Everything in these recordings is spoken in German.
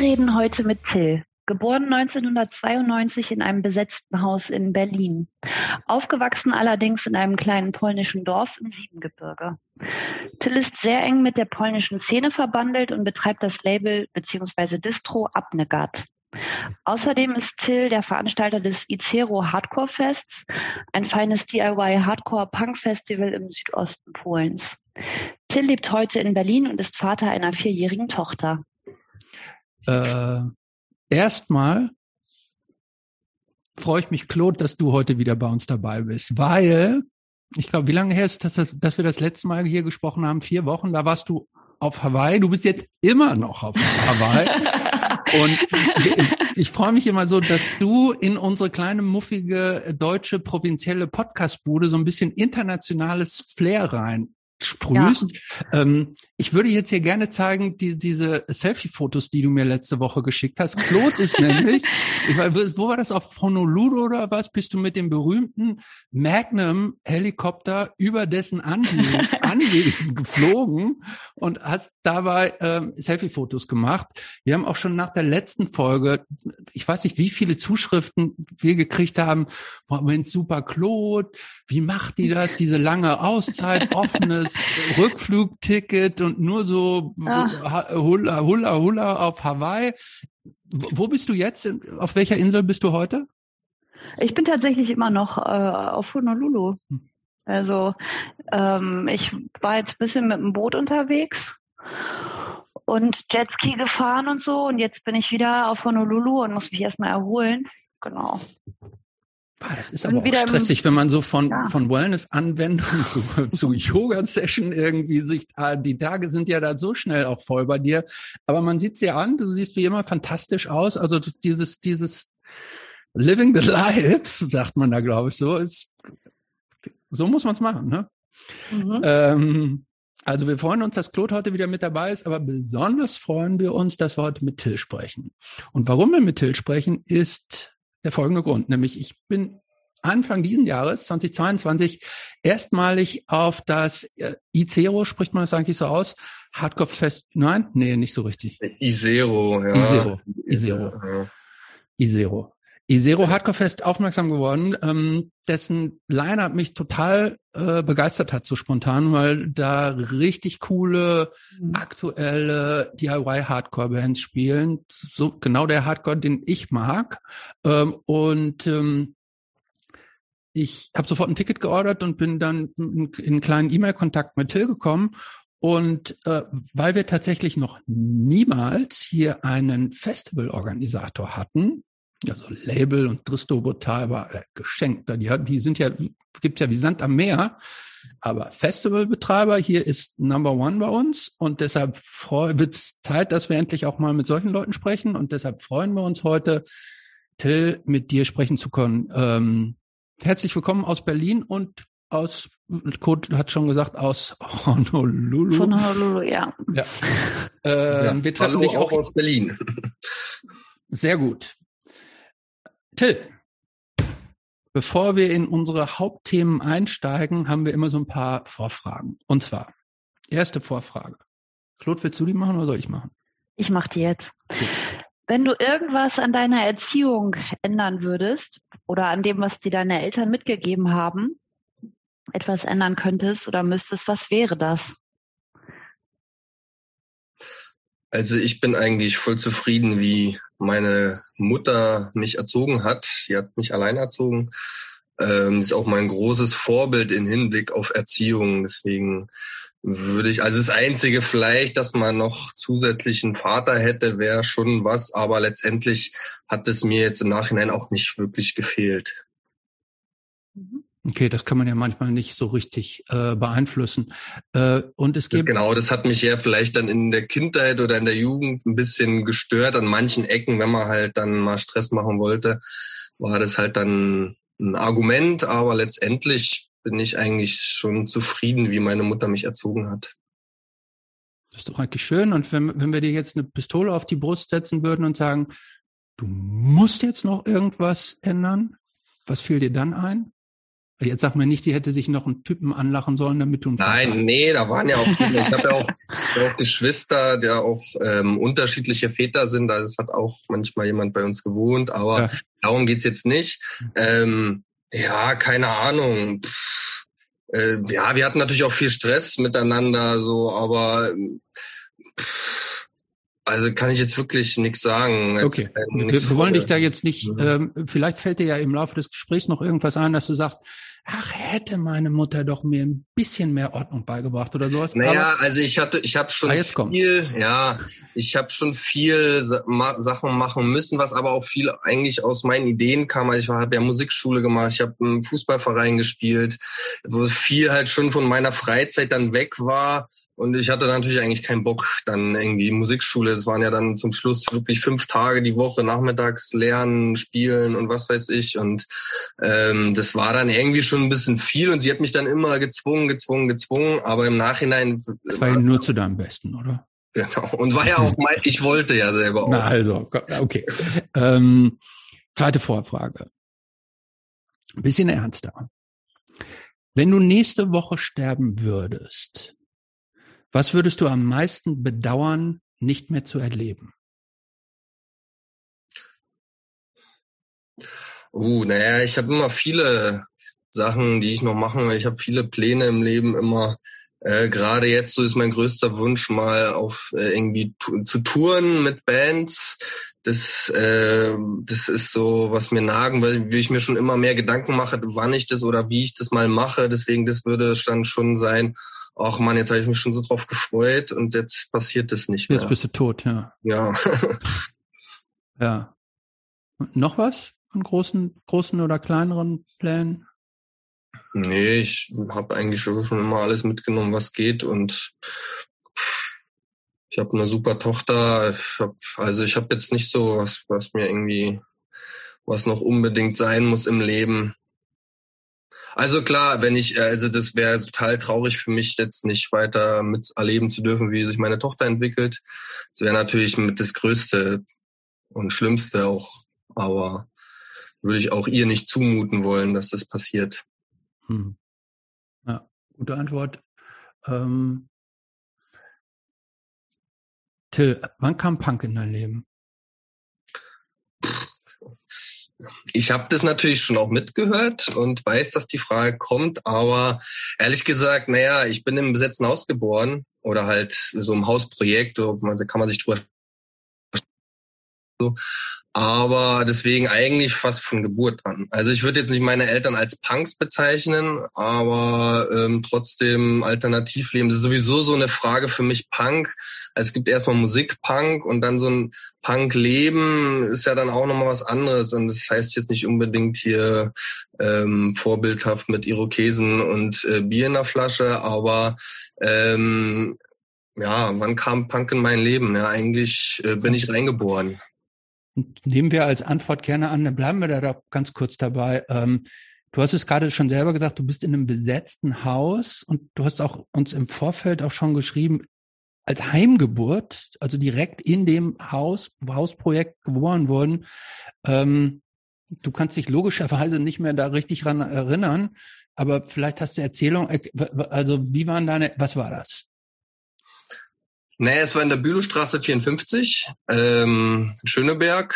Wir reden heute mit Till, geboren 1992 in einem besetzten Haus in Berlin, aufgewachsen allerdings in einem kleinen polnischen Dorf im Siebengebirge. Till ist sehr eng mit der polnischen Szene verbandelt und betreibt das Label bzw. Distro Abnegat. Außerdem ist Till der Veranstalter des Icero Hardcore Fests, ein feines DIY Hardcore Punk Festival im Südosten Polens. Till lebt heute in Berlin und ist Vater einer vierjährigen Tochter. Äh, erstmal freue ich mich, Claude, dass du heute wieder bei uns dabei bist, weil ich glaube, wie lange her ist das, dass wir das letzte Mal hier gesprochen haben? Vier Wochen. Da warst du auf Hawaii. Du bist jetzt immer noch auf Hawaii. Und ich freue mich immer so, dass du in unsere kleine muffige deutsche provinzielle Podcastbude so ein bisschen internationales Flair rein sprühst. Ja. Ähm, ich würde jetzt hier gerne zeigen, die, diese Selfie-Fotos, die du mir letzte Woche geschickt hast. Claude ist nämlich, ich weiß, wo war das, auf Honolulu oder was? Bist du mit dem berühmten Magnum-Helikopter über dessen Anwesen, Anwesen geflogen und hast dabei ähm, Selfie-Fotos gemacht. Wir haben auch schon nach der letzten Folge, ich weiß nicht, wie viele Zuschriften wir gekriegt haben. Moment, super Claude, wie macht die das? Diese lange Auszeit, offenes Rückflugticket und nur so ah. Hula, Hula, Hula auf Hawaii. Wo bist du jetzt? Auf welcher Insel bist du heute? Ich bin tatsächlich immer noch äh, auf Honolulu. Hm. Also ähm, ich war jetzt ein bisschen mit dem Boot unterwegs und Jetski gefahren und so und jetzt bin ich wieder auf Honolulu und muss mich erstmal erholen. Genau. Ah, das ist aber auch stressig, wenn man so von, ja. von Wellness-Anwendung zu, zu Yoga-Session irgendwie sich, die Tage sind ja da so schnell auch voll bei dir. Aber man sieht dir an, du siehst wie immer fantastisch aus. Also das, dieses, dieses Living the Life, sagt man da, glaube ich, so ist, so muss man es machen, ne? Mhm. Ähm, also wir freuen uns, dass Claude heute wieder mit dabei ist, aber besonders freuen wir uns, dass wir heute mit Till sprechen. Und warum wir mit Till sprechen, ist der folgende Grund, nämlich ich bin Anfang diesen Jahres, 2022, erstmalig auf das äh, Icero, spricht man das eigentlich so aus, Hardcore Fest, nein, nee, nicht so richtig. Isero, ja. Isero, Isero, ja. Isero. Isero Hardcore Fest aufmerksam geworden, ähm, dessen Line-Up mich total äh, begeistert hat, so spontan, weil da richtig coole, mhm. aktuelle DIY-Hardcore-Bands spielen. So genau der Hardcore, den ich mag. Ähm, und ähm, ich habe sofort ein Ticket geordert und bin dann in einen kleinen E-Mail-Kontakt mit Till gekommen. Und äh, weil wir tatsächlich noch niemals hier einen Festivalorganisator hatten, also Label und Tristo-Brutal war äh, geschenkt. Die, die sind ja, gibt ja wie Sand am Meer. Aber Festivalbetreiber hier ist Number One bei uns und deshalb wird es Zeit, dass wir endlich auch mal mit solchen Leuten sprechen und deshalb freuen wir uns heute, Till, mit dir sprechen zu können. Ähm, herzlich willkommen aus Berlin und aus, Kurt hat schon gesagt, aus Honolulu. Von Honolulu, ja. ja. Äh, ja wir treffen dich auch aus Berlin. Sehr gut. Till, bevor wir in unsere Hauptthemen einsteigen, haben wir immer so ein paar Vorfragen. Und zwar, erste Vorfrage. Claude, willst du die machen oder soll ich machen? Ich mache die jetzt. Gut. Wenn du irgendwas an deiner Erziehung ändern würdest oder an dem, was dir deine Eltern mitgegeben haben, etwas ändern könntest oder müsstest, was wäre das? Also ich bin eigentlich voll zufrieden, wie meine Mutter mich erzogen hat. Sie hat mich allein erzogen. Ähm, ist auch mein großes Vorbild in Hinblick auf Erziehung. Deswegen würde ich, also das Einzige vielleicht, dass man noch zusätzlichen Vater hätte, wäre schon was, aber letztendlich hat es mir jetzt im Nachhinein auch nicht wirklich gefehlt. Mhm. Okay, das kann man ja manchmal nicht so richtig äh, beeinflussen. Äh, und es gibt genau, das hat mich ja vielleicht dann in der Kindheit oder in der Jugend ein bisschen gestört an manchen Ecken, wenn man halt dann mal Stress machen wollte, war das halt dann ein Argument, aber letztendlich bin ich eigentlich schon zufrieden, wie meine Mutter mich erzogen hat. Das ist doch eigentlich schön. Und wenn, wenn wir dir jetzt eine Pistole auf die Brust setzen würden und sagen, du musst jetzt noch irgendwas ändern, was fiel dir dann ein? Jetzt sag mir nicht, sie hätte sich noch einen Typen anlachen sollen, damit du Nein, Vater nee, da waren ja auch Kinder. Ich habe ja auch, auch Geschwister, der auch ähm, unterschiedliche Väter sind. Da hat auch manchmal jemand bei uns gewohnt, aber ja. darum geht's jetzt nicht. Ähm, ja, keine Ahnung. Pff, äh, ja, wir hatten natürlich auch viel Stress miteinander, so, aber pff, also kann ich jetzt wirklich nichts sagen. Jetzt okay, wir, wir wollen dich da jetzt nicht, ähm, vielleicht fällt dir ja im Laufe des Gesprächs noch irgendwas ein, dass du sagst, ach, hätte meine Mutter doch mir ein bisschen mehr Ordnung beigebracht oder sowas. Naja, Aber, also ich hatte, ich habe schon ah, viel, kommt's. ja, ich habe schon viel Sachen machen müssen, was aber auch viel eigentlich aus meinen Ideen kam. Also ich habe ja Musikschule gemacht, ich habe im Fußballverein gespielt, wo viel halt schon von meiner Freizeit dann weg war und ich hatte natürlich eigentlich keinen Bock, dann irgendwie Musikschule. Das waren ja dann zum Schluss wirklich fünf Tage die Woche, nachmittags lernen, spielen und was weiß ich. Und ähm, das war dann irgendwie schon ein bisschen viel. Und sie hat mich dann immer gezwungen, gezwungen, gezwungen. Aber im Nachhinein. Das war ja nur zu deinem Besten, oder? Genau. Und war ja auch mein, ich wollte ja selber auch. Na also, okay. ähm, zweite Vorfrage. Ein bisschen ernster. Wenn du nächste Woche sterben würdest, was würdest du am meisten bedauern, nicht mehr zu erleben? Uh, naja, ich habe immer viele Sachen, die ich noch machen will. Ich habe viele Pläne im Leben immer. Äh, Gerade jetzt so ist mein größter Wunsch mal auf äh, irgendwie zu touren mit Bands. Das, äh, das ist so, was mir nagen, weil wie ich mir schon immer mehr Gedanken mache, wann ich das oder wie ich das mal mache. Deswegen, das würde dann schon sein ach man, jetzt habe ich mich schon so drauf gefreut und jetzt passiert das nicht mehr. Jetzt bist du tot, ja. Ja. ja. noch was an großen, großen oder kleineren Plänen? Nee, ich habe eigentlich schon immer alles mitgenommen, was geht und ich habe eine super Tochter. Ich hab, also ich habe jetzt nicht so was, was mir irgendwie, was noch unbedingt sein muss im Leben. Also klar, wenn ich, also das wäre total traurig für mich, jetzt nicht weiter mit erleben zu dürfen, wie sich meine Tochter entwickelt. Das wäre natürlich mit das Größte und Schlimmste auch, aber würde ich auch ihr nicht zumuten wollen, dass das passiert. Hm. Ja, gute Antwort. Ähm, Till, wann kam Punk in dein Leben? Ich habe das natürlich schon auch mitgehört und weiß, dass die Frage kommt, aber ehrlich gesagt, naja, ich bin im besetzten Haus geboren oder halt so im Hausprojekt, da kann man sich drüber so. Aber deswegen eigentlich fast von Geburt an. Also ich würde jetzt nicht meine Eltern als Punks bezeichnen, aber ähm, trotzdem Alternativleben. Das ist sowieso so eine Frage für mich Punk. Also es gibt erstmal Musikpunk und dann so ein Punk-Leben ist ja dann auch nochmal was anderes. Und das heißt jetzt nicht unbedingt hier ähm, vorbildhaft mit Irokesen und äh, Bier in der Flasche, aber ähm, ja, wann kam Punk in mein Leben? Ja, eigentlich äh, bin ich reingeboren. Nehmen wir als Antwort gerne an, dann bleiben wir da ganz kurz dabei. Ähm, du hast es gerade schon selber gesagt, du bist in einem besetzten Haus und du hast auch uns im Vorfeld auch schon geschrieben, als Heimgeburt, also direkt in dem Haus, Hausprojekt geboren worden. Ähm, du kannst dich logischerweise nicht mehr da richtig dran erinnern, aber vielleicht hast du Erzählung, äh, also wie waren deine, was war das? Naja, es war in der Bülowstraße 54, ähm, Schöneberg.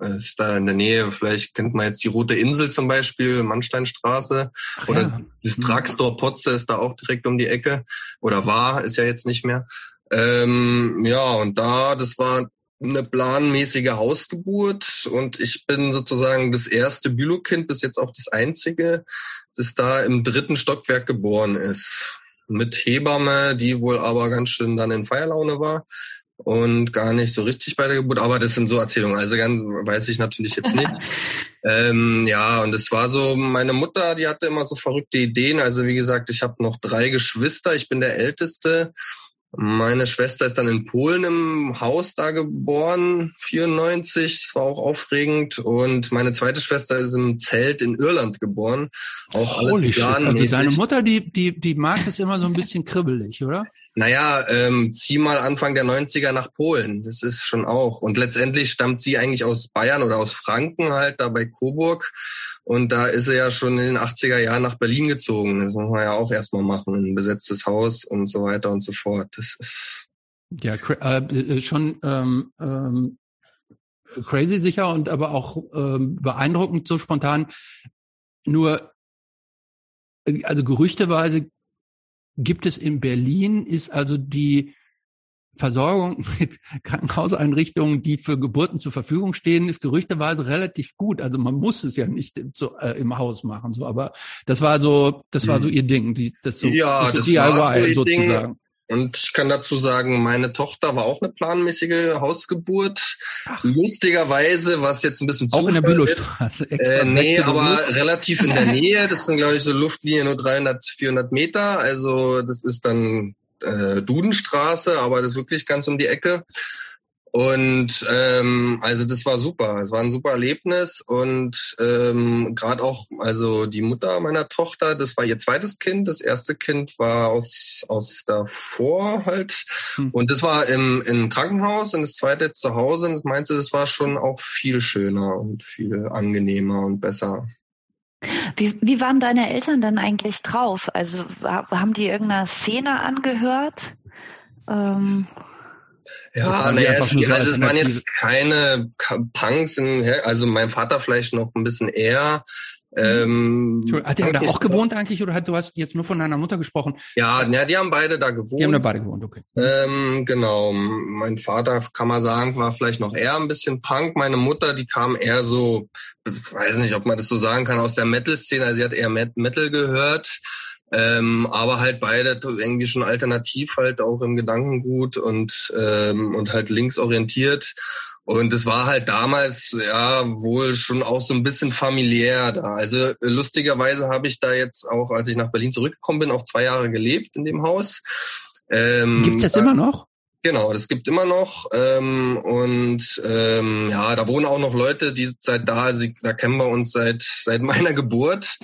Ist da in der Nähe, vielleicht kennt man jetzt die Rote Insel zum Beispiel, Mannsteinstraße. Ach, oder ja. das Dragstor Potze ist da auch direkt um die Ecke. Oder war, ist ja jetzt nicht mehr. Ähm, ja, und da, das war eine planmäßige Hausgeburt und ich bin sozusagen das erste Bülow-Kind, bis jetzt auch das einzige, das da im dritten Stockwerk geboren ist mit Hebamme, die wohl aber ganz schön dann in Feierlaune war und gar nicht so richtig bei der Geburt. Aber das sind so Erzählungen, also ganz weiß ich natürlich jetzt nicht. ähm, ja, und es war so, meine Mutter, die hatte immer so verrückte Ideen. Also wie gesagt, ich habe noch drei Geschwister, ich bin der Älteste. Meine Schwester ist dann in Polen im Haus da geboren, 94. Das war auch aufregend. Und meine zweite Schwester ist im Zelt in Irland geboren. Auch Holy shit. Also deine Mutter, die, die, die mag es immer so ein bisschen kribbelig, oder? Naja, ähm, zieh mal Anfang der 90er nach Polen. Das ist schon auch. Und letztendlich stammt sie eigentlich aus Bayern oder aus Franken halt, da bei Coburg. Und da ist sie ja schon in den 80er Jahren nach Berlin gezogen. Das muss man ja auch erstmal machen. Ein besetztes Haus und so weiter und so fort. Das ist ja, äh, äh, schon ähm, ähm, crazy sicher und aber auch ähm, beeindruckend so spontan. Nur, äh, also gerüchteweise gibt es in Berlin, ist also die Versorgung mit Krankenhauseinrichtungen, die für Geburten zur Verfügung stehen, ist gerüchteweise relativ gut. Also man muss es ja nicht so, äh, im Haus machen, so. Aber das war so, das war so mhm. ihr Ding, die, das so ja, das DIY war so sozusagen. Ding. Und ich kann dazu sagen, meine Tochter war auch eine planmäßige Hausgeburt. Ach. Lustigerweise, was jetzt ein bisschen Auch in der Bülowstraße. Äh, nee, aber relativ in der Nähe. Das sind, glaube ich, so Luftlinie nur 300, 400 Meter. Also das ist dann äh, Dudenstraße, aber das ist wirklich ganz um die Ecke. Und ähm, also das war super. Es war ein super Erlebnis und ähm, gerade auch also die Mutter meiner Tochter, das war ihr zweites Kind. Das erste Kind war aus aus davor halt hm. und das war im, im Krankenhaus und das zweite zu Hause. Und das meinte, das war schon auch viel schöner und viel angenehmer und besser. Wie, wie waren deine Eltern dann eigentlich drauf? Also haben die irgendeiner Szene angehört? Ähm ja, naja, es, so also es waren jetzt keine Punks, in, also mein Vater vielleicht noch ein bisschen eher. Ähm, hat er da auch gewohnt eigentlich oder hat, du hast jetzt nur von deiner Mutter gesprochen? Ja, ja, die haben beide da gewohnt. Die haben da beide gewohnt, okay. Ähm, genau. Mein Vater, kann man sagen, war vielleicht noch eher ein bisschen Punk. Meine Mutter, die kam eher so, weiß nicht, ob man das so sagen kann, aus der Metal-Szene. Also sie hat eher Metal gehört. Ähm, aber halt beide irgendwie schon alternativ halt auch im Gedankengut und, ähm, und halt linksorientiert. Und es war halt damals ja wohl schon auch so ein bisschen familiär da. Also lustigerweise habe ich da jetzt auch, als ich nach Berlin zurückgekommen bin, auch zwei Jahre gelebt in dem Haus. Ähm, Gibt es das immer noch? Genau, das gibt immer noch. Ähm, und ähm, ja, da wohnen auch noch Leute, die seit da, sie, da kennen wir uns seit seit meiner Geburt.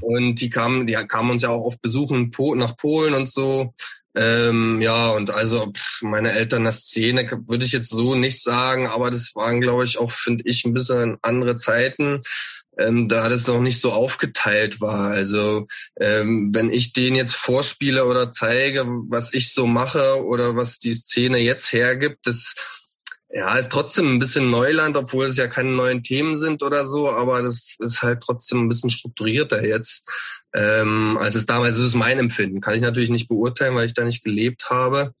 Und die kamen, die kamen uns ja auch oft besuchen nach Polen und so. Ähm, ja, und also meine Eltern der Szene würde ich jetzt so nicht sagen, aber das waren, glaube ich, auch, finde ich, ein bisschen andere Zeiten ähm, da das noch nicht so aufgeteilt war. Also ähm, wenn ich den jetzt vorspiele oder zeige, was ich so mache oder was die Szene jetzt hergibt, das ja, ist trotzdem ein bisschen Neuland, obwohl es ja keine neuen Themen sind oder so, aber das ist halt trotzdem ein bisschen strukturierter jetzt. Ähm, als es damals ist es mein Empfinden. Kann ich natürlich nicht beurteilen, weil ich da nicht gelebt habe.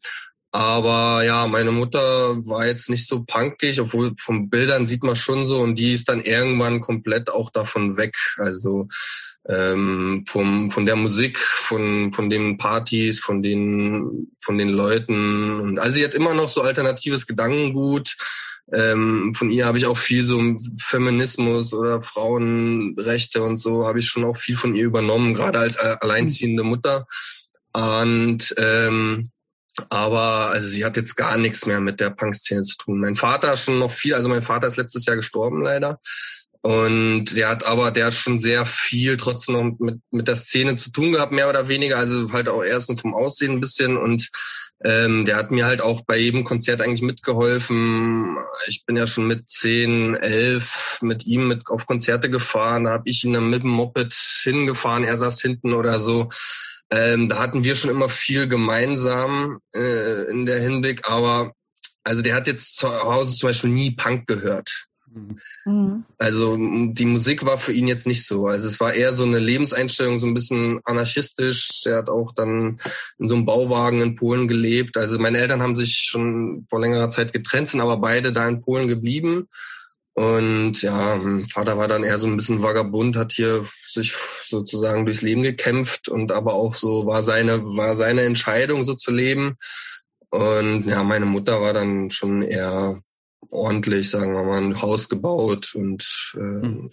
Aber ja, meine Mutter war jetzt nicht so punkig, obwohl vom Bildern sieht man schon so und die ist dann irgendwann komplett auch davon weg. Also ähm, vom, von der Musik, von, von den Partys, von den, von den Leuten. Also sie hat immer noch so alternatives Gedankengut. Ähm, von ihr habe ich auch viel so Feminismus oder Frauenrechte und so habe ich schon auch viel von ihr übernommen, gerade als alleinziehende Mutter. Und ähm, aber also sie hat jetzt gar nichts mehr mit der Punk-Szene zu tun. Mein Vater schon noch viel, also mein Vater ist letztes Jahr gestorben leider. Und der hat aber, der hat schon sehr viel trotzdem noch mit, mit der Szene zu tun gehabt, mehr oder weniger. Also halt auch erstens vom Aussehen ein bisschen und ähm, der hat mir halt auch bei jedem Konzert eigentlich mitgeholfen. Ich bin ja schon mit zehn, elf mit ihm mit auf Konzerte gefahren. Da habe ich ihn dann mit dem Moped hingefahren, er saß hinten oder so. Ähm, da hatten wir schon immer viel gemeinsam äh, in der Hinblick, aber also der hat jetzt zu Hause zum Beispiel nie Punk gehört. Mhm. Also die Musik war für ihn jetzt nicht so. Also es war eher so eine Lebenseinstellung, so ein bisschen anarchistisch. Er hat auch dann in so einem Bauwagen in Polen gelebt. Also meine Eltern haben sich schon vor längerer Zeit getrennt, sind aber beide da in Polen geblieben. Und ja, mein Vater war dann eher so ein bisschen vagabund, hat hier sich sozusagen durchs Leben gekämpft und aber auch so war seine, war seine Entscheidung so zu leben. Und ja, meine Mutter war dann schon eher ordentlich, sagen wir mal, ein Haus gebaut und äh, hm.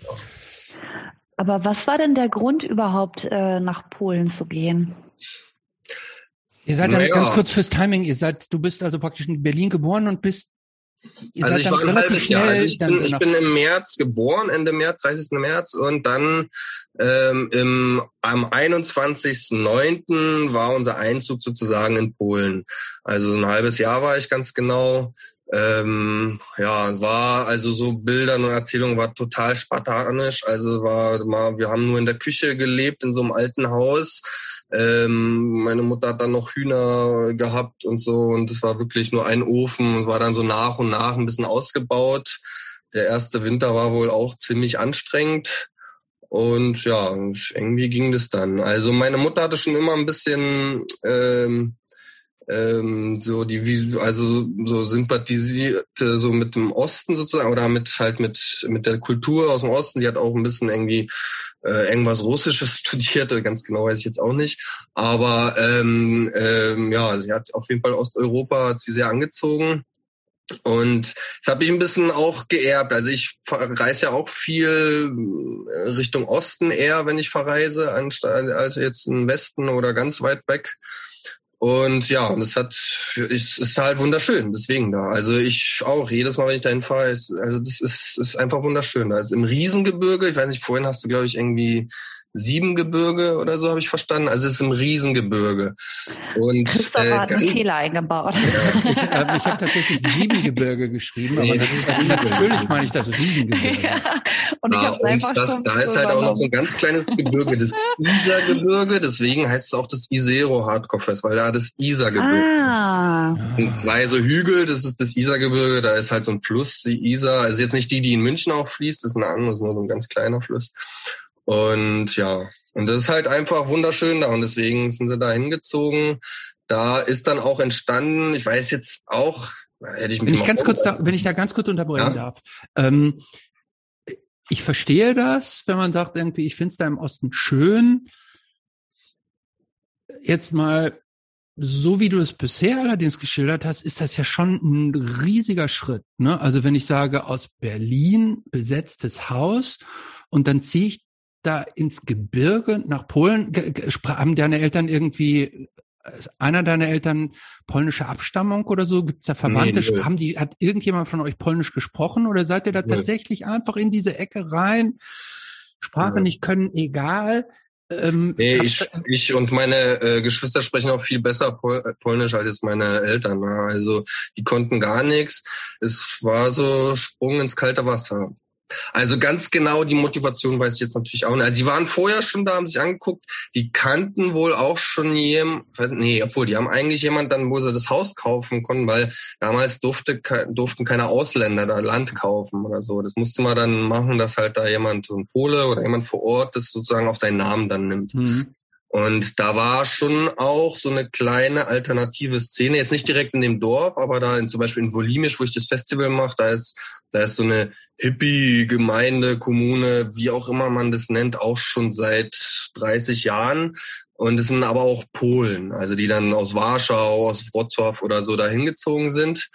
Aber was war denn der Grund überhaupt, äh, nach Polen zu gehen? Ihr seid naja. ganz kurz fürs Timing, ihr seid, du bist also praktisch in Berlin geboren und bist also ich war ein halbes Jahr. Also ich, bin, ich bin im März geboren, Ende März, 30. März und dann ähm, im, am 21.09. war unser Einzug sozusagen in Polen. Also ein halbes Jahr war ich ganz genau. Ähm, ja, war also so Bildern und Erzählungen war total spartanisch. Also war mal, wir haben nur in der Küche gelebt in so einem alten Haus. Ähm, meine Mutter hat dann noch Hühner gehabt und so und es war wirklich nur ein Ofen. Es war dann so nach und nach ein bisschen ausgebaut. Der erste Winter war wohl auch ziemlich anstrengend. Und ja, irgendwie ging das dann. Also meine Mutter hatte schon immer ein bisschen ähm, ähm, so die also so sympathisierte so mit dem Osten sozusagen oder mit halt mit mit der Kultur aus dem Osten. Sie hat auch ein bisschen irgendwie äh, irgendwas Russisches studiert, ganz genau weiß ich jetzt auch nicht. Aber ähm, ähm, ja, sie hat auf jeden Fall Osteuropa hat sie sehr angezogen. Und das habe ich ein bisschen auch geerbt. Also ich reise ja auch viel äh, Richtung Osten eher, wenn ich verreise, anstatt als jetzt im Westen oder ganz weit weg. Und ja, und es hat, es ist halt wunderschön, deswegen da. Also ich auch, jedes Mal, wenn ich dahin fahre, also das ist, ist einfach wunderschön. Ist im Riesengebirge, ich weiß nicht, vorhin hast du, glaube ich, irgendwie Siebengebirge oder so habe ich verstanden. Also es ist im Riesengebirge. Und, Christoph äh, hat einen Fehler eingebaut. Ja. ich habe tatsächlich Siebengebirge geschrieben, aber das ist natürlich meine ich das Riesengebirge. Ja. Und ich ja, und einfach das, da ist halt auch noch so ein ganz kleines Gebirge, das Isargebirge. Deswegen heißt es auch das Isero Hardcore Fest, weil da das Isargebirge. Ah. Und zwei so Hügel, das ist das Isargebirge. Da ist halt so ein Fluss, die Isar. Also jetzt nicht die, die in München auch fließt, das ist eine andere, das ist nur so ein ganz kleiner Fluss. Und ja, und das ist halt einfach wunderschön da und deswegen sind sie da hingezogen. Da ist dann auch entstanden, ich weiß jetzt auch, hätte ich mich. Wenn ich ganz kurz da, wenn ich da ganz kurz unterbrechen ja? darf. Ähm, ich verstehe das, wenn man sagt, irgendwie, ich finde es da im Osten schön. Jetzt mal, so wie du es bisher allerdings geschildert hast, ist das ja schon ein riesiger Schritt. Ne? Also wenn ich sage, aus Berlin besetztes Haus und dann ziehe ich da ins Gebirge nach Polen? Haben deine Eltern irgendwie, einer deiner Eltern polnische Abstammung oder so? Gibt es da Verwandte? Nee, Haben die, hat irgendjemand von euch Polnisch gesprochen oder seid ihr da nee. tatsächlich einfach in diese Ecke rein? Sprache nicht können, egal. Ähm, nee, ich, ich und meine äh, Geschwister sprechen auch viel besser Pol Polnisch als jetzt meine Eltern. Ne? Also die konnten gar nichts. Es war so Sprung ins kalte Wasser. Also ganz genau die Motivation weiß ich jetzt natürlich auch nicht. Also die waren vorher schon da, haben sich angeguckt, die kannten wohl auch schon jemand, nee, obwohl, die haben eigentlich jemand dann, wo sie das Haus kaufen konnten, weil damals durfte, durften keine Ausländer da Land kaufen oder so. Das musste man dann machen, dass halt da jemand, so ein Pole oder jemand vor Ort das sozusagen auf seinen Namen dann nimmt. Mhm. Und da war schon auch so eine kleine alternative Szene, jetzt nicht direkt in dem Dorf, aber da in, zum Beispiel in Volimisch, wo ich das Festival mache, da ist, da ist so eine Hippie-Gemeinde, Kommune, wie auch immer man das nennt, auch schon seit 30 Jahren. Und es sind aber auch Polen, also die dann aus Warschau, aus Wrocław oder so dahin gezogen sind.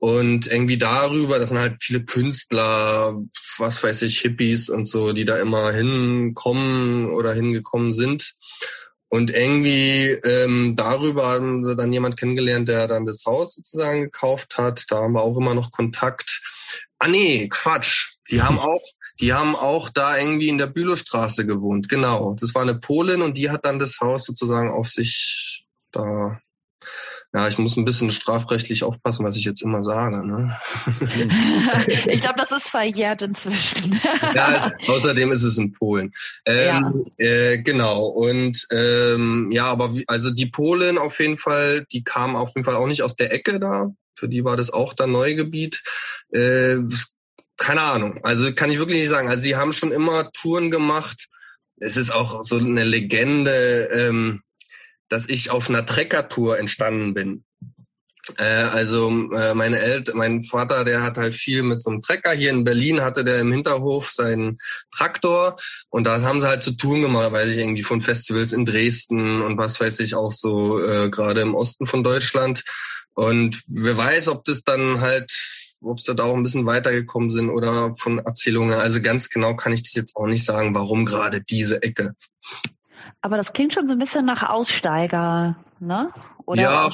Und irgendwie darüber, das sind halt viele Künstler, was weiß ich, Hippies und so, die da immer hinkommen oder hingekommen sind. Und irgendwie ähm, darüber haben sie dann jemand kennengelernt, der dann das Haus sozusagen gekauft hat. Da haben wir auch immer noch Kontakt. Ah nee, Quatsch. Die haben auch, die haben auch da irgendwie in der Bülowstraße gewohnt. Genau. Das war eine Polin und die hat dann das Haus sozusagen auf sich da ja, ich muss ein bisschen strafrechtlich aufpassen, was ich jetzt immer sage. Ne? ich glaube, das ist verjährt inzwischen. ja, es, außerdem ist es in Polen. Ähm, ja. Äh, genau. Und ähm, ja, aber wie, also die Polen auf jeden Fall, die kamen auf jeden Fall auch nicht aus der Ecke da. Für die war das auch dann Neugebiet. Äh, keine Ahnung. Also kann ich wirklich nicht sagen. Also sie haben schon immer Touren gemacht. Es ist auch so eine Legende. Ähm, dass ich auf einer Treckertour entstanden bin. Äh, also äh, meine Eltern, mein Vater, der hat halt viel mit so einem Trecker. Hier in Berlin hatte der im Hinterhof seinen Traktor und da haben sie halt zu tun gemacht, weiß ich irgendwie von Festivals in Dresden und was weiß ich auch so äh, gerade im Osten von Deutschland. Und wer weiß, ob das dann halt, ob sie da auch ein bisschen weitergekommen sind oder von Erzählungen. Also ganz genau kann ich das jetzt auch nicht sagen, warum gerade diese Ecke. Aber das klingt schon so ein bisschen nach Aussteiger, ne? Oder ja,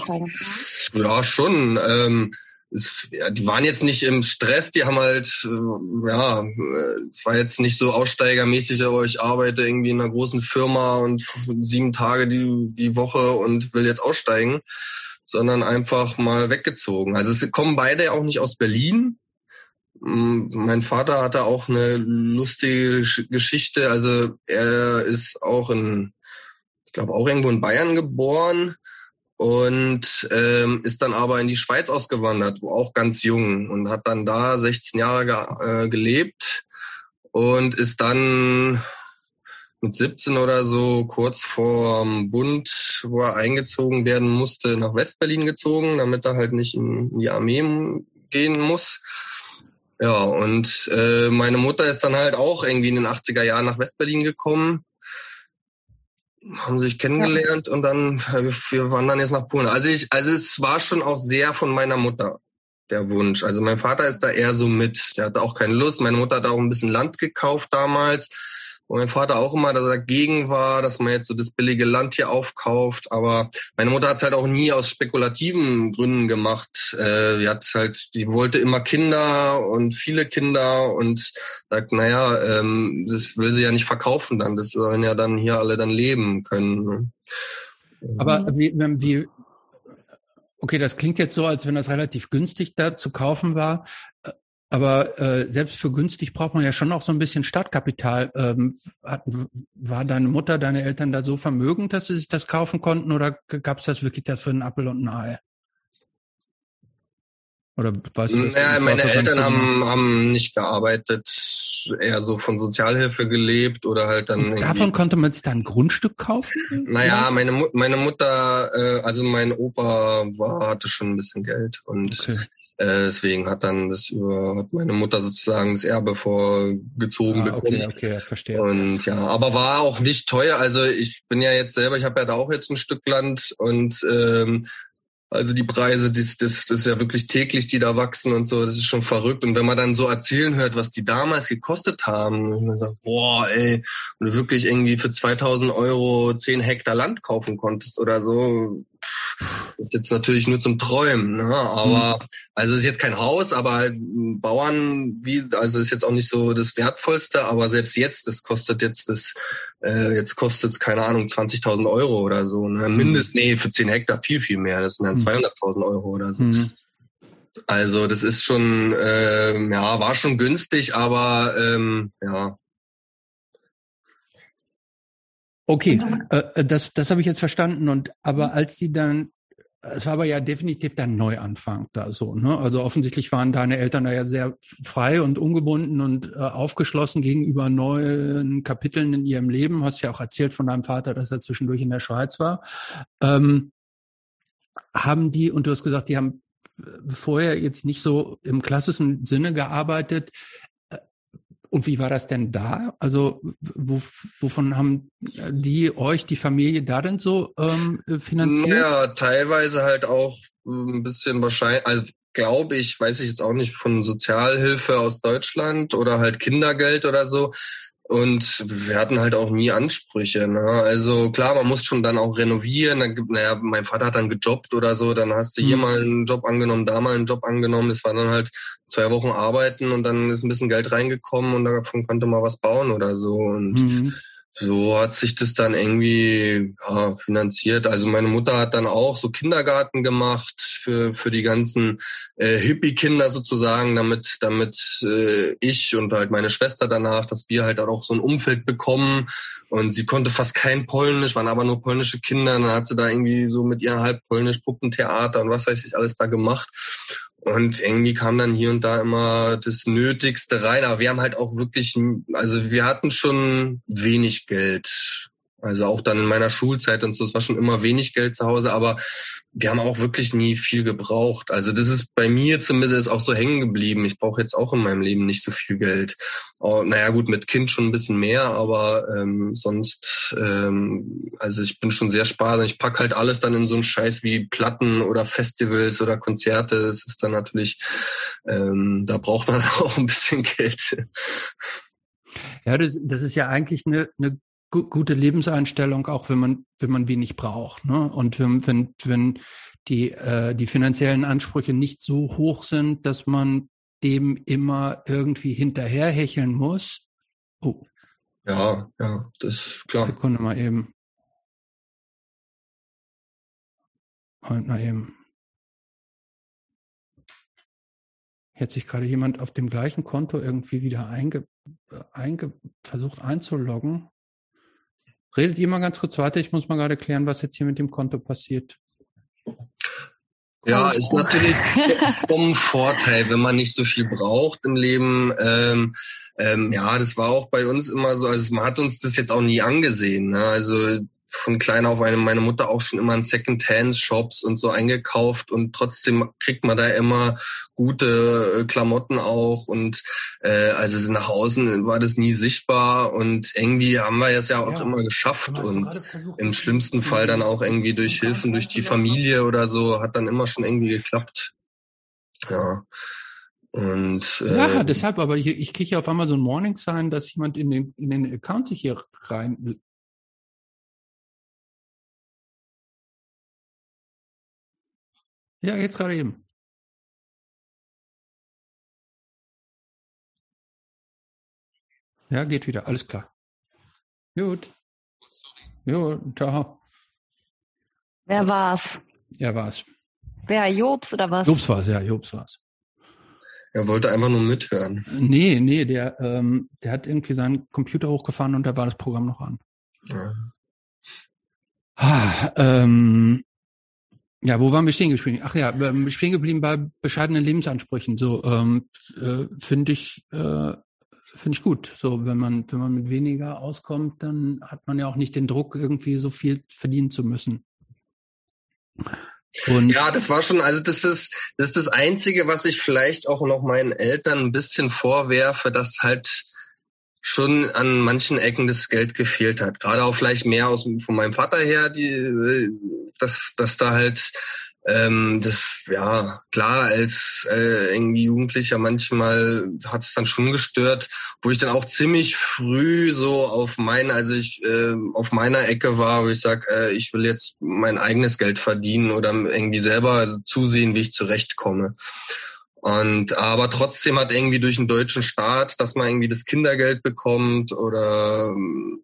ja, schon. Ähm, es, ja, die waren jetzt nicht im Stress, die haben halt, äh, ja, es war jetzt nicht so aussteigermäßig, aber ich arbeite irgendwie in einer großen Firma und sieben Tage die, die Woche und will jetzt aussteigen, sondern einfach mal weggezogen. Also es kommen beide auch nicht aus Berlin. Mein Vater hatte auch eine lustige Geschichte. Also er ist auch in, glaube auch irgendwo in Bayern geboren und ähm, ist dann aber in die Schweiz ausgewandert, wo auch ganz jung und hat dann da 16 Jahre ge äh, gelebt und ist dann mit 17 oder so kurz vor Bund, wo er eingezogen werden musste, nach Westberlin gezogen, damit er halt nicht in, in die Armee gehen muss. Ja, und äh, meine Mutter ist dann halt auch irgendwie in den 80er Jahren nach Westberlin gekommen haben sich kennengelernt ja. und dann wir waren dann jetzt nach Polen. Also ich, also es war schon auch sehr von meiner Mutter der Wunsch. Also mein Vater ist da eher so mit, der hatte auch keine Lust. Meine Mutter hat auch ein bisschen Land gekauft damals wo mein Vater auch immer dagegen war, dass man jetzt so das billige Land hier aufkauft. Aber meine Mutter hat es halt auch nie aus spekulativen Gründen gemacht. Äh, die hat halt, die wollte immer Kinder und viele Kinder und sagt, naja, ähm, das will sie ja nicht verkaufen dann. Das sollen ja dann hier alle dann leben können. Ne? Aber wie, wie, okay, das klingt jetzt so, als wenn das relativ günstig da zu kaufen war. Aber äh, selbst für günstig braucht man ja schon auch so ein bisschen Startkapital. Ähm, hat, war deine Mutter, deine Eltern da so vermögend, dass sie sich das kaufen konnten oder gab es das wirklich dafür einen Apfel und ein Ei? Oder weißt du, naja, meine Eltern haben, haben nicht gearbeitet, eher so von Sozialhilfe gelebt oder halt dann. Davon konnte man sich dann ein Grundstück kaufen? Naja, meine, meine Mutter, äh, also mein Opa war, hatte schon ein bisschen Geld und okay. Äh, deswegen hat dann das über hat meine Mutter sozusagen das Erbe vorgezogen ah, bekommen. Okay, okay, verstehe. Und ja, aber war auch nicht teuer. Also ich bin ja jetzt selber, ich habe ja da auch jetzt ein Stück Land und ähm, also die Preise, das, das, das ist ja wirklich täglich, die da wachsen und so, das ist schon verrückt. Und wenn man dann so erzählen hört, was die damals gekostet haben, man sagt, boah, ey, und du wirklich irgendwie für 2000 Euro 10 Hektar Land kaufen konntest oder so, ist jetzt natürlich nur zum Träumen, ne? aber mhm. also ist jetzt kein Haus, aber halt Bauern, wie, also ist jetzt auch nicht so das Wertvollste, aber selbst jetzt, das kostet jetzt das, äh, jetzt kostet es, keine Ahnung, 20.000 Euro oder so, ne? Mhm. Mindest, nee, für 10 Hektar viel, viel mehr, das sind dann mhm. 200.000 Euro oder so. Mhm. Also das ist schon, äh, ja, war schon günstig, aber ähm, ja, Okay, äh, äh, das, das habe ich jetzt verstanden. Und aber mhm. als die dann, es war aber ja definitiv der Neuanfang da so. Ne? Also offensichtlich waren deine Eltern da ja sehr frei und ungebunden und äh, aufgeschlossen gegenüber neuen Kapiteln in ihrem Leben. Hast ja auch erzählt von deinem Vater, dass er zwischendurch in der Schweiz war. Ähm, haben die, und du hast gesagt, die haben äh, vorher jetzt nicht so im klassischen Sinne gearbeitet. Und wie war das denn da? Also wo, wovon haben die euch, die Familie da denn so ähm, finanziert? Ja, teilweise halt auch ein bisschen wahrscheinlich, also glaube ich, weiß ich jetzt auch nicht, von Sozialhilfe aus Deutschland oder halt Kindergeld oder so. Und wir hatten halt auch nie Ansprüche. Ne? Also klar, man muss schon dann auch renovieren. Dann gibt, naja, mein Vater hat dann gejobbt oder so, dann hast du hier mhm. mal einen Job angenommen, da mal einen Job angenommen. Das war dann halt zwei Wochen arbeiten und dann ist ein bisschen Geld reingekommen und davon konnte man was bauen oder so. Und mhm so hat sich das dann irgendwie ja, finanziert. Also meine Mutter hat dann auch so Kindergarten gemacht für für die ganzen äh, Hippie-Kinder sozusagen, damit damit äh, ich und halt meine Schwester danach, dass wir halt auch so ein Umfeld bekommen. Und sie konnte fast kein Polnisch, waren aber nur polnische Kinder. Und dann hat sie da irgendwie so mit ihr halb Polnisch Puppentheater und was weiß ich alles da gemacht. Und irgendwie kam dann hier und da immer das Nötigste rein. Aber wir haben halt auch wirklich, also wir hatten schon wenig Geld. Also auch dann in meiner Schulzeit und so, es war schon immer wenig Geld zu Hause, aber wir haben auch wirklich nie viel gebraucht. Also das ist bei mir zumindest auch so hängen geblieben. Ich brauche jetzt auch in meinem Leben nicht so viel Geld. Oh, naja gut, mit Kind schon ein bisschen mehr, aber ähm, sonst, ähm, also ich bin schon sehr sparsam. Ich pack halt alles dann in so einen Scheiß wie Platten oder Festivals oder Konzerte. Das ist dann natürlich, ähm, da braucht man auch ein bisschen Geld. Ja, das, das ist ja eigentlich eine, eine gute Lebenseinstellung, auch wenn man, wenn man wenig braucht. Ne? Und wenn, wenn, wenn die, äh, die finanziellen Ansprüche nicht so hoch sind, dass man dem immer irgendwie hinterherhecheln muss. Oh. Ja, ja, das ist klar. Sekunde mal eben. Und mal eben. Hier hat sich gerade jemand auf dem gleichen Konto irgendwie wieder einge, einge, versucht einzuloggen. Redet ihr mal ganz kurz weiter, ich muss mal gerade klären, was jetzt hier mit dem Konto passiert. Ja, ist natürlich vom Vorteil, wenn man nicht so viel braucht im Leben. Ähm, ähm, ja, das war auch bei uns immer so, also man hat uns das jetzt auch nie angesehen. Ne? Also von klein auf eine, meine Mutter auch schon immer in Second-Hand-Shops und so eingekauft und trotzdem kriegt man da immer gute äh, Klamotten auch und äh, also nach außen war das nie sichtbar und irgendwie haben wir es ja auch ja, immer geschafft und im schlimmsten Fall dann auch irgendwie durch Hilfen durch die Familie oder so hat dann immer schon irgendwie geklappt. Ja. Und, äh, ja, deshalb, aber ich, ich kriege auf einmal so ein Morning Sign, dass jemand in den, in den Account sich hier rein Ja, jetzt gerade eben. Ja, geht wieder. Alles klar. Gut. Jo, ciao. Wer war's? Er war's. Wer, Jobs oder was? Jobs war's, ja, Jobs war's. Er wollte einfach nur mithören. Nee, nee, der, ähm, der hat irgendwie seinen Computer hochgefahren und da war das Programm noch an. Ja. Ah, ähm, ja, wo waren wir stehen geblieben? Ach ja, ähm, stehen geblieben bei bescheidenen Lebensansprüchen. So ähm, äh, finde ich äh, finde ich gut. So wenn man wenn man mit weniger auskommt, dann hat man ja auch nicht den Druck irgendwie so viel verdienen zu müssen. Und ja, das war schon, also das ist, das ist das Einzige, was ich vielleicht auch noch meinen Eltern ein bisschen vorwerfe, dass halt schon an manchen Ecken das Geld gefehlt hat. Gerade auch vielleicht mehr aus von meinem Vater her, die, dass, dass da halt ähm, das ja klar als äh, irgendwie Jugendlicher manchmal hat es dann schon gestört, wo ich dann auch ziemlich früh so auf mein, also ich äh, auf meiner Ecke war, wo ich sag, äh, ich will jetzt mein eigenes Geld verdienen oder irgendwie selber zusehen, wie ich zurechtkomme. Und aber trotzdem hat irgendwie durch den deutschen Staat, dass man irgendwie das Kindergeld bekommt oder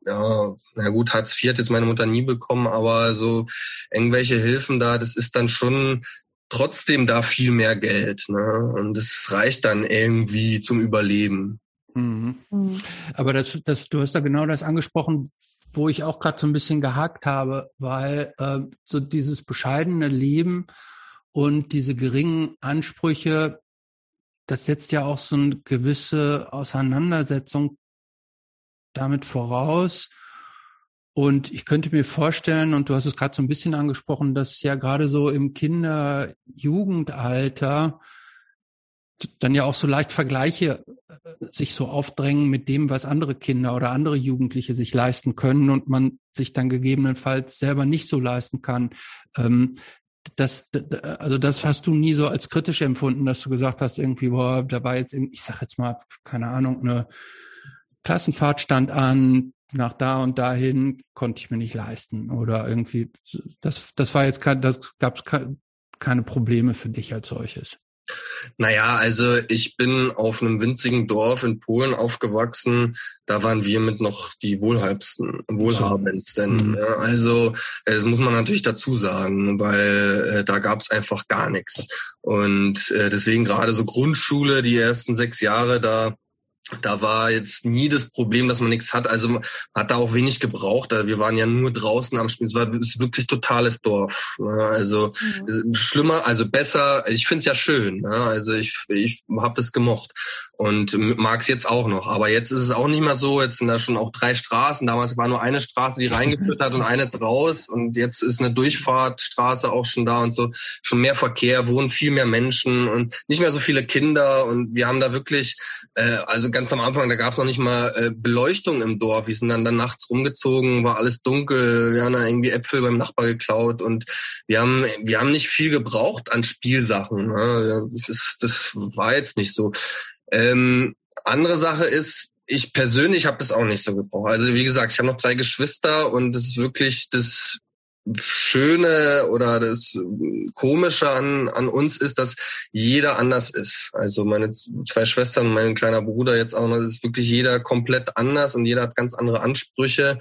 ja, na gut, Hartz IV hat jetzt meine Mutter nie bekommen, aber so irgendwelche Hilfen da, das ist dann schon trotzdem da viel mehr Geld. Ne? Und das reicht dann irgendwie zum Überleben. Mhm. Mhm. Aber das, das, du hast da genau das angesprochen, wo ich auch gerade so ein bisschen gehakt habe, weil äh, so dieses bescheidene Leben und diese geringen Ansprüche, das setzt ja auch so eine gewisse Auseinandersetzung damit voraus. Und ich könnte mir vorstellen, und du hast es gerade so ein bisschen angesprochen, dass ja gerade so im Kinder-Jugendalter dann ja auch so leicht Vergleiche äh, sich so aufdrängen mit dem, was andere Kinder oder andere Jugendliche sich leisten können und man sich dann gegebenenfalls selber nicht so leisten kann. Ähm, das, also das hast du nie so als kritisch empfunden, dass du gesagt hast, irgendwie, boah, da war jetzt, ich sag jetzt mal, keine Ahnung, eine Klassenfahrt stand an, nach da und dahin konnte ich mir nicht leisten oder irgendwie, das, das war jetzt kein, das gab es keine Probleme für dich als solches. Naja, also ich bin auf einem winzigen Dorf in Polen aufgewachsen. Da waren wir mit noch die wohlhabendsten, wohlhabendsten. Mhm. Also das muss man natürlich dazu sagen, weil äh, da gab es einfach gar nichts. Und äh, deswegen gerade so Grundschule, die ersten sechs Jahre, da da war jetzt nie das Problem, dass man nichts hat. Also man hat da auch wenig gebraucht. Wir waren ja nur draußen am Spielen. Es war wirklich totales Dorf. Ne? Also mhm. schlimmer, also besser. Ich finde es ja schön. Ne? Also ich, ich habe das gemocht und mag es jetzt auch noch. Aber jetzt ist es auch nicht mehr so. Jetzt sind da schon auch drei Straßen. Damals war nur eine Straße, die reingeführt hat und eine draus. Und jetzt ist eine Durchfahrtstraße auch schon da und so. Schon mehr Verkehr, wohnen viel mehr Menschen und nicht mehr so viele Kinder. Und wir haben da wirklich, äh, also ganz am Anfang, da gab es noch nicht mal äh, Beleuchtung im Dorf. Wir sind dann, dann nachts rumgezogen, war alles dunkel. Wir haben da irgendwie Äpfel beim Nachbar geklaut und wir haben, wir haben nicht viel gebraucht an Spielsachen. Ne? Das, ist, das war jetzt nicht so. Ähm, andere Sache ist, ich persönlich habe das auch nicht so gebraucht. Also wie gesagt, ich habe noch drei Geschwister und das ist wirklich das Schöne oder das Komische an, an uns ist, dass jeder anders ist. Also meine zwei Schwestern und mein kleiner Bruder jetzt auch, das ist wirklich jeder komplett anders und jeder hat ganz andere Ansprüche.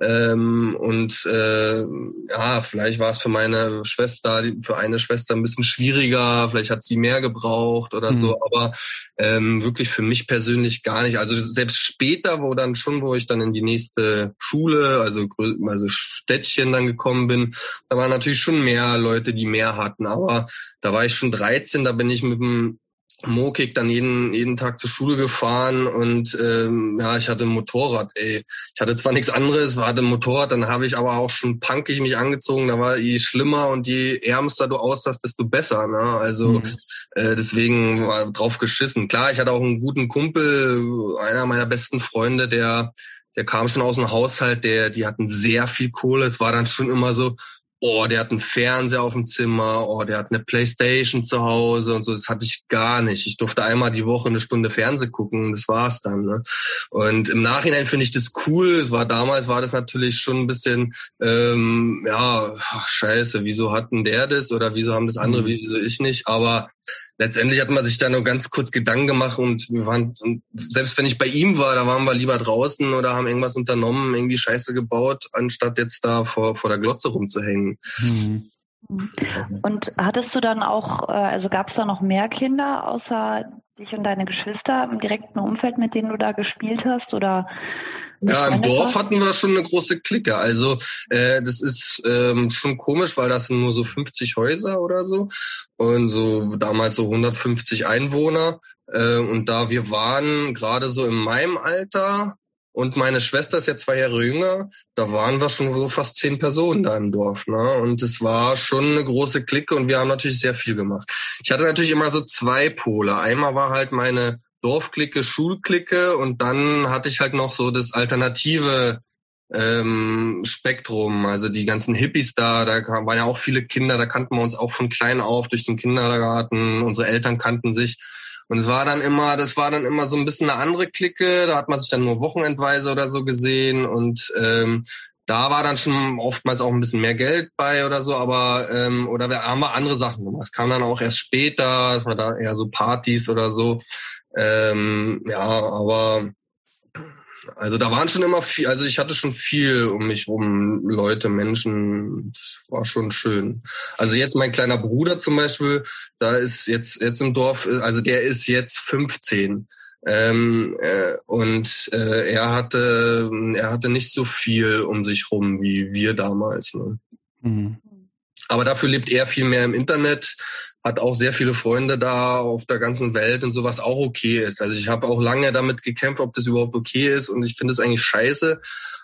Ähm, und äh, ja, vielleicht war es für meine Schwester, für eine Schwester ein bisschen schwieriger, vielleicht hat sie mehr gebraucht oder mhm. so, aber ähm, wirklich für mich persönlich gar nicht. Also selbst später, wo dann schon, wo ich dann in die nächste Schule, also, also Städtchen dann gekommen bin, da waren natürlich schon mehr Leute, die mehr hatten. Aber da war ich schon 13, da bin ich mit dem Mokik dann jeden, jeden Tag zur Schule gefahren und ähm, ja, ich hatte ein Motorrad, ey. Ich hatte zwar nichts anderes, hatte ein Motorrad, dann habe ich aber auch schon punkig mich angezogen. Da war je schlimmer und je ärmster du aussahst, desto besser. Ne? Also mhm. äh, deswegen war drauf geschissen. Klar, ich hatte auch einen guten Kumpel, einer meiner besten Freunde, der der kam schon aus einem Haushalt, der, die hatten sehr viel Kohle. Es war dann schon immer so, oh, der hat einen Fernseher auf dem Zimmer, oh, der hat eine Playstation zu Hause und so. Das hatte ich gar nicht. Ich durfte einmal die Woche eine Stunde Fernseh gucken und das war's dann. Ne? Und im Nachhinein finde ich das cool. War damals war das natürlich schon ein bisschen, ähm, ja, ach, scheiße, wieso hatten der das oder wieso haben das andere, mhm. wieso ich nicht? Aber letztendlich hat man sich da nur ganz kurz Gedanken gemacht und wir waren, und selbst wenn ich bei ihm war, da waren wir lieber draußen oder haben irgendwas unternommen, irgendwie Scheiße gebaut, anstatt jetzt da vor, vor der Glotze rumzuhängen. Mhm. Und hattest du dann auch, äh, also gab es da noch mehr Kinder außer dich und deine Geschwister im direkten Umfeld, mit denen du da gespielt hast? Oder ja, im Dorf hatten wir schon eine große Clique. Also äh, das ist ähm, schon komisch, weil das sind nur so 50 Häuser oder so und so damals so 150 Einwohner. Äh, und da wir waren gerade so in meinem Alter und meine Schwester ist ja zwei Jahre jünger, da waren wir schon so fast zehn Personen da im Dorf. Ne? Und es war schon eine große Clique und wir haben natürlich sehr viel gemacht. Ich hatte natürlich immer so zwei Pole. Einmal war halt meine Dorfklicke, Schulklicke und dann hatte ich halt noch so das alternative ähm, Spektrum, also die ganzen Hippies da, da waren ja auch viele Kinder, da kannten wir uns auch von klein auf durch den Kindergarten, unsere Eltern kannten sich. Und es war dann immer, das war dann immer so ein bisschen eine andere Clique, da hat man sich dann nur wochenendweise oder so gesehen und ähm, da war dann schon oftmals auch ein bisschen mehr Geld bei oder so, aber ähm, oder wir haben wir andere Sachen gemacht. Es kam dann auch erst später, dass man da eher so Partys oder so. Ähm, ja, aber also da waren schon immer viel, also ich hatte schon viel um mich rum, Leute, Menschen, das war schon schön. Also jetzt mein kleiner Bruder zum Beispiel, da ist jetzt jetzt im Dorf, also der ist jetzt 15. Ähm, äh, und äh, er hatte er hatte nicht so viel um sich rum wie wir damals. Ne? Mhm. Aber dafür lebt er viel mehr im Internet, hat auch sehr viele Freunde da auf der ganzen Welt und sowas auch okay ist. Also ich habe auch lange damit gekämpft, ob das überhaupt okay ist und ich finde es eigentlich scheiße,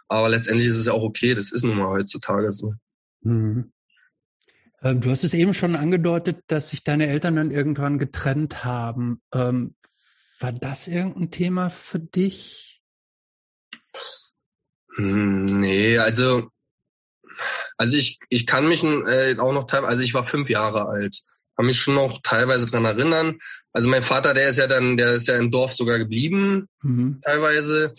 aber letztendlich ist es ja auch okay, das ist nun mal heutzutage so. Mhm. Ähm, du hast es eben schon angedeutet, dass sich deine Eltern dann irgendwann getrennt haben. Ähm, war das irgendein Thema für dich? Nee, also also ich, ich kann mich äh, auch noch teilweise, also ich war fünf Jahre alt kann mich schon noch teilweise dran erinnern. Also mein Vater, der ist ja dann, der ist ja im Dorf sogar geblieben, mhm. teilweise.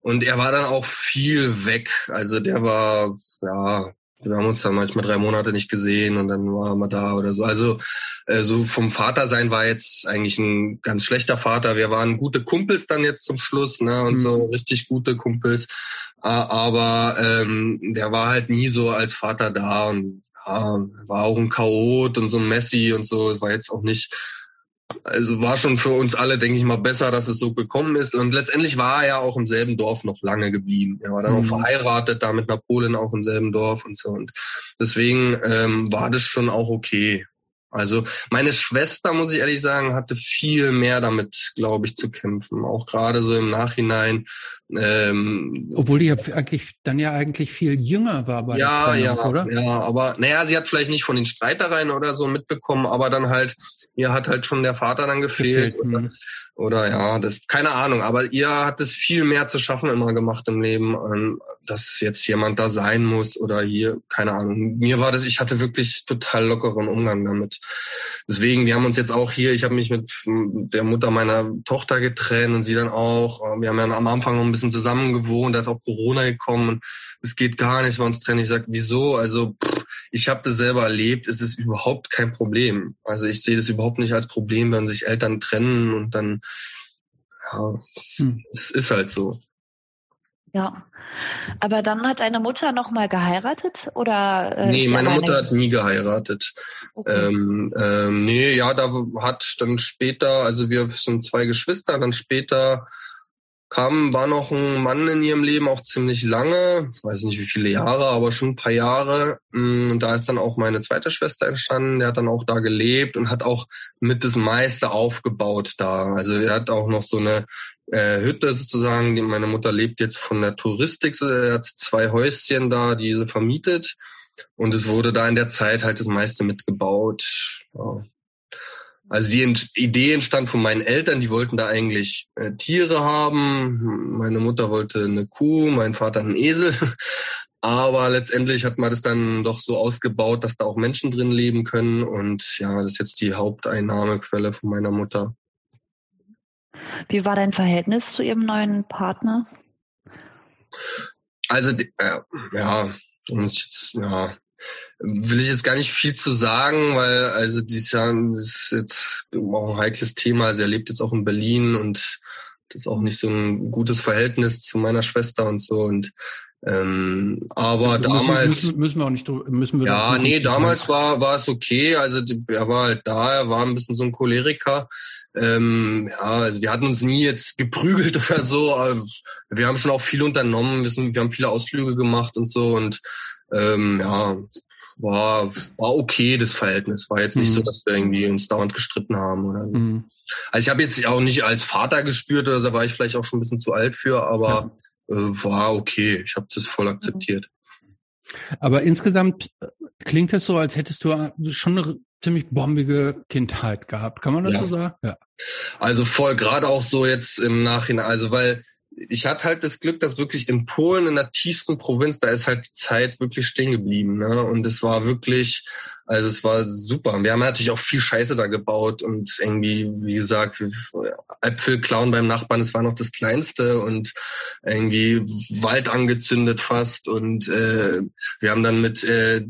Und er war dann auch viel weg. Also der war, ja, wir haben uns dann manchmal drei Monate nicht gesehen und dann waren wir da oder so. Also äh, so vom Vater sein war jetzt eigentlich ein ganz schlechter Vater. Wir waren gute Kumpels dann jetzt zum Schluss, ne? Und mhm. so richtig gute Kumpels. Aber ähm, der war halt nie so als Vater da und war auch ein Chaot und so ein Messi und so. Es war jetzt auch nicht, also war schon für uns alle, denke ich mal, besser, dass es so gekommen ist. Und letztendlich war er ja auch im selben Dorf noch lange geblieben. Er war dann mhm. auch verheiratet, da mit Napoleon auch im selben Dorf und so. Und deswegen ähm, war das schon auch okay. Also meine Schwester, muss ich ehrlich sagen, hatte viel mehr damit, glaube ich, zu kämpfen. Auch gerade so im Nachhinein. Ähm, Obwohl die ja eigentlich dann ja eigentlich viel jünger war bei ja, der Trennung, ja, oder? Ja, aber naja, sie hat vielleicht nicht von den Streitereien oder so mitbekommen, aber dann halt, ihr hat halt schon der Vater dann gefehlt. gefehlt. Oder ja, das keine Ahnung, aber ihr hat es viel mehr zu schaffen immer gemacht im Leben, dass jetzt jemand da sein muss oder hier, keine Ahnung. Mir war das, ich hatte wirklich total lockeren Umgang damit. Deswegen, wir haben uns jetzt auch hier, ich habe mich mit der Mutter meiner Tochter getrennt und sie dann auch. Wir haben ja am Anfang noch ein bisschen zusammen gewohnt, da ist auch Corona gekommen. Es geht gar nicht, wir uns trennen. Ich sag, wieso? Also pff, ich habe das selber erlebt, es ist überhaupt kein Problem. Also ich sehe das überhaupt nicht als Problem, wenn sich Eltern trennen und dann, ja, hm. es ist halt so. Ja. Aber dann hat deine Mutter noch mal geheiratet oder? Äh, nee, meine Mutter hat nie geheiratet. Okay. Ähm, ähm, nee, ja, da hat dann später, also wir sind zwei Geschwister, dann später kam, war noch ein Mann in ihrem Leben auch ziemlich lange, weiß nicht wie viele Jahre, aber schon ein paar Jahre. Mm, und da ist dann auch meine zweite Schwester entstanden. Der hat dann auch da gelebt und hat auch mit das meiste aufgebaut da. Also er hat auch noch so eine äh, Hütte sozusagen. Meine Mutter lebt jetzt von der Touristik. Er hat zwei Häuschen da, die sie vermietet. Und es wurde da in der Zeit halt das meiste mitgebaut. Ja. Also die Idee entstand von meinen Eltern, die wollten da eigentlich äh, Tiere haben. Meine Mutter wollte eine Kuh, mein Vater einen Esel. Aber letztendlich hat man das dann doch so ausgebaut, dass da auch Menschen drin leben können. Und ja, das ist jetzt die Haupteinnahmequelle von meiner Mutter. Wie war dein Verhältnis zu ihrem neuen Partner? Also, äh, ja, jetzt, ja, will ich jetzt gar nicht viel zu sagen, weil also dieses Jahr ist jetzt auch ein heikles Thema. Also er lebt jetzt auch in Berlin und das ist auch nicht so ein gutes Verhältnis zu meiner Schwester und so und ähm, aber müssen, damals müssen, müssen, wir auch nicht müssen wir ja nee damals war war es okay also er war halt da er war ein bisschen so ein Choleriker ähm, ja, also wir hatten uns nie jetzt geprügelt oder so. Aber wir haben schon auch viel unternommen. Wir, sind, wir haben viele Ausflüge gemacht und so. Und ähm, ja, war, war okay, das Verhältnis. War jetzt nicht mhm. so, dass wir irgendwie uns dauernd gestritten haben oder so. Mhm. Also ich habe jetzt auch nicht als Vater gespürt, oder da war ich vielleicht auch schon ein bisschen zu alt für, aber ja. äh, war okay. Ich habe das voll akzeptiert. Aber insgesamt äh, klingt es so, als hättest du äh, schon eine ziemlich bombige Kindheit gehabt. Kann man das ja. so sagen? Ja. Also voll, gerade auch so jetzt im Nachhinein. Also weil ich hatte halt das Glück, dass wirklich in Polen, in der tiefsten Provinz, da ist halt die Zeit wirklich stehen geblieben. Ne? Und es war wirklich, also es war super. Wir haben natürlich auch viel Scheiße da gebaut und irgendwie, wie gesagt, Äpfel klauen beim Nachbarn, es war noch das Kleinste und irgendwie Wald angezündet fast und äh, wir haben dann mit äh,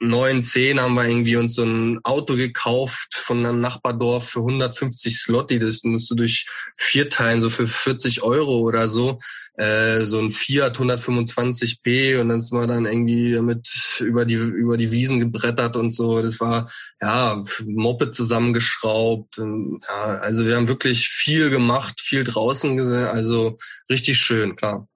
neun, zehn haben wir irgendwie uns so ein Auto gekauft von einem Nachbardorf für 150 Slotti. Das musst du durch vier teilen, so für 40 Euro oder so äh, so ein Fiat 125p und dann sind wir dann irgendwie mit über die über die Wiesen gebrettert und so. Das war ja Moped zusammengeschraubt. Und, ja, also wir haben wirklich viel gemacht, viel draußen gesehen. Also richtig schön, klar.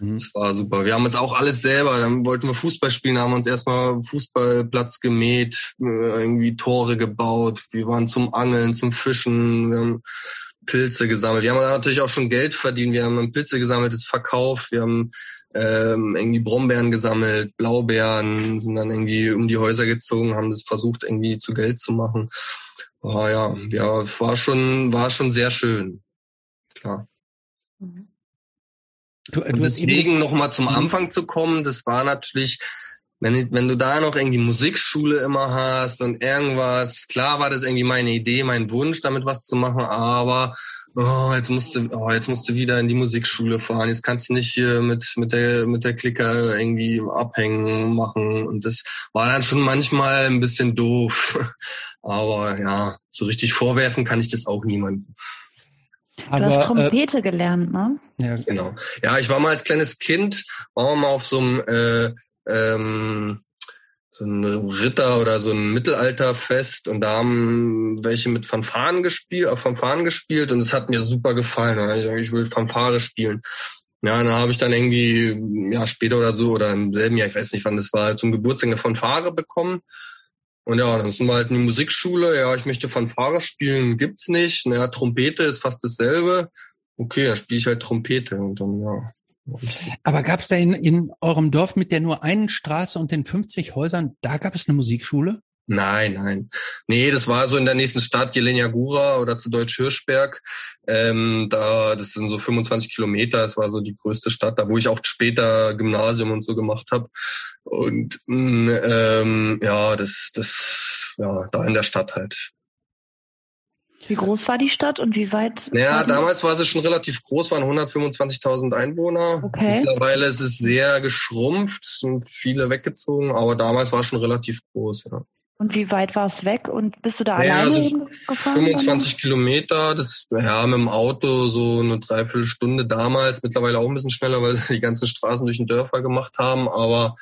Mhm. Das war super. Wir haben jetzt auch alles selber. Dann wollten wir Fußball spielen, haben uns erstmal Fußballplatz gemäht, äh, irgendwie Tore gebaut. Wir waren zum Angeln, zum Fischen. Pilze gesammelt. Wir haben natürlich auch schon Geld verdient. Wir haben Pilze gesammelt, das verkauft. Wir haben ähm, irgendwie Brombeeren gesammelt, Blaubeeren, sind dann irgendwie um die Häuser gezogen, haben das versucht irgendwie zu Geld zu machen. Oh, ja, ja, war schon, war schon sehr schön. Klar. Mhm. Du, du Und deswegen nochmal zum mhm. Anfang zu kommen, das war natürlich wenn, wenn du da noch irgendwie Musikschule immer hast und irgendwas, klar war das irgendwie meine Idee, mein Wunsch, damit was zu machen, aber oh, jetzt musst du, oh, jetzt musst du wieder in die Musikschule fahren, jetzt kannst du nicht hier mit, mit der, mit der Klicker irgendwie abhängen machen und das war dann schon manchmal ein bisschen doof. Aber ja, so richtig vorwerfen kann ich das auch niemandem. Du Aber, hast Trompete äh, gelernt, ne? Ja, genau. Ja, ich war mal als kleines Kind, war mal auf so einem äh, ähm, so ein Ritter oder so ein Mittelalterfest und da haben welche mit Fanfaren gespielt, auf Fanfaren gespielt und es hat mir super gefallen. Ich, ich will Fanfare spielen. Ja, dann habe ich dann irgendwie ja später oder so oder im selben Jahr, ich weiß nicht wann das war, zum Geburtstag eine Fanfare bekommen. Und ja, dann sind wir halt in die Musikschule. Ja, ich möchte Fanfare spielen, gibt's nicht. Naja, Trompete ist fast dasselbe. Okay, dann spiele ich halt Trompete und dann ja. Aber gab es da in, in eurem Dorf mit der nur einen Straße und den 50 Häusern, da gab es eine Musikschule? Nein, nein. Nee, das war so in der nächsten Stadt, Jelenia Gura oder zu Deutsch Hirschberg. Ähm, da, das sind so 25 Kilometer, das war so die größte Stadt, da wo ich auch später Gymnasium und so gemacht habe. Und ähm, ja, das, das, ja, da in der Stadt halt. Wie groß war die Stadt und wie weit? Naja, damals war sie schon relativ groß, waren 125.000 Einwohner. Okay. Mittlerweile ist es sehr geschrumpft, sind viele weggezogen, aber damals war es schon relativ groß, ja. Und wie weit war es weg und bist du da ja, alleine also gefahren? 25 Kilometer, das ja mit dem Auto so eine Dreiviertelstunde damals, mittlerweile auch ein bisschen schneller, weil sie die ganzen Straßen durch den Dörfer gemacht haben, aber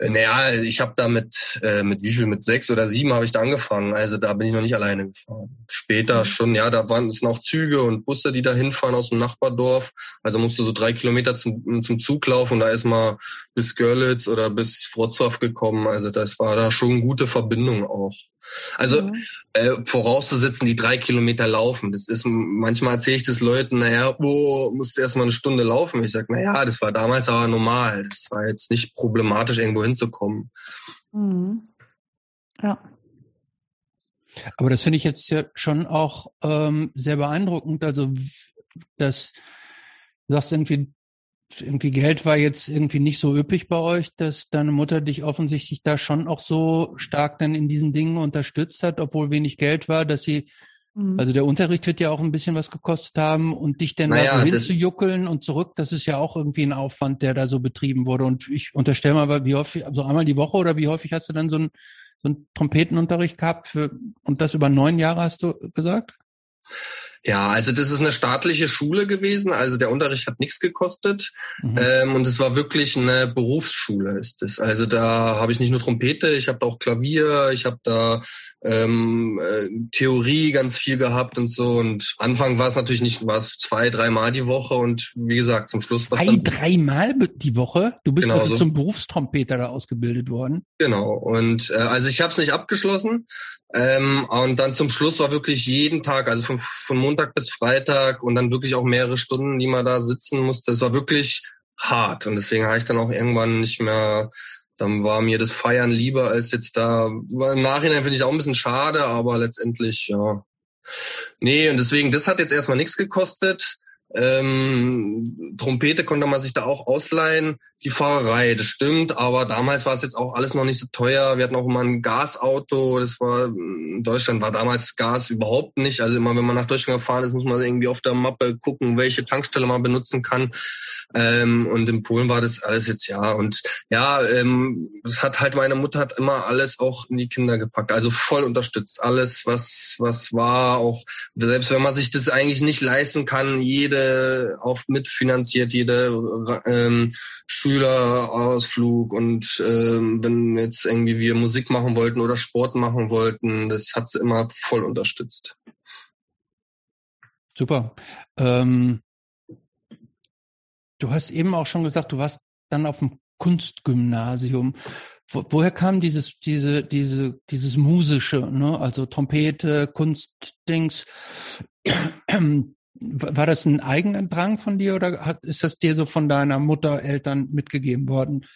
naja, ich habe da mit, äh, mit wie viel, mit sechs oder sieben habe ich da angefangen. Also da bin ich noch nicht alleine gefahren. Später mhm. schon, ja, da waren es noch Züge und Busse, die da hinfahren aus dem Nachbardorf. Also musst du so drei Kilometer zum, zum Zug laufen und da ist mal bis Görlitz oder bis Wrocław gekommen. Also das war da schon gute Verbindung auch. Also mhm. äh, vorauszusetzen, die drei Kilometer laufen. Das ist manchmal erzähle ich das Leuten, naja, wo musst du erstmal eine Stunde laufen. Ich sage, naja, das war damals aber normal. Das war jetzt nicht problematisch, irgendwo hinzukommen. Mhm. Ja. Aber das finde ich jetzt ja schon auch ähm, sehr beeindruckend. Also, dass du sagst irgendwie, irgendwie Geld war jetzt irgendwie nicht so üppig bei euch, dass deine Mutter dich offensichtlich da schon auch so stark dann in diesen Dingen unterstützt hat, obwohl wenig Geld war, dass sie, mhm. also der Unterricht wird ja auch ein bisschen was gekostet haben und dich dann naja, da so hinzujuckeln und zurück, das ist ja auch irgendwie ein Aufwand, der da so betrieben wurde. Und ich unterstelle mal, wie häufig, also einmal die Woche oder wie häufig hast du dann so einen, so einen Trompetenunterricht gehabt für, und das über neun Jahre hast du gesagt? Ja, also das ist eine staatliche Schule gewesen. Also der Unterricht hat nichts gekostet. Mhm. Ähm, und es war wirklich eine Berufsschule ist es. Also da habe ich nicht nur Trompete, ich habe da auch Klavier, ich habe da ähm, äh, Theorie ganz viel gehabt und so. Und Anfang war es natürlich nicht, war es zwei, dreimal die Woche und wie gesagt, zum Schluss war Zwei, dreimal die Woche? Du bist genau also so. zum Berufstrompeter da ausgebildet worden? Genau. Und äh, also ich habe es nicht abgeschlossen. Ähm, und dann zum Schluss war wirklich jeden Tag, also von, von Montag bis Freitag und dann wirklich auch mehrere Stunden, die man da sitzen musste. Es war wirklich hart. Und deswegen habe ich dann auch irgendwann nicht mehr dann war mir das Feiern lieber als jetzt da. Im Nachhinein finde ich auch ein bisschen schade, aber letztendlich, ja. Nee, und deswegen, das hat jetzt erstmal nichts gekostet. Ähm, Trompete konnte man sich da auch ausleihen. Die Fahrerei, das stimmt, aber damals war es jetzt auch alles noch nicht so teuer. Wir hatten auch immer ein Gasauto. Das war in Deutschland war damals Gas überhaupt nicht. Also immer wenn man nach Deutschland gefahren ist, muss man irgendwie auf der Mappe gucken, welche Tankstelle man benutzen kann. Ähm, und in Polen war das alles jetzt ja. Und ja, ähm, das hat halt meine Mutter hat immer alles auch in die Kinder gepackt. Also voll unterstützt. Alles, was, was war, auch selbst wenn man sich das eigentlich nicht leisten kann, jede auch mitfinanziert, jede ähm, Schülerausflug und ähm, wenn jetzt irgendwie wir Musik machen wollten oder Sport machen wollten, das hat sie immer voll unterstützt. Super. Ähm, Du hast eben auch schon gesagt, du warst dann auf dem Kunstgymnasium. Wo, woher kam dieses, diese, diese, dieses musische, ne? Also Trompete, Kunstdings. War das ein eigener Drang von dir oder hat, ist das dir so von deiner Mutter, Eltern mitgegeben worden?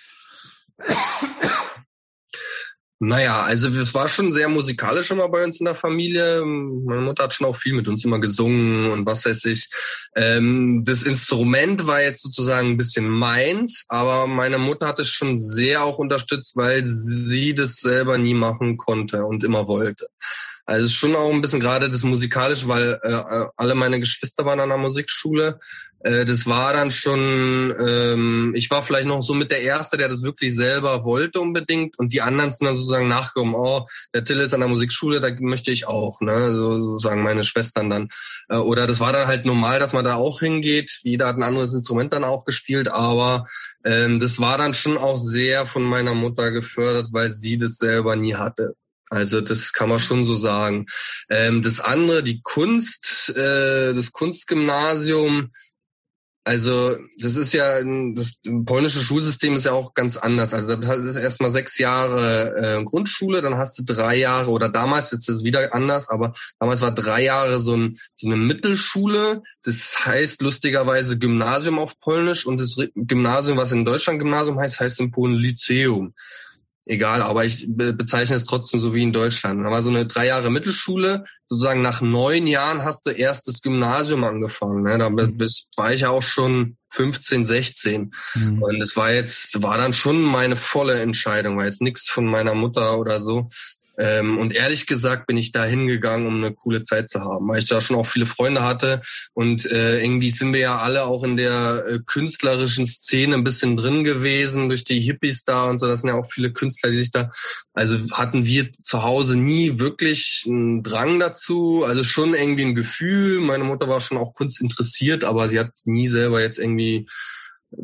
Naja, also es war schon sehr musikalisch immer bei uns in der Familie. Meine Mutter hat schon auch viel mit uns immer gesungen und was weiß ich. Ähm, das Instrument war jetzt sozusagen ein bisschen meins, aber meine Mutter hat es schon sehr auch unterstützt, weil sie das selber nie machen konnte und immer wollte. Also es ist schon auch ein bisschen gerade das Musikalische, weil äh, alle meine Geschwister waren an der Musikschule äh, das war dann schon, ähm, ich war vielleicht noch so mit der Erste, der das wirklich selber wollte unbedingt und die anderen sind dann sozusagen nachgekommen, oh, der Till ist an der Musikschule, da möchte ich auch, ne, so, sozusagen meine Schwestern dann. Äh, oder das war dann halt normal, dass man da auch hingeht, jeder hat ein anderes Instrument dann auch gespielt, aber ähm, das war dann schon auch sehr von meiner Mutter gefördert, weil sie das selber nie hatte. Also das kann man schon so sagen. Ähm, das andere, die Kunst, äh, das Kunstgymnasium, also das ist ja das polnische Schulsystem ist ja auch ganz anders. Also das ist erstmal sechs Jahre äh, Grundschule, dann hast du drei Jahre oder damals jetzt ist es wieder anders, aber damals war drei Jahre so, ein, so eine Mittelschule. Das heißt lustigerweise Gymnasium auf Polnisch und das Gymnasium, was in Deutschland Gymnasium heißt, heißt in Polen Lyzeum egal, aber ich bezeichne es trotzdem so wie in Deutschland. Da war so eine drei Jahre Mittelschule, sozusagen nach neun Jahren hast du erst das Gymnasium angefangen. Ne? Da mhm. war ich ja auch schon 15, 16. Mhm. Und es war jetzt, war dann schon meine volle Entscheidung, war jetzt nichts von meiner Mutter oder so. Ähm, und ehrlich gesagt bin ich da hingegangen, um eine coole Zeit zu haben, weil ich da schon auch viele Freunde hatte. Und äh, irgendwie sind wir ja alle auch in der äh, künstlerischen Szene ein bisschen drin gewesen, durch die Hippies da und so. Das sind ja auch viele Künstler, die sich da, also hatten wir zu Hause nie wirklich einen Drang dazu. Also schon irgendwie ein Gefühl. Meine Mutter war schon auch Kunst interessiert, aber sie hat nie selber jetzt irgendwie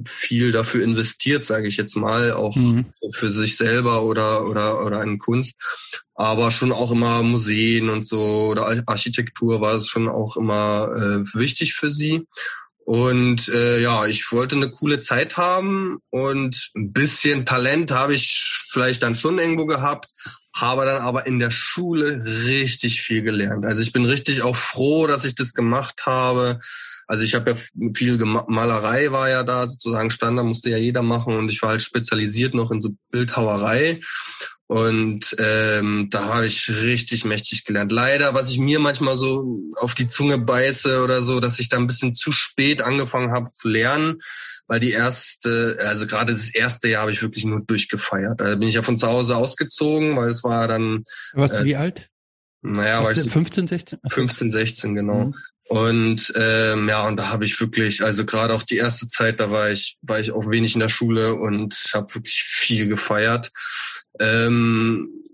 viel dafür investiert, sage ich jetzt mal, auch mhm. für sich selber oder oder oder in Kunst, aber schon auch immer Museen und so oder Architektur war es schon auch immer äh, wichtig für sie. Und äh, ja, ich wollte eine coole Zeit haben und ein bisschen Talent habe ich vielleicht dann schon irgendwo gehabt, habe dann aber in der Schule richtig viel gelernt. Also ich bin richtig auch froh, dass ich das gemacht habe also ich habe ja viel Malerei war ja da sozusagen Standard, musste ja jeder machen und ich war halt spezialisiert noch in so Bildhauerei. Und ähm, da habe ich richtig mächtig gelernt. Leider, was ich mir manchmal so auf die Zunge beiße oder so, dass ich da ein bisschen zu spät angefangen habe zu lernen, weil die erste, also gerade das erste Jahr habe ich wirklich nur durchgefeiert. Da bin ich ja von zu Hause ausgezogen, weil es war dann. Warst äh, du wie alt? Naja, war ich 15, 16? 15, 16, genau. Mhm. Und ähm, ja, und da habe ich wirklich, also gerade auch die erste Zeit, da war ich, war ich auch wenig in der Schule und habe wirklich viel gefeiert. Ähm,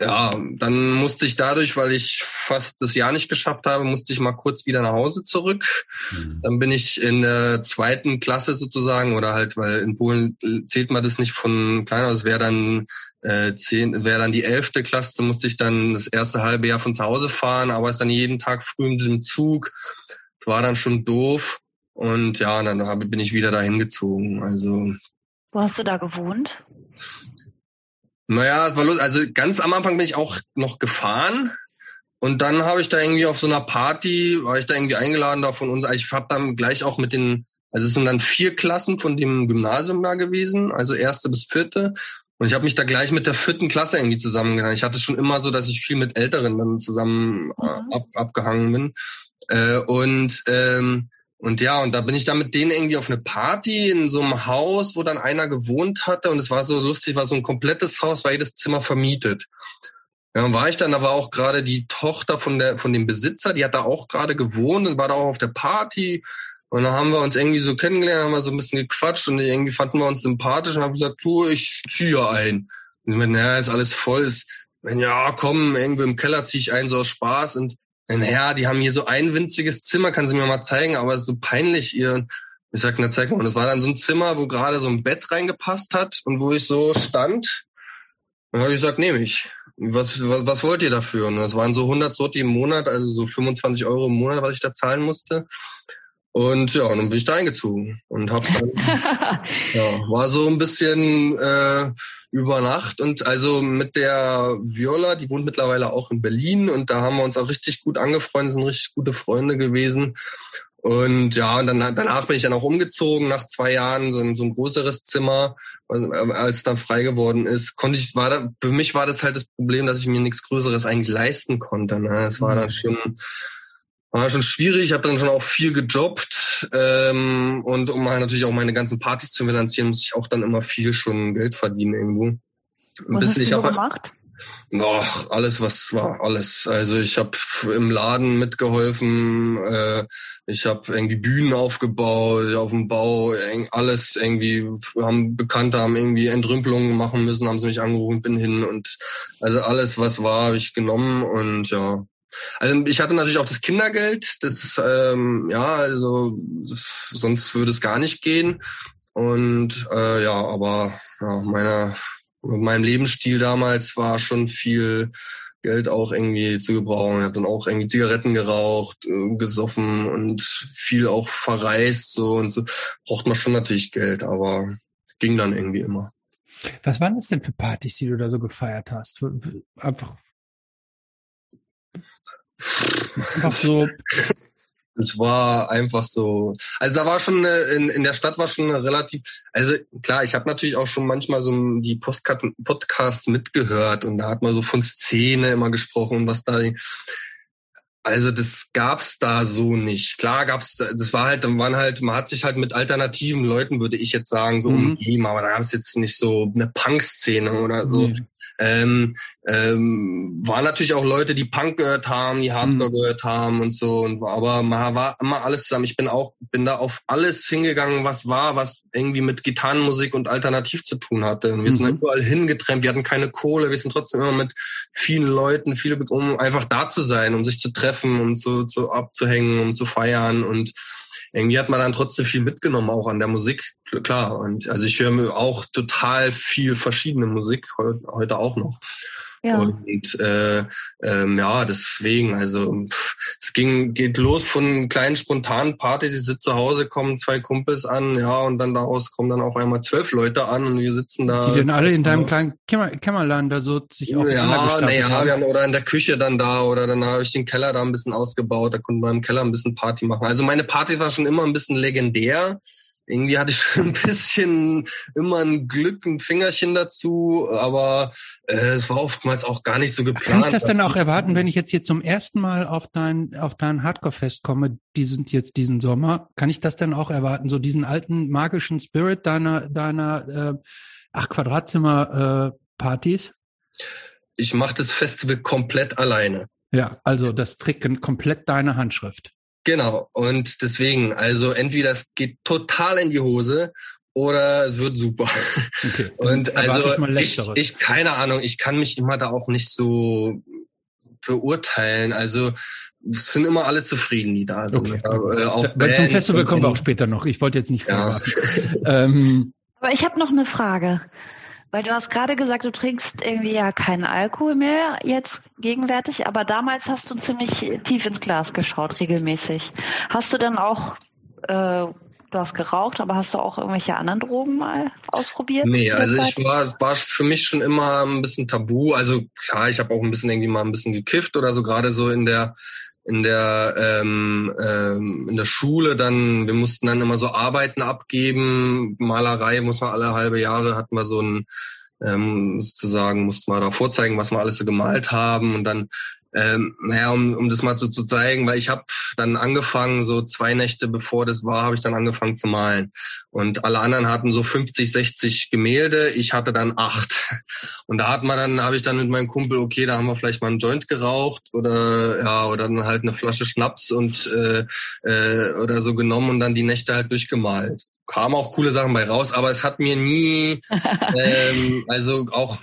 ja, dann musste ich dadurch, weil ich fast das Jahr nicht geschafft habe, musste ich mal kurz wieder nach Hause zurück. Mhm. Dann bin ich in der zweiten Klasse sozusagen oder halt, weil in Polen zählt man das nicht von kleiner, es wäre dann äh, zehn, wäre dann die elfte Klasse, musste ich dann das erste halbe Jahr von zu Hause fahren, aber ist dann jeden Tag früh mit dem Zug. Das war dann schon doof. Und ja, dann hab, bin ich wieder dahin gezogen. Also. Wo hast du da gewohnt? Naja, es war los. Also ganz am Anfang bin ich auch noch gefahren. Und dann habe ich da irgendwie auf so einer Party, war ich da irgendwie eingeladen da von uns. Also ich habe dann gleich auch mit den, also es sind dann vier Klassen von dem Gymnasium da gewesen, also erste bis vierte. Und ich habe mich da gleich mit der vierten Klasse irgendwie zusammengehangen. Ich hatte schon immer so, dass ich viel mit Älteren dann zusammen äh, mhm. ab, abgehangen bin. Äh, und ähm, und ja, und da bin ich dann mit denen irgendwie auf eine Party in so einem Haus, wo dann einer gewohnt hatte. Und es war so lustig, war so ein komplettes Haus, war jedes Zimmer vermietet. Ja, dann war ich dann, da war auch gerade die Tochter von der von dem Besitzer, die hat da auch gerade gewohnt und war da auch auf der Party. Und dann haben wir uns irgendwie so kennengelernt, haben wir so ein bisschen gequatscht und irgendwie fanden wir uns sympathisch und haben gesagt, du, ich ziehe ein. Und ich meine, naja, ist alles voll. Ist, wenn ja, komm, irgendwo im Keller ziehe ich ein, so aus Spaß. Und naja, die haben hier so ein winziges Zimmer, kann sie mir mal zeigen, aber es ist so peinlich ihr. Ich sag, na zeig mal. Und das war dann so ein Zimmer, wo gerade so ein Bett reingepasst hat und wo ich so stand. Dann habe ich gesagt, nehme ich. Was, was, was wollt ihr dafür? Und das waren so 100 Sorti im Monat, also so 25 Euro im Monat, was ich da zahlen musste. Und ja, dann bin ich da eingezogen und hab dann, ja, war so ein bisschen äh, über Nacht und also mit der Viola, die wohnt mittlerweile auch in Berlin und da haben wir uns auch richtig gut angefreundet, sind richtig gute Freunde gewesen. Und ja, und dann, danach bin ich dann auch umgezogen, nach zwei Jahren, so ein, so ein größeres Zimmer, als dann frei geworden ist, konnte ich, war da, für mich war das halt das Problem, dass ich mir nichts Größeres eigentlich leisten konnte. Ne? Es war dann mhm. schon war schon schwierig. Ich habe dann schon auch viel gejobbt ähm, und um halt natürlich auch meine ganzen Partys zu finanzieren, muss ich auch dann immer viel schon Geld verdienen irgendwo. Ein was bisschen, hast du so gemacht? Ach, alles was war, alles. Also ich habe im Laden mitgeholfen, äh, ich habe irgendwie Bühnen aufgebaut, auf dem Bau, alles irgendwie, haben Bekannte haben irgendwie Entrümpelungen machen müssen, haben sie mich angerufen, bin hin und also alles was war, habe ich genommen und ja, also ich hatte natürlich auch das Kindergeld, das ähm, ja, also das, sonst würde es gar nicht gehen. Und äh, ja, aber ja, meiner, meinem Lebensstil damals war schon viel Geld auch irgendwie zu gebrauchen. Ich habe dann auch irgendwie Zigaretten geraucht, äh, gesoffen und viel auch verreist so und so. Braucht man schon natürlich Geld, aber ging dann irgendwie immer. Was waren das denn für Partys, die du da so gefeiert hast? Einfach Einfach so. Es war einfach so. Also da war schon eine, in, in der Stadt war schon relativ. Also klar, ich habe natürlich auch schon manchmal so die Podcasts mitgehört und da hat man so von Szene immer gesprochen, was da. Also das gab's da so nicht. Klar gab's, das war halt, dann waren halt, man hat sich halt mit alternativen Leuten, würde ich jetzt sagen, so mhm. umgeben, aber da gab's jetzt nicht so eine Punk-Szene oder so. Mhm. Ähm, ähm, waren natürlich auch Leute, die Punk gehört haben, die Hardcore mhm. gehört haben und so. Und, aber man war immer alles zusammen. Ich bin auch, bin da auf alles hingegangen, was war, was irgendwie mit Gitarrenmusik und Alternativ zu tun hatte. Und wir mhm. sind überall hingetrennt. Wir hatten keine Kohle. Wir sind trotzdem immer mit vielen Leuten, viele, um einfach da zu sein, um sich zu treffen, um zu, zu abzuhängen, um zu feiern und irgendwie hat man dann trotzdem viel mitgenommen, auch an der Musik, klar. Und also ich höre mir auch total viel verschiedene Musik, heute auch noch. Ja. Und äh, ähm, ja, deswegen, also pff, es ging, geht los von kleinen spontanen Partys, ich sitze zu Hause, kommen zwei Kumpels an, ja, und dann daraus kommen dann auf einmal zwölf Leute an und wir sitzen da. Die denn alle in deinem kleinen Kämmer Kämmerlein da so sich auch Ja, naja, wir haben oder in der Küche dann da oder dann habe ich den Keller da ein bisschen ausgebaut, da konnten wir im Keller ein bisschen Party machen. Also meine Party war schon immer ein bisschen legendär irgendwie hatte ich schon ein bisschen immer ein Glück, ein Fingerchen dazu, aber äh, es war oftmals auch gar nicht so geplant. Kann ich das denn auch erwarten, wenn ich jetzt hier zum ersten Mal auf dein, auf dein Hardcore-Fest komme, diesen, jetzt diesen Sommer, kann ich das denn auch erwarten, so diesen alten magischen Spirit deiner, deiner äh, ach Quadratzimmer-Partys? Äh, ich mache das Festival komplett alleine. Ja, also das trägt komplett deine Handschrift. Genau. Und deswegen, also entweder es geht total in die Hose oder es wird super. Okay, und also ich, ich, ich, keine Ahnung, ich kann mich immer da auch nicht so beurteilen. Also es sind immer alle zufrieden, die da sind. Okay. Äh, auch ja, zum Festival kommen wir auch später noch. Ich wollte jetzt nicht vorgreifen. Ja. ähm, Aber ich habe noch eine Frage. Weil du hast gerade gesagt, du trinkst irgendwie ja keinen Alkohol mehr jetzt gegenwärtig, aber damals hast du ziemlich tief ins Glas geschaut, regelmäßig. Hast du dann auch, äh, du hast geraucht, aber hast du auch irgendwelche anderen Drogen mal ausprobiert? Nee, also ich war, war für mich schon immer ein bisschen tabu. Also klar, ich habe auch ein bisschen irgendwie mal ein bisschen gekifft oder so, gerade so in der in der ähm, ähm, in der Schule dann wir mussten dann immer so Arbeiten abgeben. Malerei muss man alle halbe Jahre hatten wir so ein ähm, sozusagen mussten wir da vorzeigen was wir alles so gemalt haben und dann ähm, naja, um, um das mal so zu zeigen, weil ich habe dann angefangen, so zwei Nächte bevor das war, habe ich dann angefangen zu malen. Und alle anderen hatten so 50, 60 Gemälde, ich hatte dann acht. Und da hat man dann, habe ich dann mit meinem Kumpel, okay, da haben wir vielleicht mal einen Joint geraucht oder ja, oder dann halt eine Flasche Schnaps und äh, äh, oder so genommen und dann die Nächte halt durchgemalt kamen auch coole Sachen bei raus, aber es hat mir nie, ähm, also auch,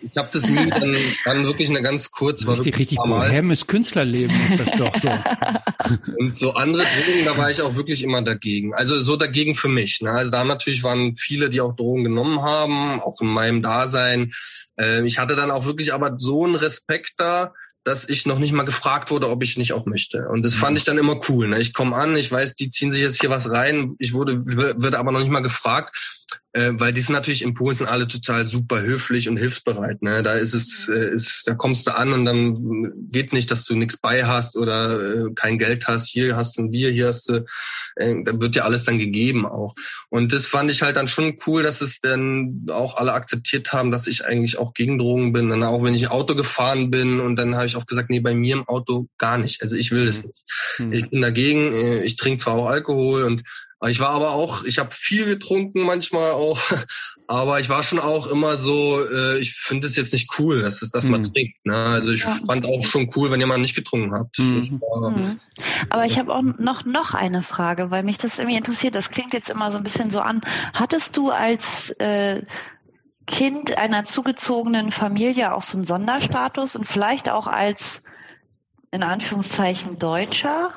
ich habe das nie dann, dann wirklich eine ganz kurz, war richtig, richtig bohemes Künstlerleben ist das doch so. Und so andere Drogen, da war ich auch wirklich immer dagegen. Also so dagegen für mich. Ne? Also da natürlich waren viele, die auch Drogen genommen haben, auch in meinem Dasein. Äh, ich hatte dann auch wirklich aber so einen Respekt da, dass ich noch nicht mal gefragt wurde, ob ich nicht auch möchte. Und das fand ich dann immer cool. Ne? Ich komme an, ich weiß, die ziehen sich jetzt hier was rein. Ich wurde, würde aber noch nicht mal gefragt äh, weil die sind natürlich in Polen sind alle total super höflich und hilfsbereit. Ne? Da ist es, äh, ist, da kommst du an und dann geht nicht, dass du nichts bei hast oder äh, kein Geld hast. Hier hast du ein Bier, hier hast du, äh, da wird dir alles dann gegeben auch. Und das fand ich halt dann schon cool, dass es dann auch alle akzeptiert haben, dass ich eigentlich auch gegen Drogen bin. Und auch wenn ich Auto gefahren bin und dann habe ich auch gesagt, nee, bei mir im Auto gar nicht. Also ich will das mhm. nicht. Mhm. Ich bin dagegen. Äh, ich trinke zwar auch Alkohol und ich war aber auch, ich habe viel getrunken manchmal auch, aber ich war schon auch immer so, äh, ich finde es jetzt nicht cool, dass, es, dass man mhm. trinkt. Ne? Also ich ja. fand auch schon cool, wenn jemand nicht getrunken hat. Mhm. mhm. Aber ich habe auch noch, noch eine Frage, weil mich das irgendwie interessiert. Das klingt jetzt immer so ein bisschen so an. Hattest du als äh, Kind einer zugezogenen Familie auch so einen Sonderstatus und vielleicht auch als in Anführungszeichen Deutscher?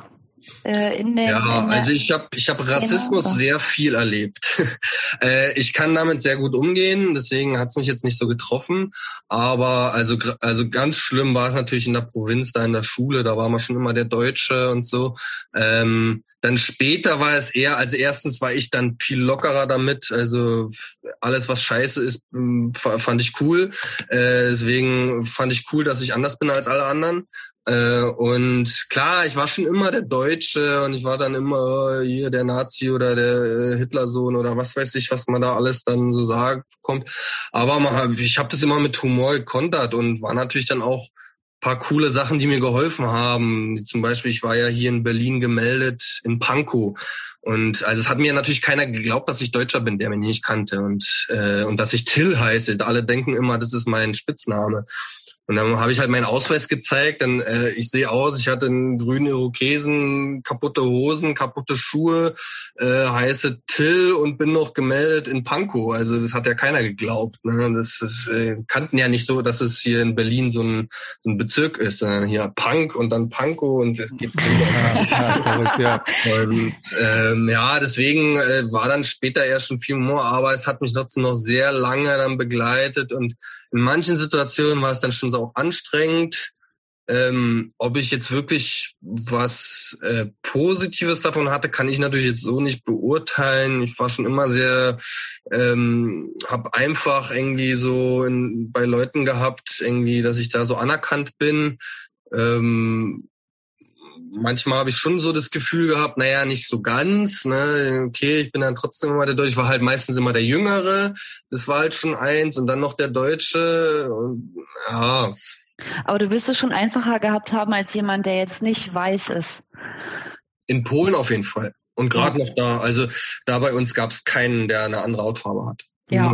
Äh, in den, ja, in also ich habe ich hab Rassismus genau. sehr viel erlebt. äh, ich kann damit sehr gut umgehen, deswegen hat es mich jetzt nicht so getroffen. Aber also, also ganz schlimm war es natürlich in der Provinz, da in der Schule, da war man schon immer der Deutsche und so. Ähm, dann später war es eher, also erstens war ich dann viel lockerer damit. Also alles, was scheiße ist, fand ich cool. Äh, deswegen fand ich cool, dass ich anders bin als alle anderen. Äh, und klar, ich war schon immer der Deutsche und ich war dann immer hier der Nazi oder der äh, Hitlersohn oder was weiß ich, was man da alles dann so sagt kommt. Aber man, ich habe das immer mit Humor gekontert und war natürlich dann auch paar coole Sachen, die mir geholfen haben. Zum Beispiel, ich war ja hier in Berlin gemeldet in Pankow. Und also es hat mir natürlich keiner geglaubt, dass ich Deutscher bin, der mich nicht kannte und äh, und dass ich Till heiße. Alle denken immer, das ist mein Spitzname. Und dann habe ich halt meinen Ausweis gezeigt. Dann äh, ich sehe aus, ich hatte einen grünen Irokesen, kaputte Hosen, kaputte Schuhe, äh, heiße Till und bin noch gemeldet in Pankow. Also das hat ja keiner geglaubt. Ne? Das, das äh, kannten ja nicht so, dass es hier in Berlin so ein, ein Bezirk ist, sondern hier Punk und dann Pankow und es gibt ja, ja, Und ähm, ja, deswegen äh, war dann später erst schon viel Humor, aber es hat mich trotzdem noch sehr lange dann begleitet und in manchen Situationen war es dann schon so auch anstrengend. Ähm, ob ich jetzt wirklich was äh, Positives davon hatte, kann ich natürlich jetzt so nicht beurteilen. Ich war schon immer sehr, ähm, habe einfach irgendwie so in, bei Leuten gehabt, irgendwie, dass ich da so anerkannt bin. Ähm, manchmal habe ich schon so das Gefühl gehabt, naja, nicht so ganz, ne, okay, ich bin dann trotzdem immer der Deutsche, ich war halt meistens immer der Jüngere, das war halt schon eins und dann noch der Deutsche, und, ja. Aber du wirst es schon einfacher gehabt haben als jemand, der jetzt nicht weiß ist. In Polen auf jeden Fall. Und gerade noch da, also da bei uns gab es keinen, der eine andere Hautfarbe hat. Ja.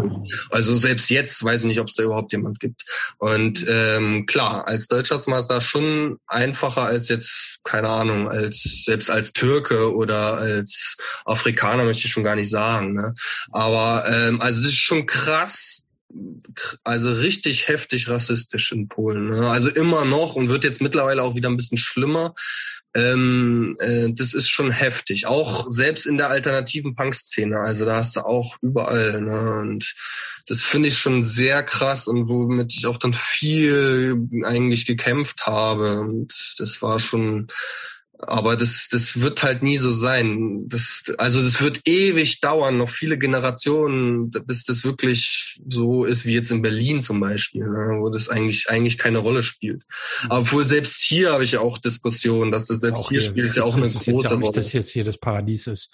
Also selbst jetzt weiß ich nicht, ob es da überhaupt jemand gibt. Und ähm, klar, als es schon einfacher als jetzt, keine Ahnung, als selbst als Türke oder als Afrikaner möchte ich schon gar nicht sagen. Ne? Aber ähm, also das ist schon krass, also richtig heftig rassistisch in Polen. Ne? Also immer noch und wird jetzt mittlerweile auch wieder ein bisschen schlimmer ähm, äh, das ist schon heftig. Auch selbst in der alternativen Punk-Szene. Also da hast du auch überall. Ne? Und das finde ich schon sehr krass und womit ich auch dann viel eigentlich gekämpft habe. Und das war schon aber das, das wird halt nie so sein. Das, also das wird ewig dauern, noch viele Generationen, bis das wirklich so ist wie jetzt in Berlin zum Beispiel, ne, wo das eigentlich eigentlich keine Rolle spielt. Aber Obwohl selbst hier habe ich ja auch Diskussionen, dass das selbst auch hier, hier spielt es ja auch eine große ja auch nicht, Rolle. Dass jetzt hier das Paradies ist.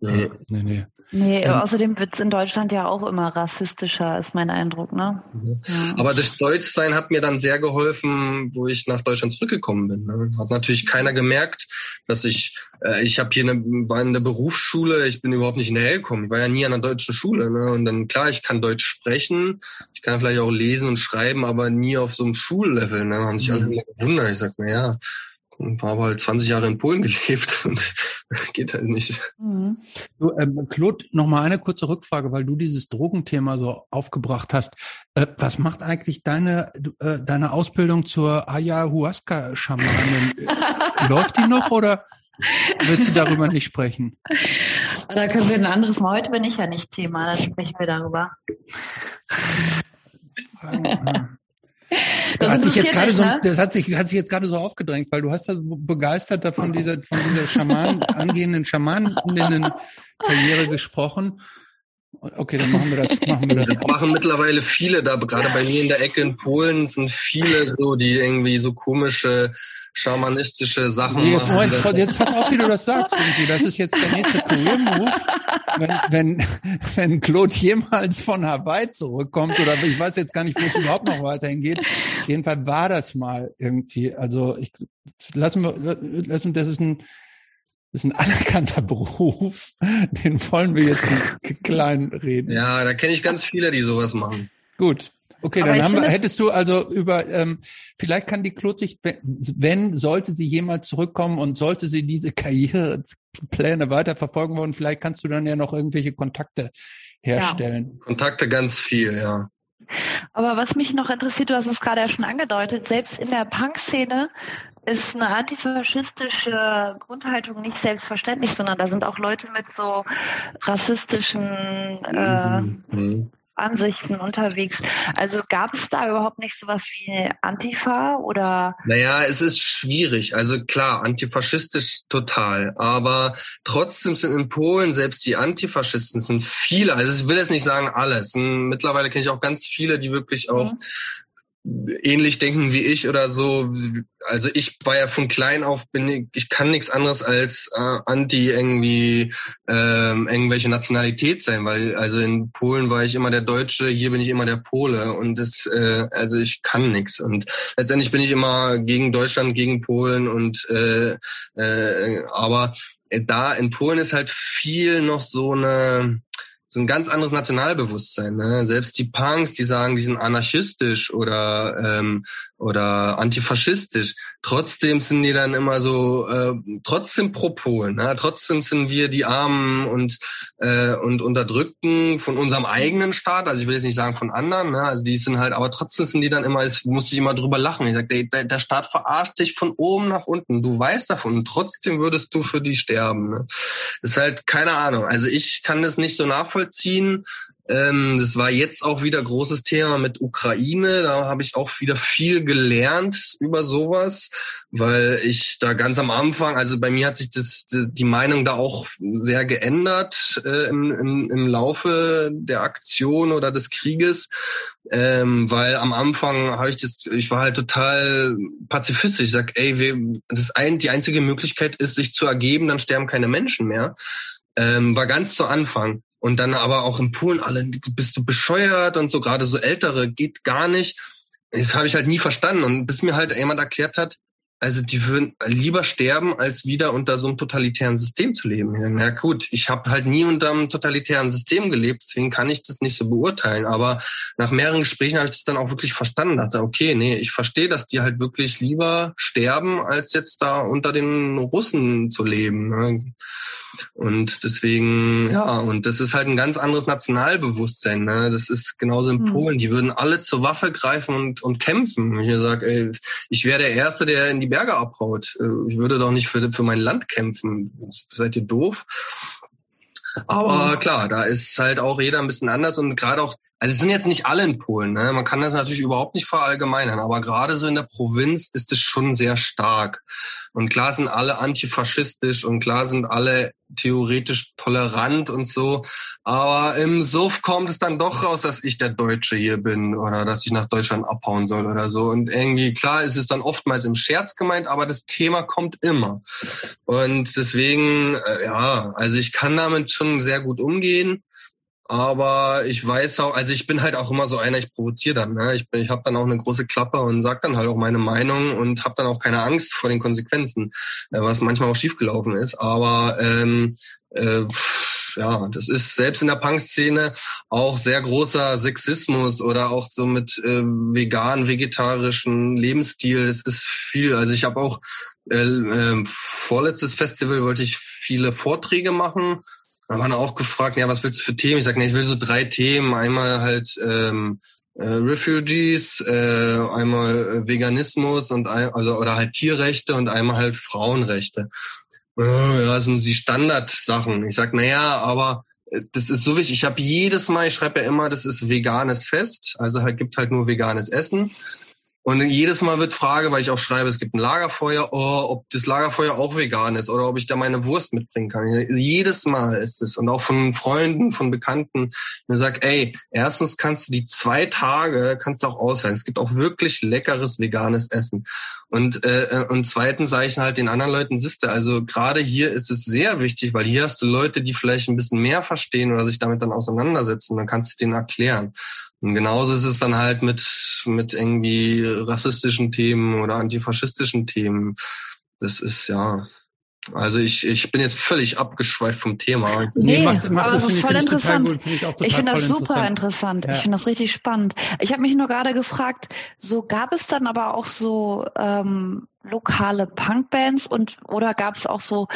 Nee, nee, nee. Nee, ähm, außerdem wird es in Deutschland ja auch immer rassistischer, ist mein Eindruck, ne? Ja. Aber das Deutschsein hat mir dann sehr geholfen, wo ich nach Deutschland zurückgekommen bin. Ne? Hat natürlich keiner gemerkt, dass ich, äh, ich habe hier eine, war in der Berufsschule, ich bin überhaupt nicht in der gekommen. Ich war ja nie an einer deutschen Schule. Ne? Und dann klar, ich kann Deutsch sprechen, ich kann vielleicht auch lesen und schreiben, aber nie auf so einem Schullevel. Ne? Haben sich mhm. alle immer gewundert. Ich sag, na ja, und habe halt 20 Jahre in Polen gelebt und geht halt nicht. Mhm. Du, ähm, Claude, noch mal eine kurze Rückfrage, weil du dieses Drogenthema so aufgebracht hast. Äh, was macht eigentlich deine äh, deine Ausbildung zur Ayahuasca-Schamanin? Läuft die noch oder wird sie darüber nicht sprechen? Da können wir ein anderes Mal. Heute bin ich ja nicht Thema, dann sprechen wir darüber. Das, hat sich jetzt gerade so, ne? das hat sich, hat sich jetzt gerade so aufgedrängt, weil du hast da so begeistert davon dieser, von dieser Schaman, angehenden Schamaninnen-Karriere gesprochen. Okay, dann machen wir das. Machen wir das. Das machen mittlerweile viele da, gerade bei mir in der Ecke in Polen sind viele so, die irgendwie so komische schamanistische Sachen nee, machen. Moment, jetzt pass auf, wie du das sagst. Irgendwie. Das ist jetzt der nächste Career-Move. Wenn, wenn, wenn Claude jemals von Hawaii zurückkommt, oder ich weiß jetzt gar nicht, wo es überhaupt noch weiterhin geht. Jedenfalls war das mal irgendwie. Also ich lassen wir, lassen, das ist ein das ist ein anerkannter Beruf. Den wollen wir jetzt nicht klein reden. Ja, da kenne ich ganz viele, die sowas machen. Gut. Okay, Aber dann haben wir, hättest du also über, ähm, vielleicht kann die sich, wenn, sollte sie jemals zurückkommen und sollte sie diese Karrierepläne weiterverfolgen wollen, vielleicht kannst du dann ja noch irgendwelche Kontakte herstellen. Ja. Kontakte ganz viel, ja. Aber was mich noch interessiert, du hast es gerade ja schon angedeutet, selbst in der Punk-Szene ist eine antifaschistische Grundhaltung nicht selbstverständlich, sondern da sind auch Leute mit so rassistischen äh, mhm. Ansichten unterwegs. Also gab es da überhaupt nicht sowas wie Antifa oder? Naja, es ist schwierig. Also klar, antifaschistisch total. Aber trotzdem sind in Polen selbst die Antifaschisten sind viele. Also ich will jetzt nicht sagen alles. Mittlerweile kenne ich auch ganz viele, die wirklich auch mhm ähnlich denken wie ich oder so. Also ich war ja von klein auf, bin ich, ich kann nichts anderes als äh, anti irgendwie ähm, irgendwelche Nationalität sein, weil also in Polen war ich immer der Deutsche, hier bin ich immer der Pole und das, äh, also ich kann nichts und letztendlich bin ich immer gegen Deutschland, gegen Polen und äh, äh, aber da in Polen ist halt viel noch so eine so ein ganz anderes Nationalbewusstsein. Ne? Selbst die Punks, die sagen, die sind anarchistisch oder ähm, oder antifaschistisch. Trotzdem sind die dann immer so, äh, trotzdem pro Polen. Ne? Trotzdem sind wir die Armen und äh, und Unterdrückten von unserem eigenen Staat. Also ich will jetzt nicht sagen von anderen. Ne? Also die sind halt, aber trotzdem sind die dann immer, es musste ich immer drüber lachen. Ich sag, der, der Staat verarscht dich von oben nach unten. Du weißt davon und trotzdem würdest du für die sterben. Ne? Ist halt keine Ahnung. Also ich kann das nicht so nachvollziehen. Ähm, das war jetzt auch wieder großes Thema mit Ukraine. Da habe ich auch wieder viel gelernt über sowas, weil ich da ganz am Anfang, also bei mir hat sich das die Meinung da auch sehr geändert äh, im, im, im Laufe der Aktion oder des Krieges, ähm, weil am Anfang habe ich das, ich war halt total pazifistisch. Ich sag, ey, wir, das ein, die einzige Möglichkeit ist, sich zu ergeben, dann sterben keine Menschen mehr. Ähm, war ganz zu Anfang. Und dann aber auch in Polen alle, bist du bescheuert und so, gerade so ältere, geht gar nicht. Das habe ich halt nie verstanden. Und bis mir halt jemand erklärt hat, also die würden lieber sterben, als wieder unter so einem totalitären System zu leben. Na gut, ich habe halt nie unter einem totalitären System gelebt, deswegen kann ich das nicht so beurteilen. Aber nach mehreren Gesprächen habe ich das dann auch wirklich verstanden. Dachte, okay, nee, ich verstehe, dass die halt wirklich lieber sterben, als jetzt da unter den Russen zu leben. Und deswegen, ja, und das ist halt ein ganz anderes Nationalbewusstsein. Ne? Das ist genauso in mhm. Polen. Die würden alle zur Waffe greifen und, und kämpfen. Ich sage, ich wäre der Erste, der in die Berge abhaut. Äh, ich würde doch nicht für, für mein Land kämpfen. Seid ihr doof? Aber klar, da ist halt auch jeder ein bisschen anders und gerade auch also es sind jetzt nicht alle in Polen, ne? man kann das natürlich überhaupt nicht verallgemeinern, aber gerade so in der Provinz ist es schon sehr stark. Und klar sind alle antifaschistisch und klar sind alle theoretisch tolerant und so, aber im Suff kommt es dann doch raus, dass ich der Deutsche hier bin oder dass ich nach Deutschland abhauen soll oder so. Und irgendwie, klar ist es dann oftmals im Scherz gemeint, aber das Thema kommt immer. Und deswegen, äh, ja, also ich kann damit schon sehr gut umgehen. Aber ich weiß auch, also ich bin halt auch immer so einer, ich provoziere dann. Ne? Ich, bin, ich habe dann auch eine große Klappe und sag dann halt auch meine Meinung und habe dann auch keine Angst vor den Konsequenzen, äh, was manchmal auch schiefgelaufen ist. Aber ähm, äh, ja, das ist selbst in der Punk-Szene auch sehr großer Sexismus oder auch so mit äh, vegan, vegetarischen Lebensstil. Das ist viel. Also ich habe auch äh, äh, vorletztes Festival wollte ich viele Vorträge machen da waren auch gefragt, ja, was willst du für Themen? Ich sage, nee, ich will so drei Themen. Einmal halt ähm, äh, Refugees, äh, einmal äh, Veganismus und ein, also oder halt Tierrechte und einmal halt Frauenrechte. Äh, ja, das sind die Standardsachen. Ich sag, naja, aber äh, das ist so wichtig. Ich habe jedes Mal, ich schreibe ja immer, das ist veganes Fest, also halt gibt halt nur veganes Essen. Und jedes Mal wird Frage, weil ich auch schreibe, es gibt ein Lagerfeuer, oh, ob das Lagerfeuer auch vegan ist oder ob ich da meine Wurst mitbringen kann. Jedes Mal ist es. Und auch von Freunden, von Bekannten, mir sagt, ey, erstens kannst du die zwei Tage, kannst du auch aushalten. Es gibt auch wirklich leckeres veganes Essen. Und, äh, und zweitens sage ich halt den anderen Leuten, siehste, also gerade hier ist es sehr wichtig, weil hier hast du Leute, die vielleicht ein bisschen mehr verstehen oder sich damit dann auseinandersetzen. Dann kannst du denen erklären. Und genauso ist es dann halt mit, mit irgendwie rassistischen Themen oder antifaschistischen Themen. Das ist ja, also ich, ich bin jetzt völlig abgeschweift vom Thema. Nee, nee macht, macht aber das, das ist voll interessant. Gut, find ich, ich finde das super interessant. interessant. Ja. Ich finde das richtig spannend. Ich habe mich nur gerade gefragt, so gab es dann aber auch so ähm, lokale Punkbands und oder gab es auch so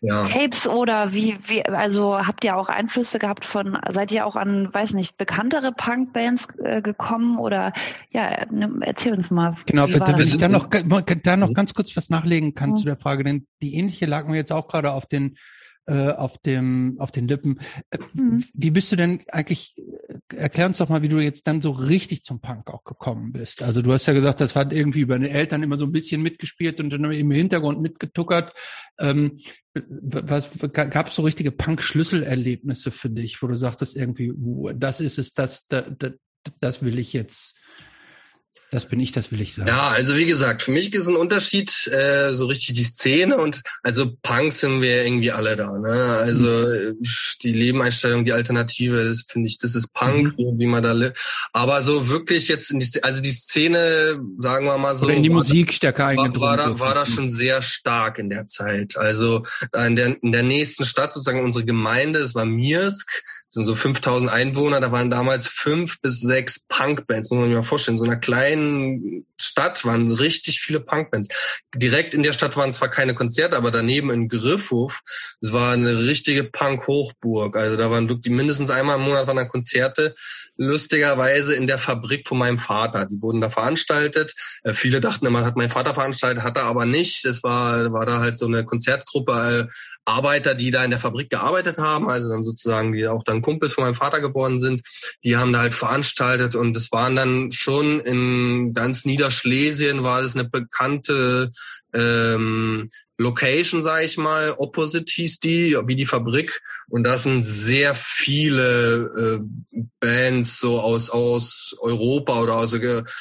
ja. Tapes oder wie wie also habt ihr auch Einflüsse gehabt von seid ihr auch an weiß nicht bekanntere Punkbands äh, gekommen oder ja ne, erzähl uns mal genau bitte wenn ich da noch da noch ganz kurz was nachlegen kann mhm. zu der Frage denn die ähnliche lag mir jetzt auch gerade auf den äh, auf dem auf den Lippen. Äh, mhm. Wie bist du denn eigentlich? Erklär uns doch mal, wie du jetzt dann so richtig zum Punk auch gekommen bist. Also du hast ja gesagt, das hat irgendwie über deine Eltern immer so ein bisschen mitgespielt und dann im Hintergrund mitgetuckert. Ähm, was gab es so richtige Punk-Schlüsselerlebnisse für dich, wo du sagtest irgendwie, das ist es, das, das, das will ich jetzt Das bin ich, das will ich sagen. Ja, also wie gesagt, für mich ist ein Unterschied äh, so richtig die Szene und also Punk sind wir irgendwie alle da. Ne? Also mhm. die Lebeneinstellung, die Alternative, das finde ich, das ist Punk, mhm. wie man da lebt. Aber so wirklich jetzt in die, also die Szene, sagen wir mal so, Oder in die Musik stärker eingedrungen. War, war, da, war da schon sehr stark in der Zeit. Also in der, in der nächsten Stadt sozusagen unsere Gemeinde, das war Mirsk sind so 5000 Einwohner, da waren damals fünf bis sechs Punkbands, muss man sich mal vorstellen. In so einer kleinen Stadt waren richtig viele Punkbands. Direkt in der Stadt waren zwar keine Konzerte, aber daneben in Griffhof, es war eine richtige Punk-Hochburg. Also da waren wirklich mindestens einmal im Monat waren da Konzerte lustigerweise in der Fabrik von meinem Vater. Die wurden da veranstaltet. Äh, viele dachten immer, hat mein Vater veranstaltet, hat er aber nicht. Das war, war da halt so eine Konzertgruppe äh, Arbeiter, die da in der Fabrik gearbeitet haben, also dann sozusagen, die auch dann Kumpels von meinem Vater geworden sind, die haben da halt veranstaltet und es waren dann schon in ganz Niederschlesien war es eine bekannte ähm, Location, sage ich mal, Opposite hieß die, wie die Fabrik. Und da sind sehr viele äh, Bands so aus aus Europa oder aus,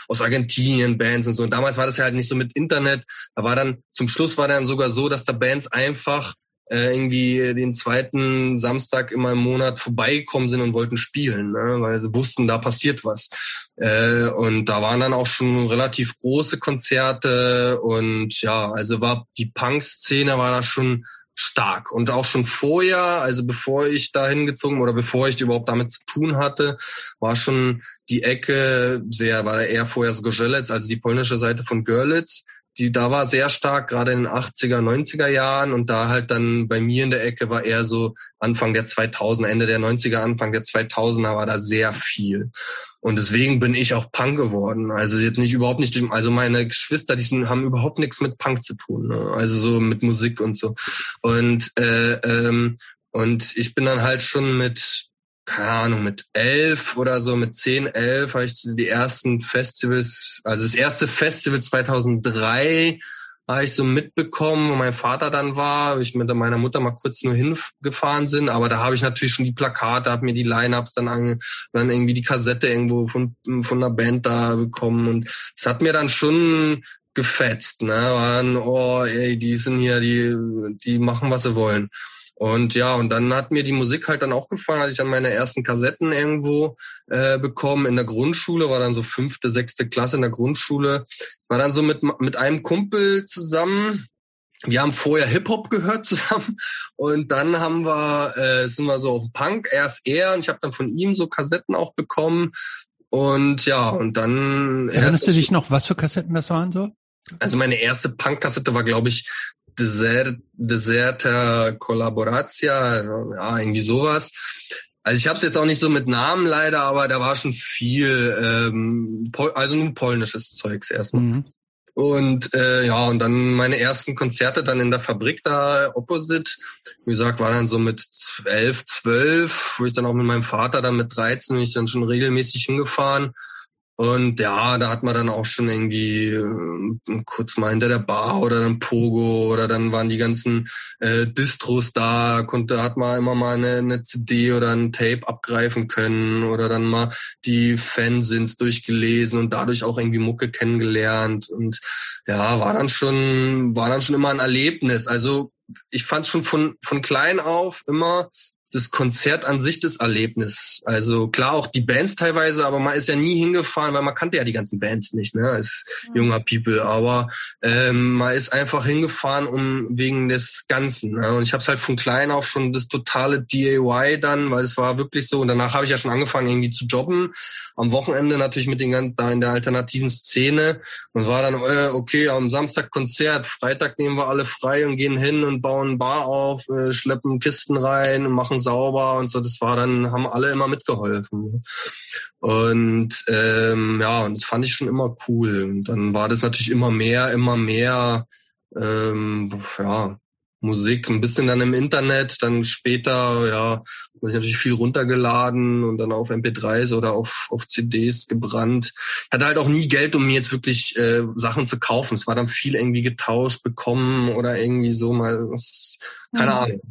aus Argentinien Bands und so. Und damals war das ja halt nicht so mit Internet. Da war dann zum Schluss war dann sogar so, dass da Bands einfach äh, irgendwie den zweiten Samstag immer im Monat vorbeigekommen sind und wollten spielen, ne? weil sie wussten, da passiert was. Äh, und da waren dann auch schon relativ große Konzerte und ja, also war die Punk-Szene war da schon stark und auch schon vorher, also bevor ich da hingezogen oder bevor ich überhaupt damit zu tun hatte, war schon die Ecke sehr, war eher vorher Zgorzelec, also die polnische Seite von Görlitz die da war sehr stark, gerade in den 80er, 90er Jahren und da halt dann bei mir in der Ecke war eher so Anfang der 2000er, Ende der 90er, Anfang der 2000er war da sehr viel. Und deswegen bin ich auch Punk geworden. Also jetzt nicht überhaupt nicht, also meine Geschwister, die sind, haben überhaupt nichts mit Punk zu tun, ne? also so mit Musik und so. Und äh, ähm, und ich bin dann halt schon mit keine Ahnung, mit elf oder so, mit zehn, elf habe ich die ersten Festivals, also das erste Festival 2003 habe ich so mitbekommen, wo mein Vater dann war, ich mit meiner Mutter mal kurz nur hingefahren sind, aber da habe ich natürlich schon die Plakate, habe mir die Line-Ups dann an, dann irgendwie die Kassette irgendwo von, von einer Band da bekommen. Und es hat mir dann schon gefetzt, ne, war dann, oh, ey, die sind hier, die, die machen, was sie wollen. Und ja, und dann hat mir die Musik halt dann auch gefallen, als ich dann meine ersten Kassetten irgendwo äh, bekommen in der Grundschule, war dann so fünfte, sechste Klasse in der Grundschule, war dann so mit, mit einem Kumpel zusammen. Wir haben vorher Hip-Hop gehört zusammen und dann haben wir, äh, sind wir so auf Punk, erst er und ich habe dann von ihm so Kassetten auch bekommen. Und ja, und dann. Erinnerst du dich noch, was für Kassetten das waren so? Also meine erste Punk-Kassette war, glaube ich, Desert, Deserta Collaboratia, ja, irgendwie sowas. Also ich habe es jetzt auch nicht so mit Namen leider, aber da war schon viel, ähm, also nun polnisches Zeugs erstmal. Mhm. Und äh, ja, und dann meine ersten Konzerte dann in der Fabrik da opposite. Wie gesagt, war dann so mit elf, zwölf, wo ich dann auch mit meinem Vater dann mit 13 bin ich dann schon regelmäßig hingefahren. Und ja, da hat man dann auch schon irgendwie äh, kurz mal hinter der Bar oder dann Pogo oder dann waren die ganzen äh, Distros da, konnte hat man immer mal eine, eine CD oder ein Tape abgreifen können oder dann mal die Fansins durchgelesen und dadurch auch irgendwie Mucke kennengelernt und ja, war dann schon war dann schon immer ein Erlebnis. Also ich fand schon von von klein auf immer das Konzert an sich das Erlebnis. Also klar auch die Bands teilweise, aber man ist ja nie hingefahren, weil man kannte ja die ganzen Bands nicht, ne, als mhm. junger People. Aber ähm, man ist einfach hingefahren um wegen des Ganzen. Ne? Und ich habe es halt von klein auf schon das totale DIY dann, weil es war wirklich so. Und danach habe ich ja schon angefangen irgendwie zu jobben. Am Wochenende natürlich mit den ganzen da in der alternativen Szene. Und war dann äh, okay, am Samstag Konzert, Freitag nehmen wir alle frei und gehen hin und bauen Bar auf, äh, schleppen Kisten rein machen sauber und so. Das war dann, haben alle immer mitgeholfen. Und ähm, ja, und das fand ich schon immer cool. Und dann war das natürlich immer mehr, immer mehr, ähm, ja, Musik, ein bisschen dann im Internet, dann später, ja, habe ich natürlich viel runtergeladen und dann auf MP3s oder auf, auf CDs gebrannt. Ich hatte halt auch nie Geld, um mir jetzt wirklich äh, Sachen zu kaufen. Es war dann viel irgendwie getauscht, bekommen oder irgendwie so mal, was, keine mhm. Ahnung.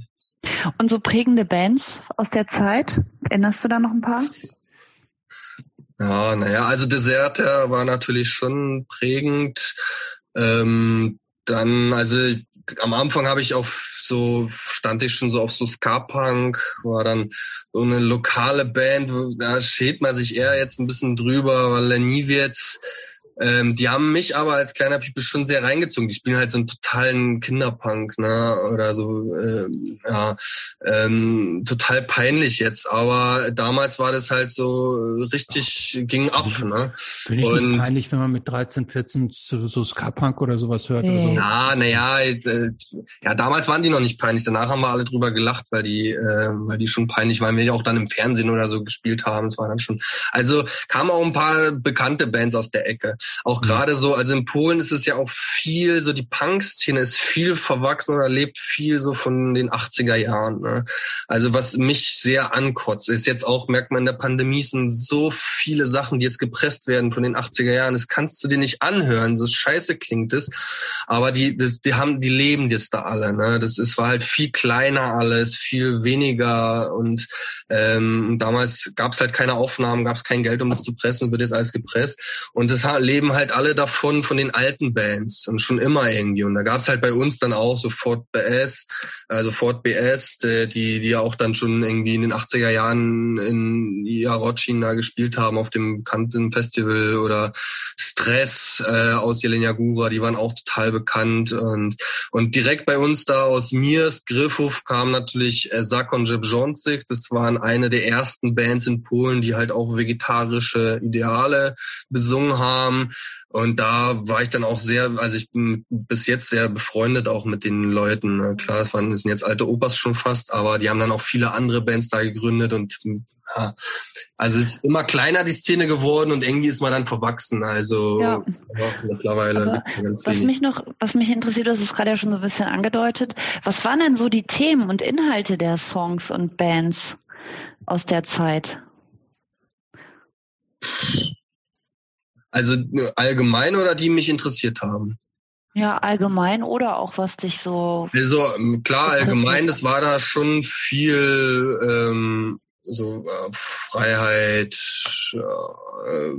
Und so prägende Bands aus der Zeit, erinnerst du da noch ein paar? Ja, naja, also Deserter war natürlich schon prägend. Ähm, dann, also am Anfang habe ich auf so, stand ich schon so auf so Ska-Punk, war dann so eine lokale Band, da schält man sich eher jetzt ein bisschen drüber, weil Leniewitz ähm, die haben mich aber als kleiner People schon sehr reingezogen. Die spielen halt so einen totalen Kinderpunk, ne? Oder so, ähm, ja, ähm, total peinlich jetzt. Aber damals war das halt so richtig, ging ab, ne? Finde ich Und, nicht peinlich, wenn man mit 13, 14 so, so Ska-Punk oder sowas hört. Nee. Oder so. Ja, naja, äh, ja, damals waren die noch nicht peinlich. Danach haben wir alle drüber gelacht, weil die, äh, weil die schon peinlich waren, wir ja auch dann im Fernsehen oder so gespielt haben. Es war dann schon, also kamen auch ein paar bekannte Bands aus der Ecke. Auch gerade so, also in Polen ist es ja auch viel, so die Punk-Szene ist viel verwachsen oder lebt viel so von den 80er Jahren. Ne? Also was mich sehr ankotzt, ist jetzt auch, merkt man in der Pandemie, sind so viele Sachen, die jetzt gepresst werden von den 80er Jahren. Das kannst du dir nicht anhören, so scheiße klingt es. Aber die, das, die haben, die leben jetzt da alle. Ne? Das ist, war halt viel kleiner alles, viel weniger und ähm, damals gab es halt keine Aufnahmen, gab es kein Geld, um das zu pressen, wird jetzt alles gepresst. Und das leben halt alle davon, von den alten Bands und schon immer irgendwie. Und da gab es halt bei uns dann auch so Ford BS, also Ford BS, die, die ja auch dann schon irgendwie in den 80er Jahren in Jarocin da gespielt haben auf dem bekannten Festival oder Stress äh, aus Jelenia Gura, die waren auch total bekannt. Und, und direkt bei uns da aus Mirs, Griffhof kam natürlich äh, Sakon Jebjonczyk, das waren eine der ersten Bands in Polen, die halt auch vegetarische Ideale besungen haben. Und da war ich dann auch sehr, also ich bin bis jetzt sehr befreundet auch mit den Leuten. Klar, es waren das sind jetzt alte Opas schon fast, aber die haben dann auch viele andere Bands da gegründet und ja, also es ist immer kleiner die Szene geworden und irgendwie ist man dann verwachsen. Also ja. mittlerweile ganz was mich noch, was mich interessiert, das ist gerade ja schon so ein bisschen angedeutet. Was waren denn so die Themen und Inhalte der Songs und Bands aus der Zeit? Also allgemein oder die mich interessiert haben? Ja, allgemein oder auch was dich so. Also klar, allgemein, das war da schon viel ähm, so äh, Freiheit, äh,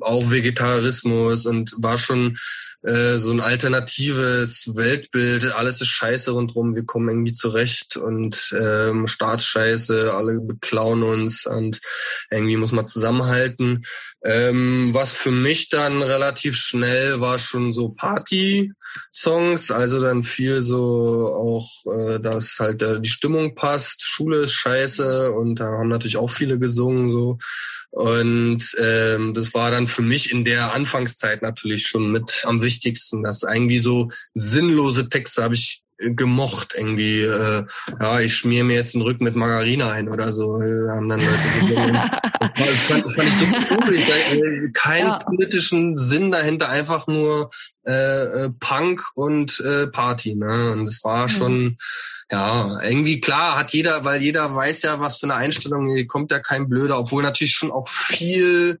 auch Vegetarismus und war schon äh, so ein alternatives Weltbild, alles ist scheiße rundrum, wir kommen irgendwie zurecht und ähm, Staatsscheiße, alle beklauen uns und irgendwie muss man zusammenhalten. Ähm, was für mich dann relativ schnell war schon so Party-Songs, also dann viel so auch, äh, dass halt äh, die Stimmung passt, Schule ist scheiße und da haben natürlich auch viele gesungen so. Und ähm, das war dann für mich in der Anfangszeit natürlich schon mit am wichtigsten. dass eigentlich so sinnlose Texte habe ich gemocht irgendwie. Äh, ja, ich schmier mir jetzt den Rücken mit Margarine ein oder so. Wir haben dann Leute das, fand, das fand ich so cool. Ich, äh, keinen ja. politischen Sinn dahinter, einfach nur äh, äh, Punk und äh, Party. Ne? Und das war schon. Mhm ja, irgendwie klar hat jeder, weil jeder weiß ja, was für eine Einstellung, hier kommt ja kein Blöder, obwohl natürlich schon auch viel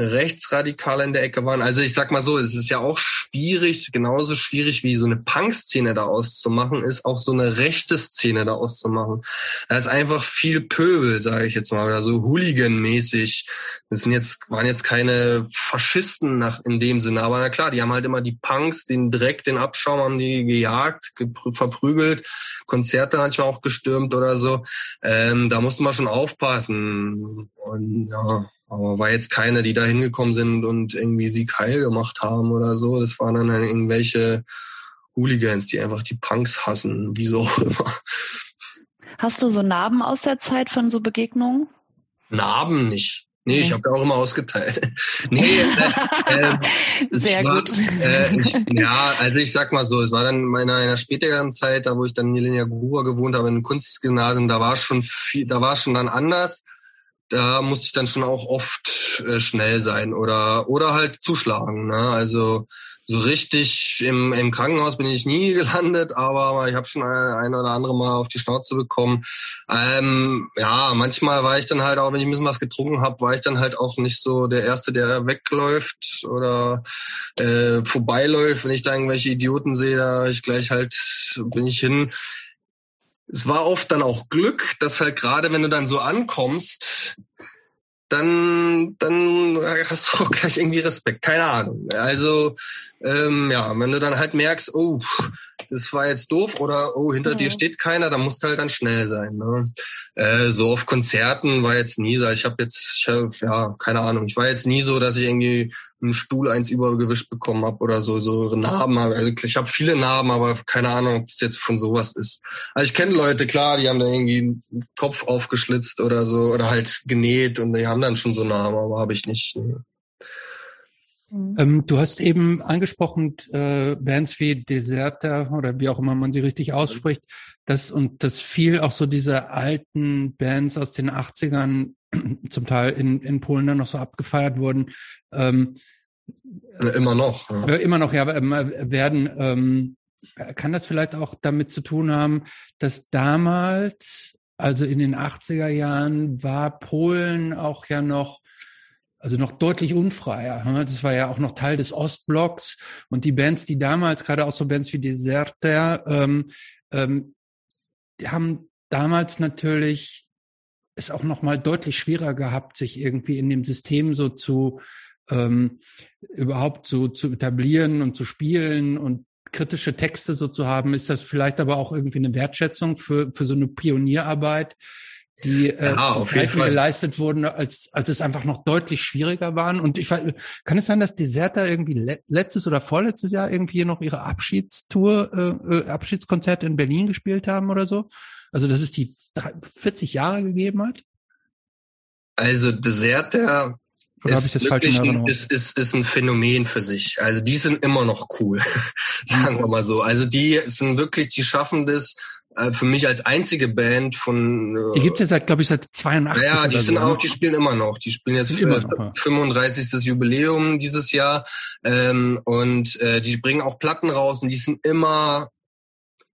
Rechtsradikale in der Ecke waren. Also ich sag mal so, es ist ja auch schwierig, genauso schwierig wie so eine Punk-Szene da auszumachen, ist auch so eine rechte Szene da auszumachen. Da ist einfach viel Pöbel, sage ich jetzt mal, oder so Hooligan-mäßig. Das sind jetzt, waren jetzt keine Faschisten nach, in dem Sinne, aber na klar, die haben halt immer die Punks, den Dreck, den Abschaum haben die gejagt, verprügelt, Konzerte manchmal auch gestürmt oder so. Ähm, da musste man schon aufpassen. Und ja, aber war jetzt keine, die da hingekommen sind und irgendwie Sieg heil gemacht haben oder so. Das waren dann irgendwelche Hooligans, die einfach die Punks hassen, wieso auch immer. Hast du so Narben aus der Zeit von so Begegnungen? Narben nicht. Nee, okay. ich habe auch immer ausgeteilt. nee, äh, äh, Sehr war, gut. Äh, ich, ja, also ich sag mal so, es war dann in meiner, einer späteren Zeit, da wo ich dann in Jelenia Gruber gewohnt habe, in Kunstgymnasium, da war schon viel, da war schon dann anders da musste ich dann schon auch oft äh, schnell sein oder oder halt zuschlagen. Ne? Also so richtig im, im Krankenhaus bin ich nie gelandet, aber ich habe schon ein, ein oder andere Mal auf die Schnauze bekommen. Ähm, ja, manchmal war ich dann halt auch, wenn ich ein bisschen was getrunken habe, war ich dann halt auch nicht so der Erste, der wegläuft oder äh, vorbeiläuft. Wenn ich da irgendwelche Idioten sehe, da ich gleich halt bin ich hin es war oft dann auch Glück, dass halt gerade wenn du dann so ankommst, dann, dann hast du auch gleich irgendwie Respekt. Keine Ahnung. Also, ähm, ja, wenn du dann halt merkst, oh, das war jetzt doof oder oh, hinter mhm. dir steht keiner, dann musst du halt dann schnell sein. Ne? Äh, so auf Konzerten war jetzt nie so. Ich habe jetzt, ich hab, ja, keine Ahnung, ich war jetzt nie so, dass ich irgendwie einen Stuhl eins übergewischt bekommen habe oder so, so Narben. Also ich habe viele Narben, aber keine Ahnung, ob das jetzt von sowas ist. Also ich kenne Leute, klar, die haben da irgendwie einen Kopf aufgeschlitzt oder so oder halt genäht und die haben dann schon so Narben, aber habe ich nicht. Ne? Mhm. Ähm, du hast eben angesprochen, äh, Bands wie Deserter oder wie auch immer man sie richtig ausspricht, das und das viel auch so diese alten Bands aus den 80ern zum Teil in, in Polen dann noch so abgefeiert wurden. Ähm, immer noch. Ja. Äh, immer noch, ja, äh, werden. Ähm, kann das vielleicht auch damit zu tun haben, dass damals, also in den 80er Jahren, war Polen auch ja noch also noch deutlich unfreier. Ne? Das war ja auch noch Teil des Ostblocks und die Bands, die damals, gerade auch so Bands wie Deserter, ähm, ähm, die haben damals natürlich es auch noch mal deutlich schwerer gehabt, sich irgendwie in dem System so zu ähm, überhaupt so zu etablieren und zu spielen und kritische Texte so zu haben. Ist das vielleicht aber auch irgendwie eine Wertschätzung für für so eine Pionierarbeit? Die äh, ja, zu Zeiten geleistet wurden, als, als es einfach noch deutlich schwieriger waren. Und ich kann es sein, dass Deserter irgendwie le letztes oder vorletztes Jahr irgendwie noch ihre Abschiedstour, äh, äh Abschiedskonzert in Berlin gespielt haben oder so? Also, dass es die 40 Jahre gegeben hat? Also Deserter oder ist, ich ein, ist, ist, ist ein Phänomen für sich. Also die sind immer noch cool, sagen wir mal so. Also die sind wirklich, die schaffen das, für mich als einzige Band von. Äh, die gibt es seit, glaube ich, seit 82. Ja, die sind so, auch, ne? die spielen immer noch. Die spielen jetzt äh, noch, 35. Jubiläum dieses Jahr ähm, und äh, die bringen auch Platten raus und die sind immer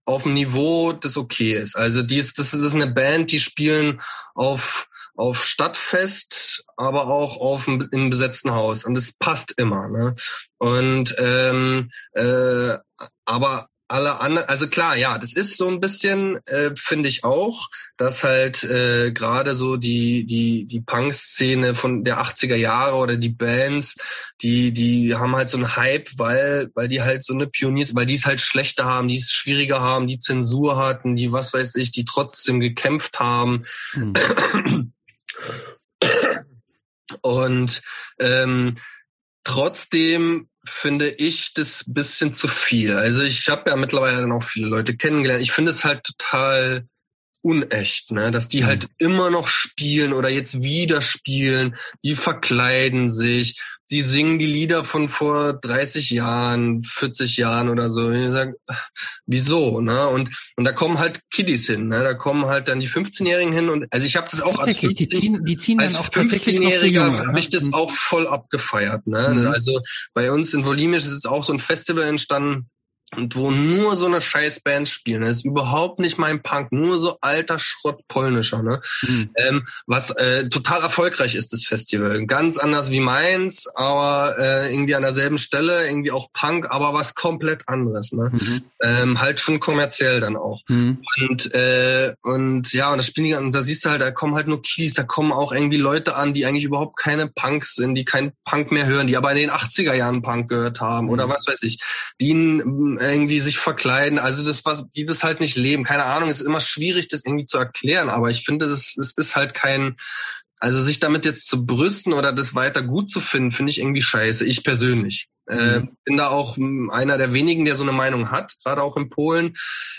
auf dem Niveau, das okay ist. Also die ist, das ist eine Band, die spielen auf auf Stadtfest, aber auch auf einem, im besetzten Haus und es passt immer. Ne? Und ähm, äh, aber alle anderen, also klar, ja, das ist so ein bisschen, äh, finde ich auch, dass halt äh, gerade so die die die Punk-Szene von der 80er Jahre oder die Bands, die die haben halt so einen Hype, weil weil die halt so eine Pioniers, weil die es halt schlechter haben, die es schwieriger haben, die Zensur hatten, die was weiß ich, die trotzdem gekämpft haben. Mhm. Und ähm, trotzdem finde ich das bisschen zu viel. Also ich habe ja mittlerweile dann auch viele Leute kennengelernt. Ich finde es halt total unecht, ne? dass die mhm. halt immer noch spielen oder jetzt wieder spielen, die verkleiden sich, die singen die Lieder von vor 30 Jahren, 40 Jahren oder so. Und ich sage, wieso? Ne? Und, und da kommen halt Kiddies hin, ne? da kommen halt dann die 15-Jährigen hin und also ich habe das auch als 15, die ziehen, die ziehen dann auch tatsächlich noch Junge, habe ich das mhm. auch voll abgefeiert. Ne? Mhm. Also bei uns in Volimisch ist es auch so ein Festival entstanden, und wo nur so eine scheiß Band spielen. Das ist überhaupt nicht mein Punk, nur so alter Schrott polnischer, ne? Mhm. Ähm, was äh, total erfolgreich ist, das Festival. Ganz anders wie meins, aber äh, irgendwie an derselben Stelle, irgendwie auch Punk, aber was komplett anderes, ne? Mhm. Ähm, halt schon kommerziell dann auch. Mhm. Und äh, und ja, und das spielen die, und da siehst du halt, da kommen halt nur Kies, da kommen auch irgendwie Leute an, die eigentlich überhaupt keine Punks sind, die keinen Punk mehr hören, die aber in den 80er Jahren Punk gehört haben oder mhm. was weiß ich, die irgendwie sich verkleiden. Also das, was die das halt nicht leben. Keine Ahnung, es ist immer schwierig, das irgendwie zu erklären, aber ich finde, es ist halt kein, also sich damit jetzt zu brüsten oder das weiter gut zu finden, finde ich irgendwie scheiße. Ich persönlich. Äh, mhm. Äh, bin da auch einer der wenigen, der so eine Meinung hat, gerade auch in Polen.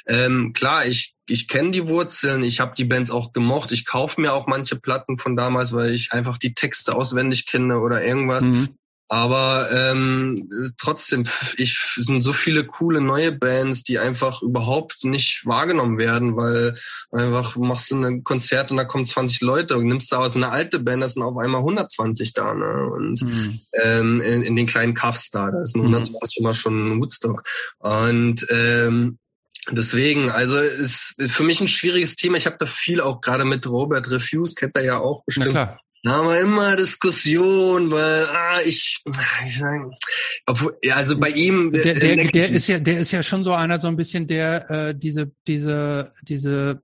Ähm, klar, ich, ich kenne die Wurzeln, ich habe die Bands auch gemocht, ich kaufe mir auch manche Platten von damals, weil ich einfach die Texte auswendig kenne oder irgendwas. Mhm. Aber ähm, trotzdem, ich sind so viele coole neue Bands, die einfach überhaupt nicht wahrgenommen werden, weil einfach machst du ein Konzert und da kommen 20 Leute und nimmst da aus eine alte Band, da sind auf einmal 120 da, ne? Und mhm. ähm, in, in den kleinen Cuffs da, da ist ein 120 mhm. immer schon ein Woodstock. Und ähm, Deswegen, also ist für mich ein schwieriges Thema. Ich habe da viel auch gerade mit Robert Refuse, kennt er ja auch bestimmt. Da haben wir immer Diskussion, weil ah, ich, ich obwohl, ja, also bei ihm der, der, der ist ja der ist ja schon so einer so ein bisschen der äh, diese diese diese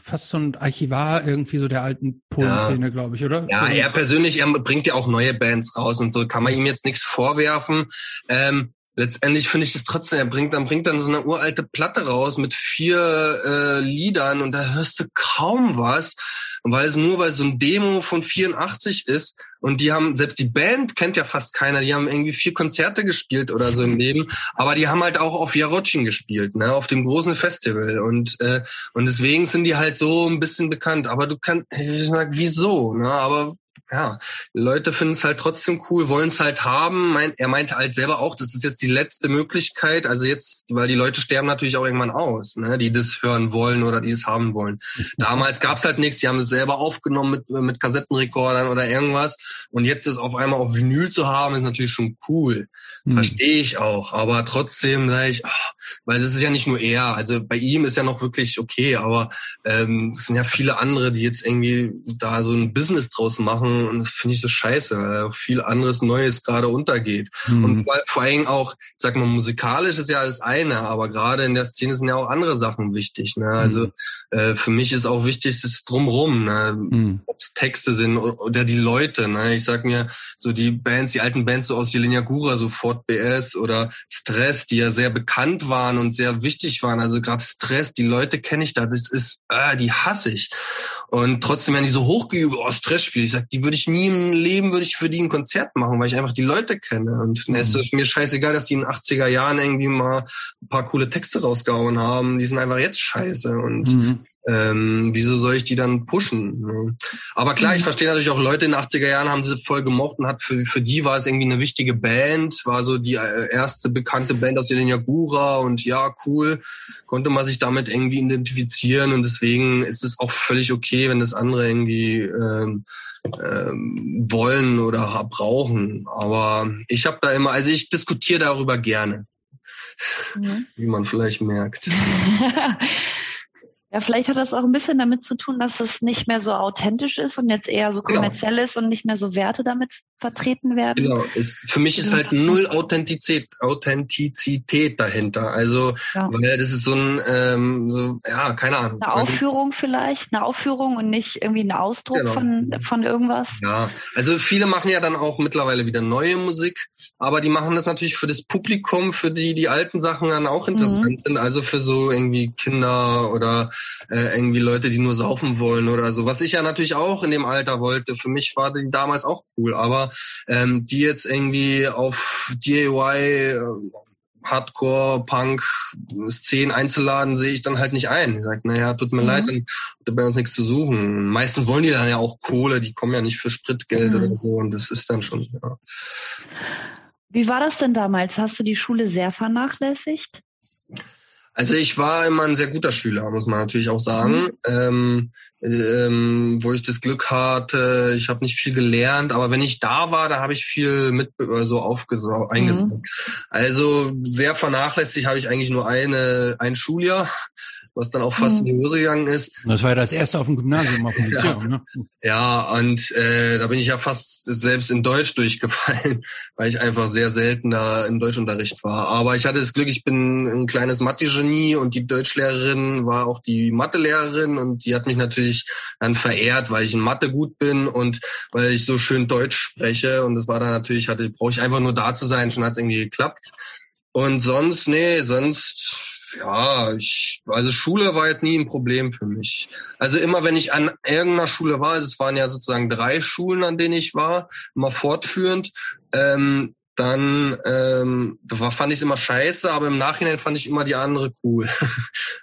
fast so ein Archivar irgendwie so der alten Polenszene, ja. glaube ich, oder? Ja, er persönlich, er bringt ja auch neue Bands raus und so, kann man ihm jetzt nichts vorwerfen. Ähm, letztendlich finde ich es trotzdem, er bringt dann bringt dann so eine uralte Platte raus mit vier äh, Liedern und da hörst du kaum was, weil es nur weil so ein Demo von 84 ist und die haben selbst die Band kennt ja fast keiner, die haben irgendwie vier Konzerte gespielt oder so im Leben, aber die haben halt auch auf Jarocin gespielt, ne, auf dem großen Festival. Und äh, und deswegen sind die halt so ein bisschen bekannt, aber du kannst ich sag, wieso, ne, aber ja, Leute finden es halt trotzdem cool, wollen es halt haben. Mein, er meinte halt selber auch, das ist jetzt die letzte Möglichkeit. Also jetzt, weil die Leute sterben natürlich auch irgendwann aus, ne, die das hören wollen oder die es haben wollen. Damals gab's halt nichts, die haben es selber aufgenommen mit, mit Kassettenrekordern oder irgendwas. Und jetzt ist auf einmal auf Vinyl zu haben, ist natürlich schon cool. Mhm. Verstehe ich auch. Aber trotzdem sage ich, ach, weil es ist ja nicht nur er. Also bei ihm ist ja noch wirklich okay, aber ähm, es sind ja viele andere, die jetzt irgendwie da so ein Business draus machen und das finde ich so scheiße, weil auch viel anderes Neues gerade untergeht. Mhm. Und vor, vor allem auch, ich sag mal, musikalisch ist ja alles eine, aber gerade in der Szene sind ja auch andere Sachen wichtig. Ne? Also mhm. äh, für mich ist auch wichtig das Drumrum, ne? Mhm. ob es Texte sind oder die Leute. Ne? Ich sag mir, so die Bands, die alten Bands so aus Jelenia Gura, so Fort BS oder Stress, die ja sehr bekannt waren und sehr wichtig waren. Also gerade Stress, die Leute kenne ich da, das ist, äh, die hasse ich. Und trotzdem werden die so hochgeübt, oh, Stressspiel. Ich sag, die würde ich nie im Leben, würde ich für die ein Konzert machen, weil ich einfach die Leute kenne. Und mhm. es ist mir scheißegal, dass die in den 80er Jahren irgendwie mal ein paar coole Texte rausgehauen haben. Die sind einfach jetzt scheiße. Und mhm ähm, wieso soll ich die dann pushen? Ne? Aber klar, ich mhm. verstehe natürlich auch Leute in den 80er Jahren haben sie voll gemocht und hat für, für die war es irgendwie eine wichtige Band, war so die äh, erste bekannte Band aus den Yagura und ja, cool, konnte man sich damit irgendwie identifizieren und deswegen ist es auch völlig okay, wenn das andere irgendwie ähm, ähm, wollen oder brauchen. Aber ich habe da immer, also ich diskutiere darüber gerne, mhm. wie man vielleicht merkt. Ja, vielleicht hat das auch ein bisschen damit zu tun, dass es nicht mehr so authentisch ist und jetzt eher so genau. kommerziell genau. ist und nicht mehr so Werte damit vertreten werden. Genau, ist, für mich ist halt null Authentizität, Authentizität dahinter. Also, ja. weil das ist so ein, ähm, so, ja, keine Ahnung. Eine Aufführung vielleicht, eine Aufführung und nicht irgendwie ein Ausdruck genau. von, von irgendwas. Ja, also viele machen ja dann auch mittlerweile wieder neue Musik, aber die machen das natürlich für das Publikum, für die die alten Sachen dann auch interessant mhm. sind, also für so irgendwie Kinder oder äh, irgendwie Leute, die nur saufen wollen oder so. Was ich ja natürlich auch in dem Alter wollte. Für mich war die damals auch cool, aber ähm, die jetzt irgendwie auf DIY äh, Hardcore, Punk, Szenen einzuladen, sehe ich dann halt nicht ein. Ich sage, naja, tut mir mhm. leid, dann hat bei uns nichts zu suchen. Meistens wollen die dann ja auch Kohle, die kommen ja nicht für Spritgeld mhm. oder so und das ist dann schon, ja. Wie war das denn damals? Hast du die Schule sehr vernachlässigt? Also ich war immer ein sehr guter Schüler, muss man natürlich auch sagen. Mhm. Ähm, ähm, wo ich das Glück hatte, ich habe nicht viel gelernt, aber wenn ich da war, da habe ich viel mit äh, so aufgesaugt, eingesaugt. Mhm. Also sehr vernachlässigt habe ich eigentlich nur eine ein Schuljahr was dann auch fast mhm. in die Hose gegangen ist. Das war ja das erste auf dem Gymnasium, auf dem Lyzeum, ne? Ja, und äh, da bin ich ja fast selbst in Deutsch durchgefallen, weil ich einfach sehr selten da im Deutschunterricht war. Aber ich hatte das Glück, ich bin ein kleines Mathe-Genie und die Deutschlehrerin war auch die Mathelehrerin und die hat mich natürlich dann verehrt, weil ich in Mathe gut bin und weil ich so schön Deutsch spreche. Und das war dann natürlich, hatte, brauche ich einfach nur da zu sein, schon hat es irgendwie geklappt. Und sonst, nee, sonst ja, ich, also Schule war jetzt nie ein Problem für mich. Also immer wenn ich an irgendeiner Schule war, also es waren ja sozusagen drei Schulen, an denen ich war, immer fortführend, ähm, dann ähm, fand ich es immer scheiße, aber im Nachhinein fand ich immer die andere cool.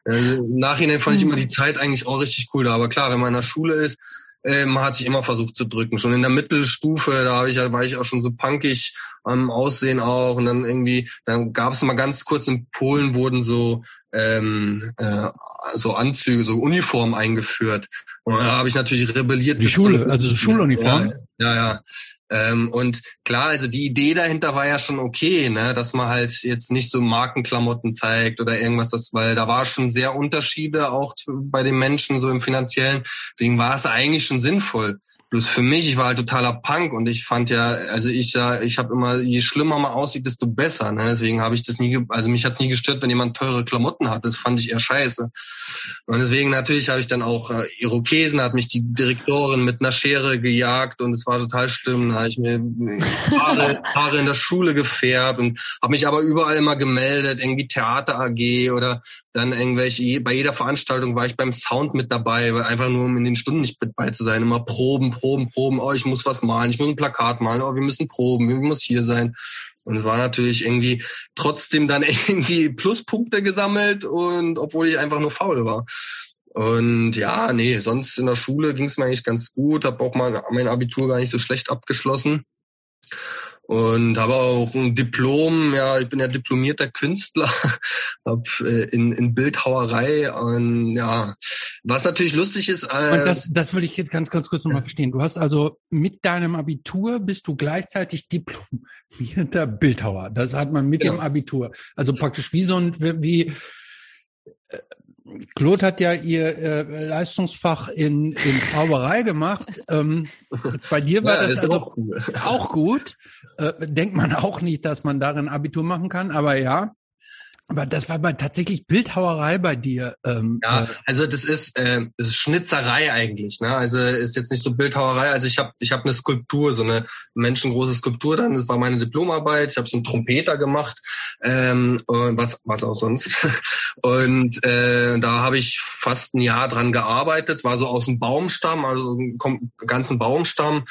also Im Nachhinein fand ich immer die. Zeit eigentlich auch richtig cool da. Aber klar, wenn man in der Schule ist, äh, man hat sich immer versucht zu drücken. Schon in der Mittelstufe, da hab ich, war ich auch schon so punkig am Aussehen auch. Und dann irgendwie, dann gab es mal ganz kurz in Polen wurden so ähm, äh, so Anzüge, so Uniformen eingeführt. Und da habe ich natürlich rebelliert. Die Schule, also so Schuluniform. Ja, ja, ja. Ähm, und klar, also die Idee dahinter war ja schon okay, ne, dass man halt jetzt nicht so Markenklamotten zeigt oder irgendwas, das, weil da war schon sehr Unterschiede auch bei den Menschen so im finanziellen. Deswegen war es eigentlich schon sinnvoll. Bloß für mich, ich war halt totaler Punk und ich fand ja, also ich ja, ich habe immer, je schlimmer man aussieht, desto besser. Ne? Deswegen habe ich das nie, also mich hat's nie gestört, wenn jemand teure Klamotten hat. Das fand ich eher scheiße. Und deswegen natürlich habe ich dann auch äh, Irokesen, hat mich die Direktorin mit einer Schere gejagt und es war total schlimm. Da habe ich mir Haare, Haare in der Schule gefärbt und habe mich aber überall immer gemeldet, irgendwie Theater AG oder dann irgendwelche, bei jeder Veranstaltung war ich beim Sound mit dabei, weil einfach nur um in den Stunden nicht mit bei zu sein. Immer Proben, Proben, Proben. Oh, ich muss was malen, ich muss ein Plakat malen. Oh, wir müssen proben, wir müssen hier sein. Und es war natürlich irgendwie trotzdem dann irgendwie Pluspunkte gesammelt und obwohl ich einfach nur faul war. Und ja, nee, sonst in der Schule ging es mir eigentlich ganz gut. Habe auch mal mein Abitur gar nicht so schlecht abgeschlossen und habe auch ein Diplom, ja, ich bin ja diplomierter Künstler, hab äh, in, in Bildhauerei und ja, was natürlich lustig ist. Äh, und das, das will ich jetzt ganz, ganz kurz nochmal verstehen. Du hast also mit deinem Abitur bist du gleichzeitig diplomierter Bildhauer. Das hat man mit genau. dem Abitur. Also praktisch wie so ein, wie, äh, Claude hat ja ihr äh, Leistungsfach in, in Zauberei gemacht. Ähm, bei dir war ja, das, also auch, cool. auch gut. Äh, denkt man auch nicht, dass man darin Abitur machen kann, aber ja. Aber das war bei tatsächlich Bildhauerei bei dir. Ähm, ja, äh, also das ist, äh, das ist Schnitzerei eigentlich. Ne? Also ist jetzt nicht so Bildhauerei. Also ich habe ich hab eine Skulptur, so eine menschengroße Skulptur dann. Das war meine Diplomarbeit. Ich habe so einen Trompeter gemacht, ähm, und was was auch sonst. Und äh, da habe ich fast ein Jahr dran gearbeitet. War so aus dem Baumstamm, also einen ganzen Baumstamm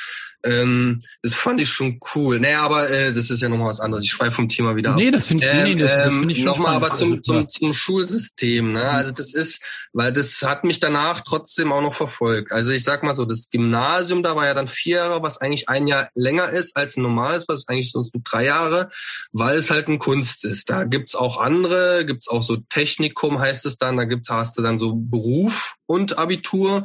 ähm, das fand ich schon cool. Naja, aber äh, das ist ja nochmal was anderes. Ich schweife vom Thema wieder ab. Nee, das finde ich, ähm, nee, das, das find ich schon Nochmal aber zum, zum, zum Schulsystem. Ne? Also das ist, weil das hat mich danach trotzdem auch noch verfolgt. Also ich sag mal so, das Gymnasium, da war ja dann vier Jahre, was eigentlich ein Jahr länger ist als ein normales, was eigentlich sonst nur drei Jahre, weil es halt ein Kunst ist. Da gibt's auch andere, gibt's auch so Technikum heißt es dann, da gibt's, hast du dann so Beruf und Abitur.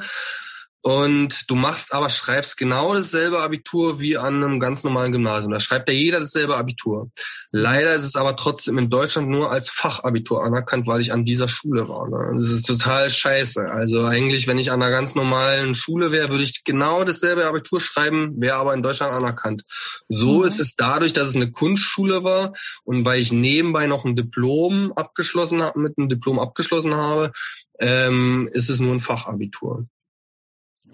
Und du machst aber, schreibst genau dasselbe Abitur wie an einem ganz normalen Gymnasium. Da schreibt ja jeder dasselbe Abitur. Leider ist es aber trotzdem in Deutschland nur als Fachabitur anerkannt, weil ich an dieser Schule war. Ne? Das ist total scheiße. Also eigentlich, wenn ich an einer ganz normalen Schule wäre, würde ich genau dasselbe Abitur schreiben, wäre aber in Deutschland anerkannt. So mhm. ist es dadurch, dass es eine Kunstschule war und weil ich nebenbei noch ein Diplom abgeschlossen habe, mit einem Diplom abgeschlossen habe, ähm, ist es nur ein Fachabitur.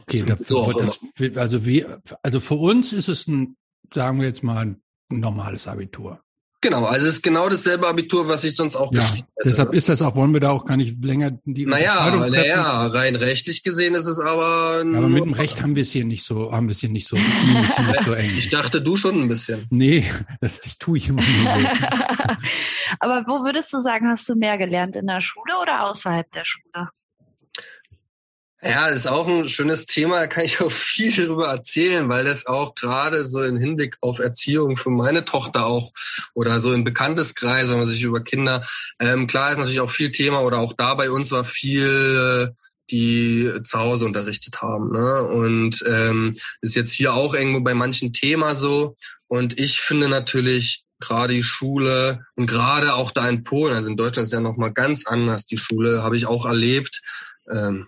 Okay, das, so das, also wie, also für uns ist es ein, sagen wir jetzt mal, ein normales Abitur. Genau, also es ist genau dasselbe Abitur, was ich sonst auch ja, geschrieben hätte. Deshalb ist das auch, wollen wir da auch gar nicht länger die Naja, naja, rein rechtlich gesehen ist es aber. Ja, aber mit dem Recht haben wir es hier nicht so, haben wir es hier nicht so, nicht so eng. Ich dachte, du schon ein bisschen. Nee, das ich tue ich immer nur so. aber wo würdest du sagen, hast du mehr gelernt? In der Schule oder außerhalb der Schule? Ja, ist auch ein schönes Thema, da kann ich auch viel darüber erzählen, weil das auch gerade so im Hinblick auf Erziehung für meine Tochter auch oder so im Bekannteskreis, wenn man sich über Kinder, ähm, klar ist natürlich auch viel Thema oder auch da bei uns war viel, äh, die zu Hause unterrichtet haben. Ne? Und ähm, ist jetzt hier auch irgendwo bei manchen Thema so. Und ich finde natürlich gerade die Schule und gerade auch da in Polen, also in Deutschland ist ja nochmal ganz anders die Schule, habe ich auch erlebt. Ähm,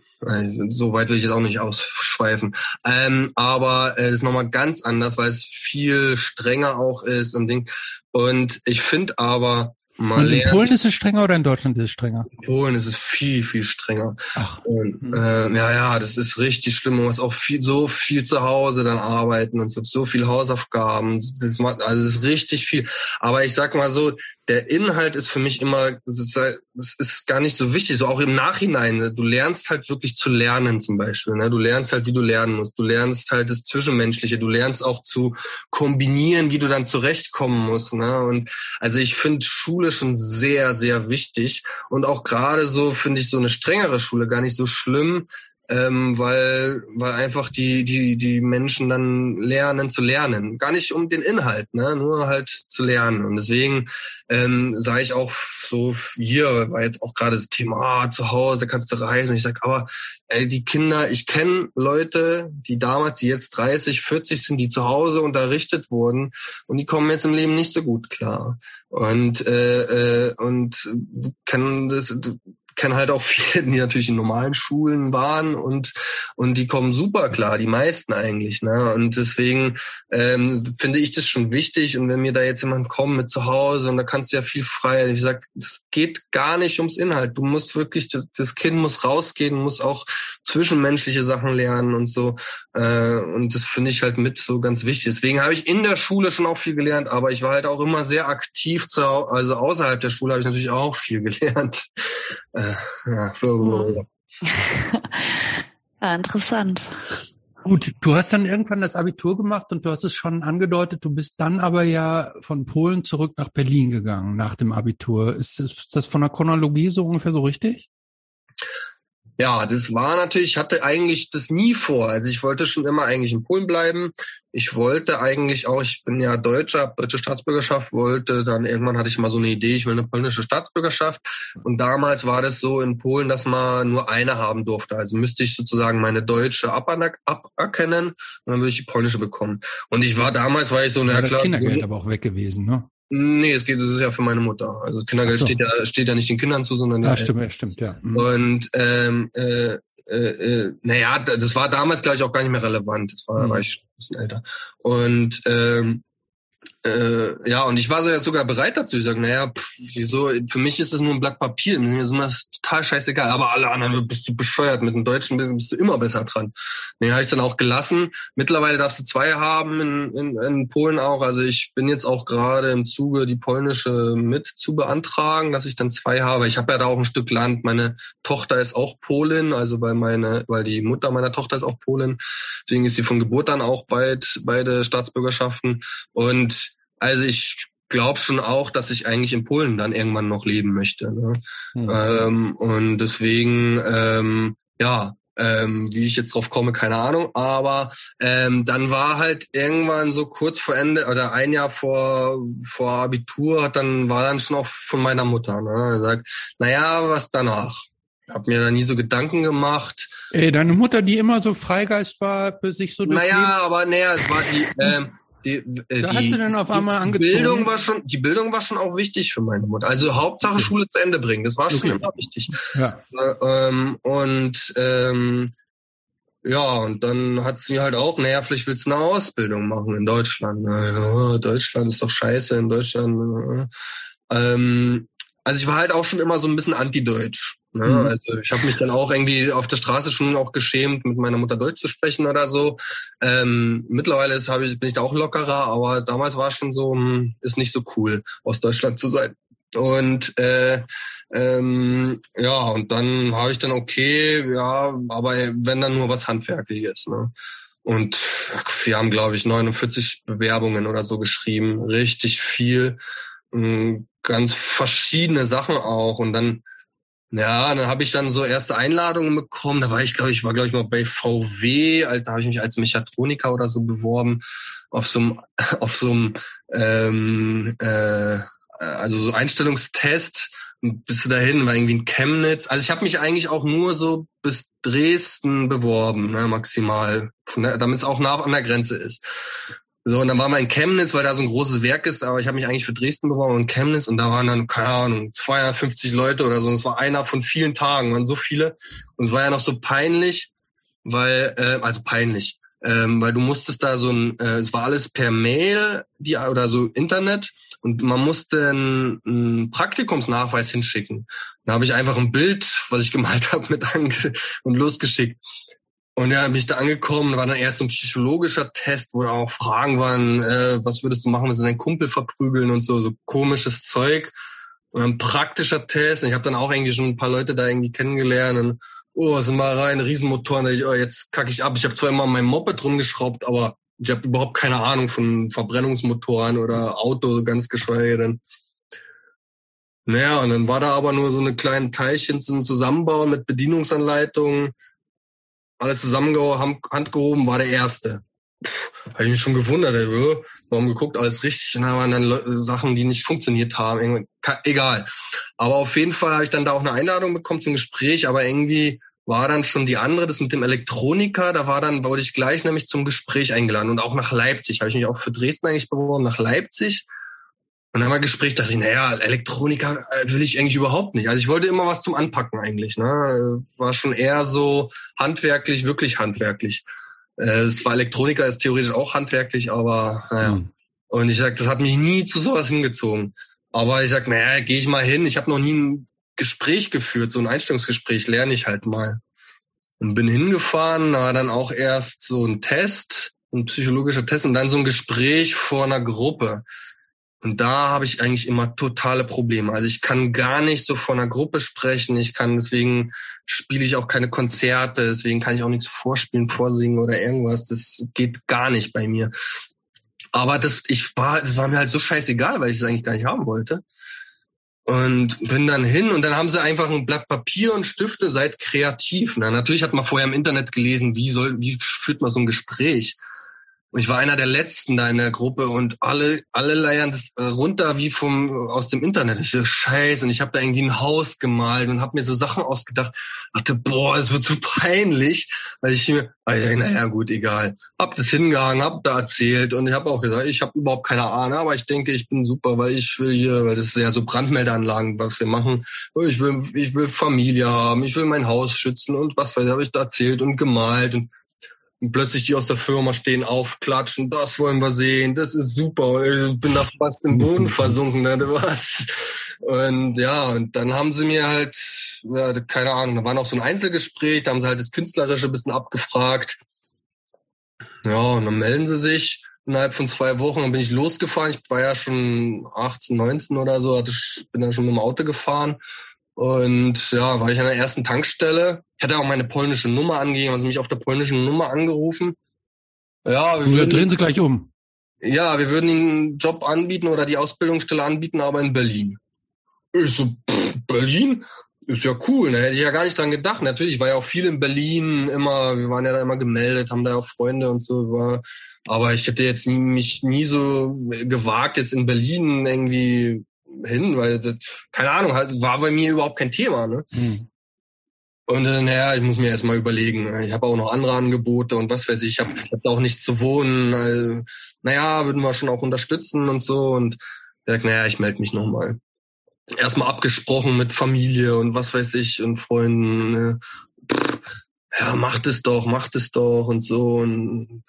so weit will ich jetzt auch nicht ausschweifen. Ähm, aber äh, ist nochmal ganz anders, weil es viel strenger auch ist und Ding. Und ich finde aber, man und in lernt, Polen ist es strenger oder in Deutschland ist es strenger? In Polen ist es viel, viel strenger. Ach. Und, äh, ja, ja, das ist richtig schlimm. Man muss auch viel, so viel zu Hause dann arbeiten und so, so viel Hausaufgaben. Das macht, also es ist richtig viel. Aber ich sag mal so, der Inhalt ist für mich immer, das ist gar nicht so wichtig, so auch im Nachhinein. Ne? Du lernst halt wirklich zu lernen zum Beispiel. Ne? Du lernst halt, wie du lernen musst. Du lernst halt das Zwischenmenschliche. Du lernst auch zu kombinieren, wie du dann zurechtkommen musst. Ne? Und also ich finde Schule schon sehr, sehr wichtig. Und auch gerade so finde ich so eine strengere Schule gar nicht so schlimm, ähm, weil, weil einfach die, die, die Menschen dann lernen zu lernen. Gar nicht um den Inhalt, ne? nur halt zu lernen. Und deswegen ähm, sage ich auch so, hier war jetzt auch gerade das Thema, ah, zu Hause kannst du reisen. Ich sag, aber ey, die Kinder, ich kenne Leute, die damals, die jetzt 30, 40 sind, die zu Hause unterrichtet wurden und die kommen jetzt im Leben nicht so gut klar. Und, äh, äh, und kann das, kenne halt auch viele, die natürlich in normalen Schulen waren und und die kommen super klar, die meisten eigentlich. Ne? Und deswegen ähm, finde ich das schon wichtig. Und wenn mir da jetzt jemand kommt mit zu Hause und da kannst du ja viel freier, ich sag, es geht gar nicht ums Inhalt. Du musst wirklich, das, das Kind muss rausgehen, muss auch zwischenmenschliche Sachen lernen und so. Äh, und das finde ich halt mit so ganz wichtig. Deswegen habe ich in der Schule schon auch viel gelernt, aber ich war halt auch immer sehr aktiv, zu, also außerhalb der Schule habe ich natürlich auch viel gelernt. Äh, ja, für, ja, interessant. Gut, du hast dann irgendwann das Abitur gemacht und du hast es schon angedeutet, du bist dann aber ja von Polen zurück nach Berlin gegangen nach dem Abitur. Ist ist das von der Chronologie so ungefähr so richtig? Ja, das war natürlich, ich hatte eigentlich das nie vor. Also ich wollte schon immer eigentlich in Polen bleiben. Ich wollte eigentlich auch, ich bin ja Deutscher, deutsche Staatsbürgerschaft, wollte dann irgendwann hatte ich mal so eine Idee, ich will eine polnische Staatsbürgerschaft. Und damals war das so in Polen, dass man nur eine haben durfte. Also müsste ich sozusagen meine deutsche aberkennen und dann würde ich die polnische bekommen. Und ich war damals, war ich so, na ja, das. Kindergeld aber auch weg gewesen, ne? Nee, es geht, es ist ja für meine Mutter. Also Kindergeld so. steht ja steht ja nicht den Kindern zu, sondern ja, stimmt, ja, stimmt, ja. Mhm. Und ähm, äh, äh, äh, naja, das war damals gleich auch gar nicht mehr relevant. Das war, mhm. war ich ein bisschen älter. Und ähm, äh, ja, und ich war sogar bereit dazu. Ich sage, naja, pff, wieso? Für mich ist es nur ein Blatt Papier. Mir ist immer total scheißegal. Aber alle anderen bist du bescheuert. Mit dem Deutschen bist du immer besser dran. Nee, habe ich dann auch gelassen. Mittlerweile darfst du zwei haben in, in, in Polen auch. Also ich bin jetzt auch gerade im Zuge, die polnische mit zu beantragen, dass ich dann zwei habe. Ich habe ja da auch ein Stück Land. Meine Tochter ist auch Polin, also weil meine, weil die Mutter meiner Tochter ist auch Polin. Deswegen ist sie von Geburt dann auch beid, beide Staatsbürgerschaften. Und also ich glaube schon auch, dass ich eigentlich in Polen dann irgendwann noch leben möchte. Ne? Mhm. Ähm, und deswegen, ähm, ja, ähm, wie ich jetzt drauf komme, keine Ahnung. Aber ähm, dann war halt irgendwann so kurz vor Ende oder ein Jahr vor vor Abitur, hat dann war dann schon auch von meiner Mutter. Ne? Er sagt, naja, was danach? Ich habe mir da nie so Gedanken gemacht. Ey, deine Mutter, die immer so Freigeist war, sich so Naja, aber naja, es war die, ähm, die, äh, da hat sie dann auf einmal angezogen. Bildung war schon, die Bildung war schon auch wichtig für meine Mutter. Also Hauptsache okay. Schule zu Ende bringen, das war schon immer wichtig. Ja. Äh, ähm, und ähm, ja, und dann hat sie halt auch, naja, vielleicht willst du eine Ausbildung machen in Deutschland. Ja, Deutschland ist doch scheiße in Deutschland. Ähm, also ich war halt auch schon immer so ein bisschen anti-deutsch. Ne? Mhm. Also ich habe mich dann auch irgendwie auf der Straße schon auch geschämt, mit meiner Mutter Deutsch zu sprechen oder so. Ähm, mittlerweile ist, ich, bin ich da auch lockerer, aber damals war es schon so, hm, ist nicht so cool, aus Deutschland zu sein. Und äh, ähm, ja, und dann habe ich dann okay, ja, aber wenn dann nur was Handwerkliches. Ne? Und wir haben, glaube ich, 49 Bewerbungen oder so geschrieben, richtig viel. Hm, ganz verschiedene Sachen auch. Und dann, ja, dann habe ich dann so erste Einladungen bekommen. Da war ich, glaube ich, war, glaube ich, mal bei VW, als, da habe ich mich als Mechatroniker oder so beworben, auf so einem, auf so einem ähm, äh, also so Einstellungstest. Bist du dahin, war irgendwie in Chemnitz. Also ich habe mich eigentlich auch nur so bis Dresden beworben, ne, maximal, damit es auch nah an der Grenze ist. So, und dann waren wir in Chemnitz, weil da so ein großes Werk ist, aber ich habe mich eigentlich für Dresden beworben und Chemnitz und da waren dann, keine Ahnung, 250 Leute oder so. Und es war einer von vielen Tagen, waren so viele. Und es war ja noch so peinlich, weil, äh, also peinlich, ähm, weil du musstest da so ein, äh, es war alles per Mail die, oder so Internet und man musste einen, einen Praktikumsnachweis hinschicken. Da habe ich einfach ein Bild, was ich gemalt habe, mit ange und losgeschickt. Und ja, bin ich da angekommen, war dann erst ein psychologischer Test, wo auch Fragen waren, äh, was würdest du machen, wenn sie deinen Kumpel verprügeln und so, so komisches Zeug. Und ein praktischer Test. Und ich habe dann auch irgendwie schon ein paar Leute da irgendwie kennengelernt. Und oh, sind mal rein, Riesenmotoren. Da ich, oh, jetzt kacke ich ab. Ich habe zwar immer mein Moped rumgeschraubt, aber ich habe überhaupt keine Ahnung von Verbrennungsmotoren oder Auto, ganz geschweige denn. Naja, und dann war da aber nur so eine kleine Teilchen zum Zusammenbauen mit Bedienungsanleitungen alle zusammengehauen, Hand gehoben, war der Erste. Habe ich mich schon gewundert, ey, wir haben geguckt, alles richtig, und waren dann Sachen, die nicht funktioniert haben. Egal. Aber auf jeden Fall habe ich dann da auch eine Einladung bekommen zum Gespräch, aber irgendwie war dann schon die andere, das mit dem Elektroniker, da war dann, wurde ich gleich nämlich zum Gespräch eingeladen und auch nach Leipzig. Habe ich mich auch für Dresden eigentlich beworben, nach Leipzig. Und dann war Gespräch, dachte ich, naja, Elektroniker äh, will ich eigentlich überhaupt nicht. Also ich wollte immer was zum Anpacken eigentlich. Ne? War schon eher so handwerklich, wirklich handwerklich. Äh, es war Elektroniker, ist theoretisch auch handwerklich, aber naja. Mhm. Und ich sag, das hat mich nie zu sowas hingezogen. Aber ich sag, naja, gehe ich mal hin. Ich habe noch nie ein Gespräch geführt, so ein Einstellungsgespräch lerne ich halt mal. Und bin hingefahren, war dann auch erst so ein Test, ein psychologischer Test und dann so ein Gespräch vor einer Gruppe. Und da habe ich eigentlich immer totale Probleme. Also ich kann gar nicht so vor einer Gruppe sprechen. Ich kann deswegen spiele ich auch keine Konzerte, deswegen kann ich auch nichts vorspielen, vorsingen oder irgendwas. Das geht gar nicht bei mir. Aber das, ich war, das war mir halt so scheißegal, weil ich es eigentlich gar nicht haben wollte. Und bin dann hin und dann haben sie einfach ein Blatt Papier und Stifte, seid kreativ. Na, natürlich hat man vorher im Internet gelesen, wie soll, wie führt man so ein Gespräch. Und ich war einer der letzten da in der Gruppe und alle, alle leiern das äh, runter wie vom aus dem Internet. Ich so, scheiße, und ich habe da irgendwie ein Haus gemalt und habe mir so Sachen ausgedacht. Dachte, boah, es wird so peinlich, weil ich mir, naja, gut, egal. Hab das hingehangen, hab da erzählt und ich habe auch gesagt, ich habe überhaupt keine Ahnung, aber ich denke, ich bin super, weil ich will hier, weil das ist ja so Brandmeldeanlagen, was wir machen. Ich will, ich will Familie haben, ich will mein Haus schützen und was weiß ich, habe ich da erzählt und gemalt und und plötzlich die aus der Firma stehen auf, klatschen, das wollen wir sehen, das ist super. Ich bin da fast im Boden versunken, ne? was? Und ja, und dann haben sie mir halt, ja, keine Ahnung, da war noch so ein Einzelgespräch, da haben sie halt das Künstlerische ein bisschen abgefragt. Ja, und dann melden sie sich innerhalb von zwei Wochen, dann bin ich losgefahren. Ich war ja schon 18, 19 oder so, hatte, bin dann schon mit dem Auto gefahren. Und ja, war ich an der ersten Tankstelle. Ich hatte auch meine polnische Nummer angegeben, also mich auf der polnischen Nummer angerufen. Ja, wir würden, drehen Sie gleich um. Ja, wir würden Ihnen einen Job anbieten oder die Ausbildungsstelle anbieten, aber in Berlin. Ich so, pff, Berlin? Ist ja cool, ne? Hätte ich ja gar nicht dran gedacht. Natürlich, ich war ja auch viel in Berlin, immer, wir waren ja da immer gemeldet, haben da auch Freunde und so. War, aber ich hätte jetzt mich nie so gewagt, jetzt in Berlin irgendwie hin, weil das, keine Ahnung, halt, war bei mir überhaupt kein Thema. Ne? Mhm. Und äh, naja, ich muss mir erst mal überlegen. Ich habe auch noch andere Angebote und was weiß ich, ich habe hab auch nichts zu wohnen. Also, naja, würden wir schon auch unterstützen und so. Und sag, naja, ich melde mich nochmal. Erstmal abgesprochen mit Familie und was weiß ich und Freunden. Ne? Ja, macht es doch, macht es doch und so. Und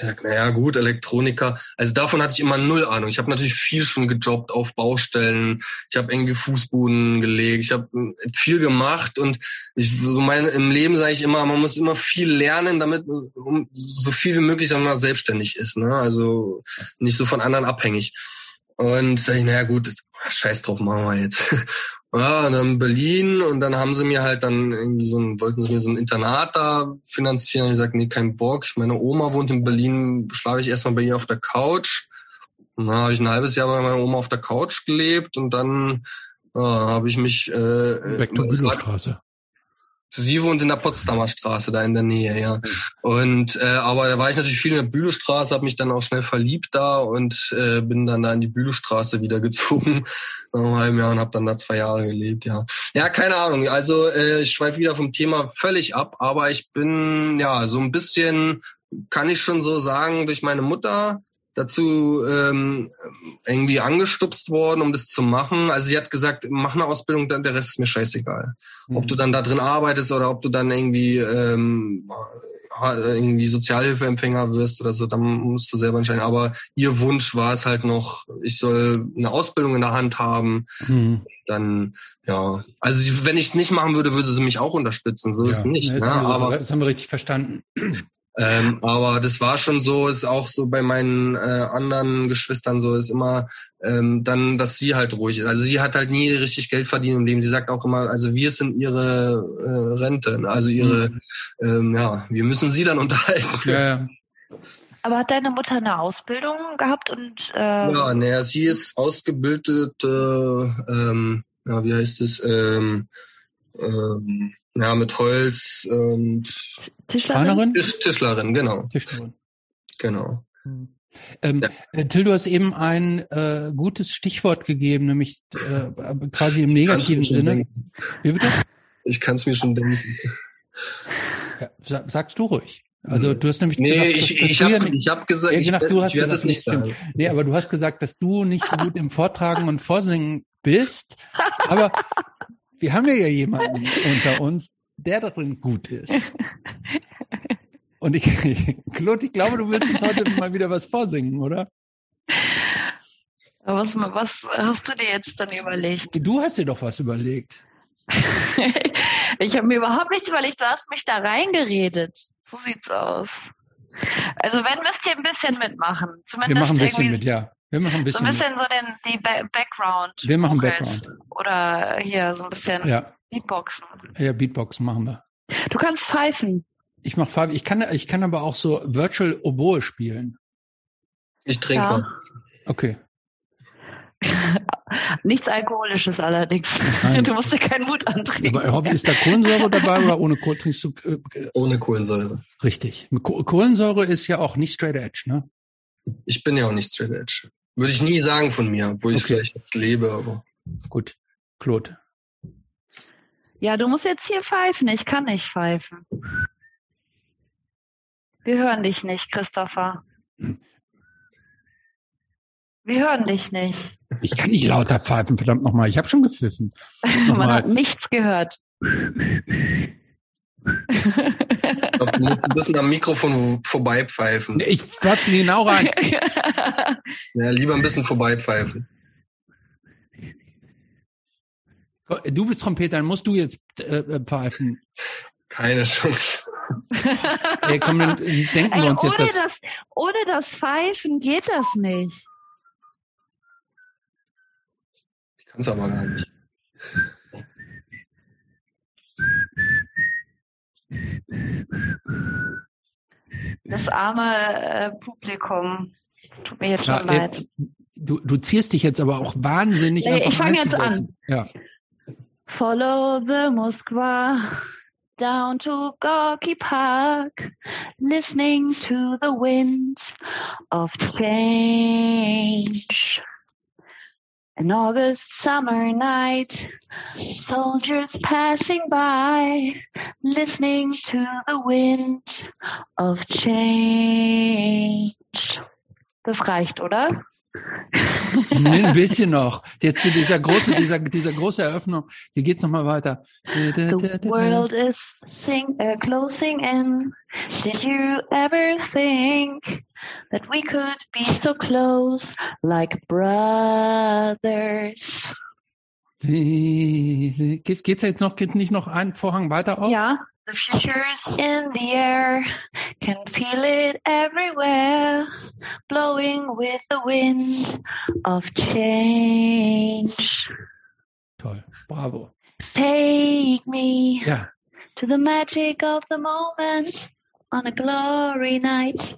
ja, naja, gut, Elektroniker. Also davon hatte ich immer null Ahnung. Ich habe natürlich viel schon gejobbt auf Baustellen. Ich habe irgendwie Fußboden gelegt. Ich habe äh, viel gemacht und ich, so mein, im Leben sage ich immer, man muss immer viel lernen, damit um, so viel wie möglich wir, selbstständig ist. Ne? Also nicht so von anderen abhängig. Und sag ich, naja gut, scheiß drauf, machen wir jetzt. Ja, und dann Berlin und dann haben sie mir halt dann irgendwie so ein, wollten sie mir so ein Internat da finanzieren. Ich sag, nee, kein Bock. Meine Oma wohnt in Berlin, schlafe ich erstmal bei ihr auf der Couch. Und dann habe ich ein halbes Jahr bei meiner Oma auf der Couch gelebt und dann ja, habe ich mich äh, Weg zur Bülowstraße. Sie wohnt in der Potsdamer Straße, da in der Nähe, ja. Und äh, aber da war ich natürlich viel in der Bülowstraße, habe mich dann auch schnell verliebt da und äh, bin dann da in die Bülowstraße wieder gezogen nach einem halben Jahr und habe dann da zwei Jahre gelebt, ja. Ja, keine Ahnung. Also äh, ich schweife wieder vom Thema völlig ab, aber ich bin ja so ein bisschen, kann ich schon so sagen, durch meine Mutter dazu ähm, irgendwie angestupst worden, um das zu machen. Also sie hat gesagt, mach eine Ausbildung, dann der Rest ist mir scheißegal. Mhm. Ob du dann da drin arbeitest oder ob du dann irgendwie ähm, irgendwie Sozialhilfeempfänger wirst oder so, dann musst du selber entscheiden. Aber ihr Wunsch war es halt noch, ich soll eine Ausbildung in der Hand haben. Mhm. Dann, ja, also wenn ich es nicht machen würde, würde sie mich auch unterstützen. So ja, ist es nicht. Das, ne? haben wir, aber, das haben wir richtig verstanden. Ähm, aber das war schon so, ist auch so bei meinen äh, anderen Geschwistern so, ist immer ähm, dann, dass sie halt ruhig ist. Also sie hat halt nie richtig Geld verdient im Leben. Sie sagt auch immer, also wir sind ihre äh, Rente, ne? also ihre, mhm. ähm, ja, wir müssen sie dann unterhalten. Ja, ja. Aber hat deine Mutter eine Ausbildung gehabt und äh Ja, naja, sie ist ausgebildete, ähm, ja, wie heißt es, ähm, ähm, ja, mit Holz und Tischlerin? Tisch, Tischlerin, genau. Tischlerin. Genau. Hm. Ähm, ja. Äh, Till, du hast eben ein äh, gutes Stichwort gegeben, nämlich äh, quasi im negativen Sinne. Wie bitte? Ich kann es mir schon denken. Ja, sag, sagst du ruhig. Also du hast nämlich nee, gesagt, ich, ich, ich habe hab gesagt, ja, ich, genau, du hast ich werde gesagt, das nicht sagen. Nee, aber du hast gesagt, dass du nicht so gut im Vortragen und Vorsingen bist. Aber wir haben ja jemanden unter uns, der darin gut ist. Und ich, Claude, ich glaube, du willst uns heute mal wieder was vorsingen, oder? Was, was hast du dir jetzt dann überlegt? Du hast dir doch was überlegt. ich habe mir überhaupt nichts überlegt, du hast mich da reingeredet. So sieht's aus. Also wenn müsst ihr ein bisschen mitmachen. Zumindest Wir machen ein bisschen mit, ja. Wir machen ein bisschen, so ein bisschen so den, die ba Background. Wir machen Vocals. Background. Oder hier so ein bisschen. Ja, Beatboxen. ja, Beatbox machen wir. Du kannst pfeifen. Ich mach Fabi, ich kann, ich kann aber auch so Virtual Oboe spielen. Ich trinke Ja. Okay. Nichts Alkoholisches allerdings. Nein. Du musst dir keinen Mut antrinken. Aber Hobby, ist da Kohlensäure dabei oder ohne Kohl trinkst du äh, äh, Ohne Kohlensäure. richtig? Kohlensäure ist ja auch nicht straight edge, ne? Ich bin ja auch nicht straight edge. Würde ich nie sagen von mir, obwohl ich Okay. vielleicht jetzt lebe, aber Gut. Claude. Ja, du musst jetzt hier pfeifen. Ich kann nicht pfeifen. Wir hören dich nicht, Christopher. Wir hören dich nicht. Ich kann nicht lauter pfeifen, verdammt nochmal. Ich habe schon gepfiffen. Man hat nichts gehört. Ich glaub, du musst ein bisschen am Mikrofon vorbeipfeifen. Ich pfeife genau rein. Ja, lieber ein bisschen vorbeipfeifen. Du bist Trompeter, dann musst du jetzt äh, äh, pfeifen. Keine Chance. Ey, komm, dann denken wir uns jetzt ohne, das. das, ohne das Pfeifen geht das nicht. Ich kann es aber gar nicht. Das arme äh, Publikum. Tut mir jetzt schon Ja, leid. äh, du, du ziehst dich jetzt aber auch wahnsinnig. Nee, ich fang jetzt einzusetzen. Ja. Follow the Moskwa down to Gorky Park, listening to the wind of change. An August summer night, soldiers passing by, listening to the wind of change. Das reicht, oder? Nee, ein bisschen noch. Jetzt zu dieser große, dieser, dieser große Eröffnung. Hier geht's noch mal weiter. The world is sing, uh, closing in. Did you ever think that we could be so close, like brothers? Geht, geht's jetzt noch, geht nicht noch ein Vorhang weiter auf? Yeah. The future's in the air, can feel it everywhere, blowing with the wind of change. Toll. Bravo. Take me Ja. to the magic of the moment on a glory night.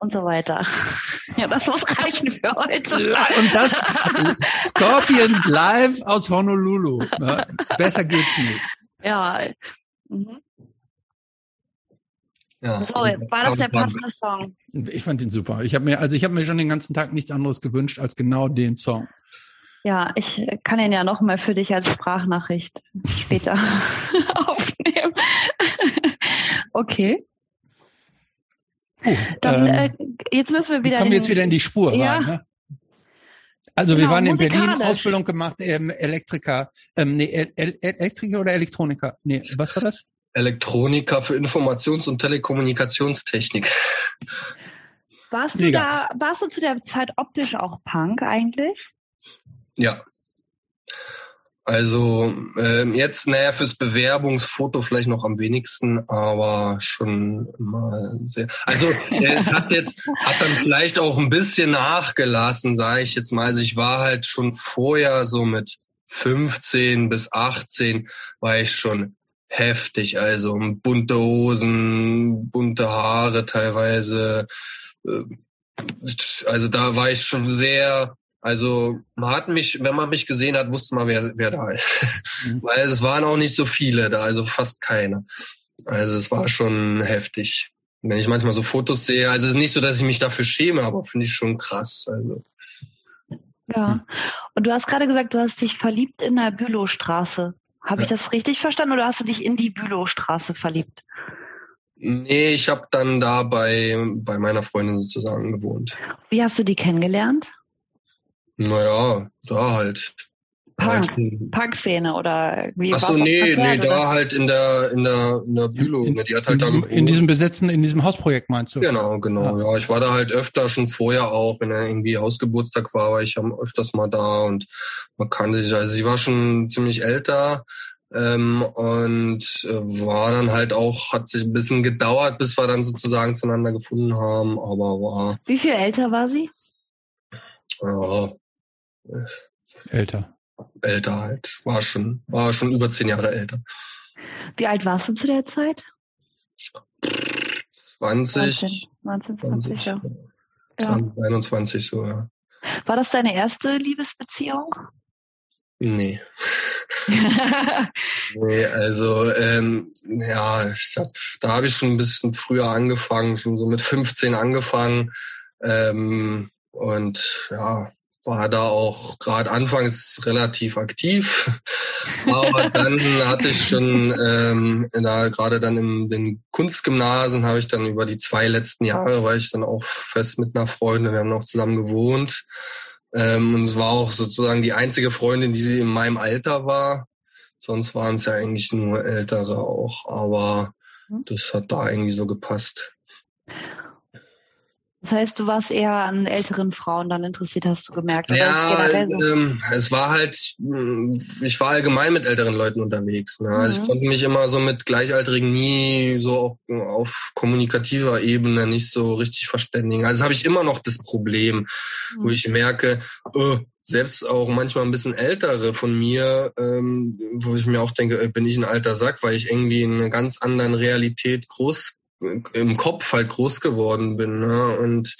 Und so weiter. Ja, das muss reichen für heute. Und das Scorpions live aus Honolulu. Besser geht's nicht. Ja. Mhm. Ja. So, jetzt war das der passende Song. Ich fand den super. Ich habe mir, also ich habe mir schon den ganzen Tag nichts anderes gewünscht als genau den Song. Ja, ich kann ihn ja noch mal für dich als Sprachnachricht später aufnehmen. okay, Puh, dann ähm, äh, jetzt müssen wir wieder kommen wir jetzt in- wieder in die Spur Ja. rein. Ne? Also wir Genau, waren in Berlin. Ausbildung gemacht, ähm, Elektriker, ähm, nee, El El Elektriker oder Elektroniker? Nee, was war das? Elektroniker für Informations- und Telekommunikationstechnik. Warst du Mega. da, warst du zu der Zeit optisch auch Punk eigentlich? Ja. Also ähm, jetzt, naja, fürs Bewerbungsfoto vielleicht noch am wenigsten, aber schon mal sehr. Also äh, es hat jetzt, hat dann vielleicht auch ein bisschen nachgelassen, sage ich jetzt mal. Also ich war halt schon vorher so mit 15 bis 18 war ich schon heftig. Also bunte Hosen, bunte Haare teilweise. Äh, Also da war ich schon sehr also man hat mich, wenn man mich gesehen hat, wusste man, wer, wer da ist. Mhm. Weil es waren auch nicht so viele da, also fast keine. Also es war schon heftig. Wenn ich manchmal so Fotos sehe, also es ist nicht so, dass ich mich dafür schäme, aber finde ich schon krass. Also Ja. Und du hast gerade gesagt, du hast dich verliebt in der Bülowstraße. Habe ich Ja. das richtig verstanden oder hast du dich in die Bülowstraße verliebt? Nee, ich habe dann da bei, bei meiner Freundin sozusagen gewohnt. Wie hast du die kennengelernt? Naja, da halt. Punk, halt Punk-Szene oder wie Ach so, nee, nee, oder? da halt in der, in der, in der Bülow. In, ne, die hat halt in, diesem, in diesem besetzten, in diesem Hausprojekt meinst du? Genau, genau, ja. ja. Ich war da halt öfter schon vorher auch, wenn er irgendwie Hausgeburtstag war, war ich öfters mal da und man kannte sich, also sie war schon ziemlich älter, ähm, und äh, war dann halt auch, hat sich ein bisschen gedauert, bis wir dann sozusagen zueinander gefunden haben, aber war. Wie viel älter war sie? Ja. Älter älter halt. War schon, war schon über zehn Jahre älter. Wie alt warst du zu der Zeit? 20. 19, 20, 20 ja. 20, 21 so, ja. War das deine erste Liebesbeziehung? Nee. nee, also ähm, ja, ich hab, da habe ich schon ein bisschen früher angefangen, schon so mit 15 angefangen. Ähm, und ja, war da auch gerade anfangs relativ aktiv, aber dann hatte ich schon ähm, da gerade dann im den Kunstgymnasien habe ich dann über die zwei letzten Jahre war ich dann auch fest mit einer Freundin, wir haben noch zusammen gewohnt ähm, und es war auch sozusagen die einzige Freundin, die in meinem Alter war. Sonst waren es ja eigentlich nur ältere auch, aber hm. das hat da irgendwie so gepasst. Das heißt, du warst eher an älteren Frauen dann interessiert, hast du gemerkt? ja, ähm, es war halt, hm, ich war allgemein mit älteren Leuten unterwegs. Ne? Mhm. Also ich mhm. konnte mich immer so mit Gleichaltrigen nie so auf, auf kommunikativer Ebene nicht so richtig verständigen. Also habe ich immer noch das Problem, mhm. wo ich merke, oh, selbst auch manchmal ein bisschen ältere von mir, ähm, wo ich mir auch denke, äh, bin ich ein alter Sack, weil ich irgendwie in einer ganz anderen Realität groß im Kopf halt groß geworden bin. Ne? Und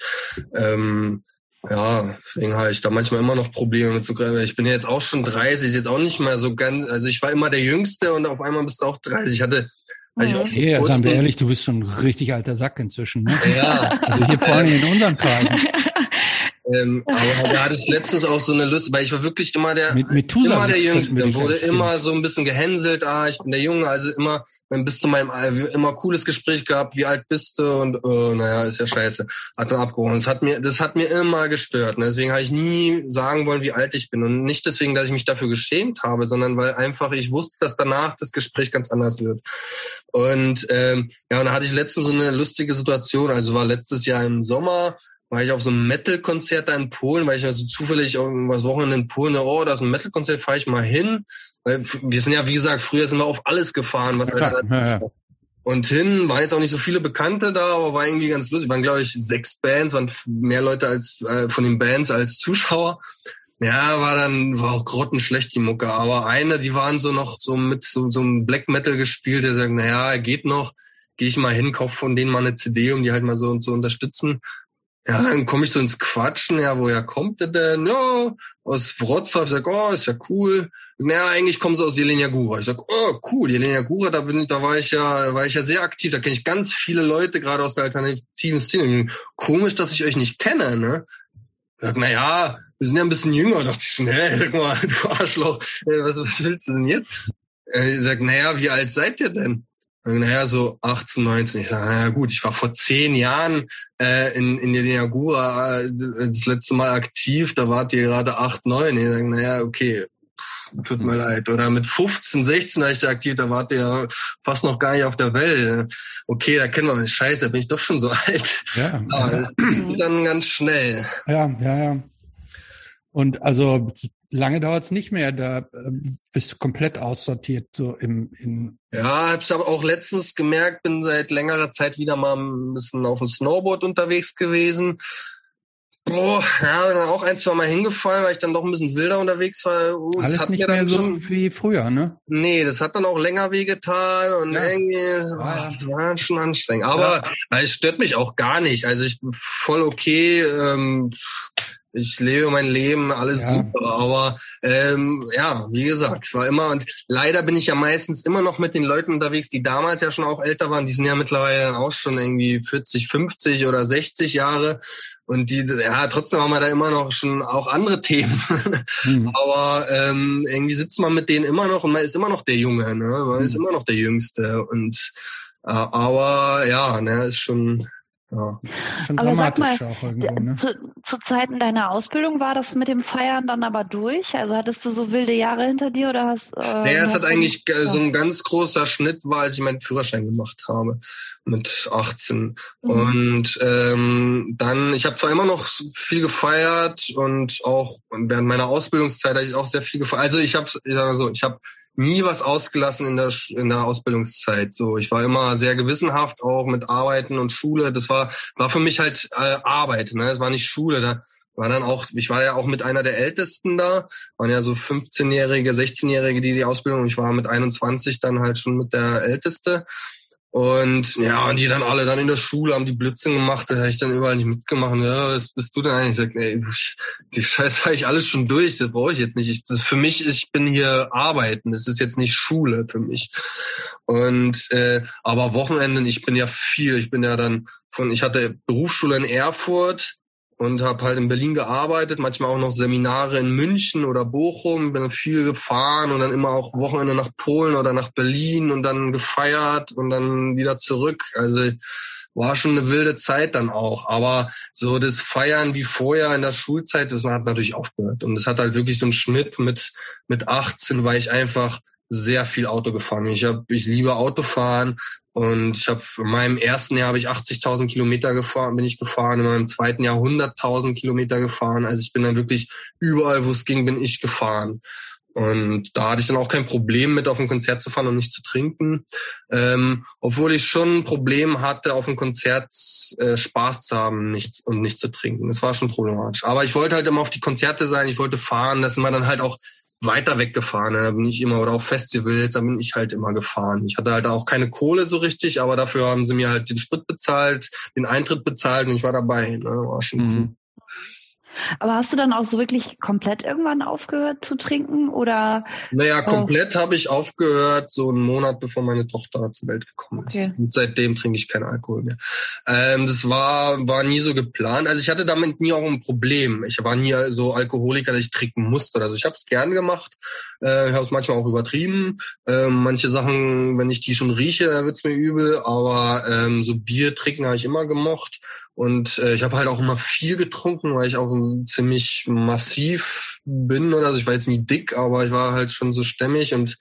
ähm, ja, deswegen habe ich da manchmal immer noch Probleme mit zu so, Ich bin jetzt auch schon 30, jetzt auch nicht mehr so ganz, also ich war immer der Jüngste und auf einmal bist du auch 30. Ich hatte also ich ja, seien wir ehrlich, du bist schon ein richtig alter Sack inzwischen. Ne? Ja. Also hier vor allem in unseren Kreisen. Ähm, aber da hatte ich letztens auch so eine Lust, weil ich war wirklich immer der, mit, mit immer der Jüngste. Wurde immer so ein bisschen gehänselt, ah, ich bin der Junge, also immer bis zu meinem immer cooles Gespräch gehabt, wie alt bist du und oh, naja, ist ja scheiße. Hat dann abgehoben. Das hat mir, das hat mir immer gestört. Ne? Deswegen habe ich nie sagen wollen, wie alt ich bin. Und nicht deswegen, dass ich mich dafür geschämt habe, sondern weil einfach ich wusste, dass danach das Gespräch ganz anders wird. Und ähm, ja, und da hatte ich letztens so eine lustige Situation. Also war letztes Jahr im Sommer, war ich auf so einem Metal-Konzert da in Polen, weil ich also zufällig irgendwas Wochenende in Polen, oh, da ist ein Metal-Konzert, fahre ich mal hin. Wir sind ja, wie gesagt, früher sind wir auf alles gefahren, was ja, halt ja, ja. Und hin waren jetzt auch nicht so viele Bekannte da, aber war irgendwie ganz lustig. Waren, glaube ich, sechs Bands, waren mehr Leute als äh, von den Bands als Zuschauer. Ja, war dann, war auch grottenschlecht die Mucke. Aber eine, die waren so noch so mit so, so einem Black Metal gespielt, der sagt, naja, geht noch, gehe ich mal hin, kauf von denen mal eine CD, um die halt mal so und so unterstützen. Ja, dann komme ich so ins Quatschen, ja, woher kommt der denn? Ja, aus Wrocław. Ich sag, oh, ist ja cool. Naja, eigentlich kommen sie aus Jelenia Gura. Ich sag, oh, cool, Jelenia Gura, da bin ich, da war ich ja, war ich ja sehr aktiv. Da kenne ich ganz viele Leute, gerade aus der alternativen Szene. Komisch, dass ich euch nicht kenne, ne? Ich sag, naja, wir sind ja ein bisschen jünger. Da dachte ich hä, sag mal, du Arschloch, was, was willst du denn jetzt? Ich sag, naja, wie alt seid ihr denn? naja, so 18, 19. Ich sage, naja gut, ich war vor zehn Jahren äh, in, in der Niagura äh, das letzte Mal aktiv, da wart ihr gerade 8, 9. Ich sage, naja, okay, tut mir leid. Oder mit 15, 16 war ich da aktiv, da wart ihr ja fast noch gar nicht auf der Welt. Okay, da kennen wir uns. Scheiße, da bin ich doch schon so alt. Ja, Aber ja. das geht dann ganz schnell. Ja, ja, ja. Und also lange dauert's nicht mehr, da äh, bist du komplett aussortiert, so im, im Ja, hab's aber auch letztens gemerkt, bin seit längerer Zeit wieder mal ein bisschen auf dem Snowboard unterwegs gewesen. Boah, ja, dann auch ein, zwei Mal hingefallen, weil ich dann doch ein bisschen wilder unterwegs war. Uh, Alles nicht mehr so schon, wie früher, ne? Nee, das hat dann auch länger wehgetan und ja. irgendwie ja. war schon anstrengend. Aber ja. es stört mich auch gar nicht. Also ich bin voll okay. Ähm, ich lebe mein Leben, alles ja. super. Aber ähm, ja, wie gesagt, ich war immer und leider bin ich ja meistens immer noch mit den Leuten unterwegs, die damals ja schon auch älter waren. Die sind ja mittlerweile dann auch schon irgendwie 40, 50 oder 60 Jahre. Und die, ja, trotzdem haben wir da immer noch schon auch andere Themen. Mhm. Aber ähm, irgendwie sitzt man mit denen immer noch und man ist immer noch der Junge, ne? Man mhm. ist immer noch der Jüngste. Und aber ja, ne, ist schon ja. Schon aber sag mal, auch irgendwo, ne? zu, zu Zeiten deiner Ausbildung war das mit dem Feiern dann aber durch? Also hattest du so wilde Jahre hinter dir oder hast? Äh, naja, es hat eigentlich ja. so ein ganz großer Schnitt war, als ich meinen Führerschein gemacht habe mit 18. Mhm. Und ähm, dann, ich habe zwar immer noch viel gefeiert und auch während meiner Ausbildungszeit habe ich auch sehr viel gefeiert. Also ich habe, ich sag mal so, ich habe nie was ausgelassen in der, in der Ausbildungszeit. So, ich war immer sehr gewissenhaft auch mit Arbeiten und Schule. Das war, war für mich halt äh, Arbeit, ne? Es war nicht Schule. Da war dann auch, ich war ja auch mit einer der Ältesten da, waren ja so 15-Jährige, 16-Jährige, die die Ausbildung, ich war mit 21 dann halt schon mit der Älteste. Und ja, und die dann alle dann in der Schule haben die Blitzen gemacht, da habe ich dann überall nicht mitgemacht. Ja, was bist du denn eigentlich? Ich sag, ey, die Scheiße habe ich alles schon durch, das brauche ich jetzt nicht. Ich, das für mich, ich bin hier arbeiten, das ist jetzt nicht Schule für mich. Und äh, aber Wochenenden, ich bin ja viel, ich bin ja dann von, ich hatte Berufsschule in Erfurt, und habe halt in Berlin gearbeitet, manchmal auch noch Seminare in München oder Bochum, bin viel gefahren und dann immer auch Wochenende nach Polen oder nach Berlin und dann gefeiert und dann wieder zurück. Also war schon eine wilde Zeit dann auch, aber so das Feiern wie vorher in der Schulzeit, das hat natürlich aufgehört und es hat halt wirklich so einen Schnitt mit mit 18 war ich einfach sehr viel Auto gefahren. Ich hab, ich liebe Autofahren und ich habe in meinem ersten Jahr habe ich 80.000 Kilometer gefahren, bin ich gefahren. In meinem zweiten Jahr 100.000 Kilometer gefahren. Also ich bin dann wirklich überall, wo es ging, bin ich gefahren. Und da hatte ich dann auch kein Problem mit, auf ein Konzert zu fahren und nicht zu trinken. Ähm, obwohl ich schon ein Problem hatte, auf ein Konzert äh, Spaß zu haben nicht, und nicht zu trinken. Das war schon problematisch. Aber ich wollte halt immer auf die Konzerte sein, ich wollte fahren. Das sind wir dann halt auch weiter weggefahren. Da bin ich immer, oder auf Festivals, da bin ich halt immer gefahren. Ich hatte halt auch keine Kohle so richtig, aber dafür haben sie mir halt den Sprit bezahlt, den Eintritt bezahlt und ich war dabei. Ne? War schon mhm. Aber hast du dann auch so wirklich komplett irgendwann aufgehört zu trinken oder? Naja, äh, komplett oh. habe ich aufgehört, so einen Monat bevor meine Tochter zur Welt gekommen ist. Okay. Und seitdem trinke ich keinen Alkohol mehr. Ähm, das war, war nie so geplant. Also ich hatte damit nie auch ein Problem. Ich war nie so Alkoholiker, dass ich trinken musste. Also ich habe es gern gemacht. Äh, ich habe es manchmal auch übertrieben. Ähm, manche Sachen, wenn ich die schon rieche, da wird's mir übel. Aber ähm, so Bier trinken habe ich immer gemocht. Und äh, ich habe halt auch immer viel getrunken, weil ich auch ziemlich massiv bin oder so. Ich war jetzt nie dick, aber ich war halt schon so stämmig und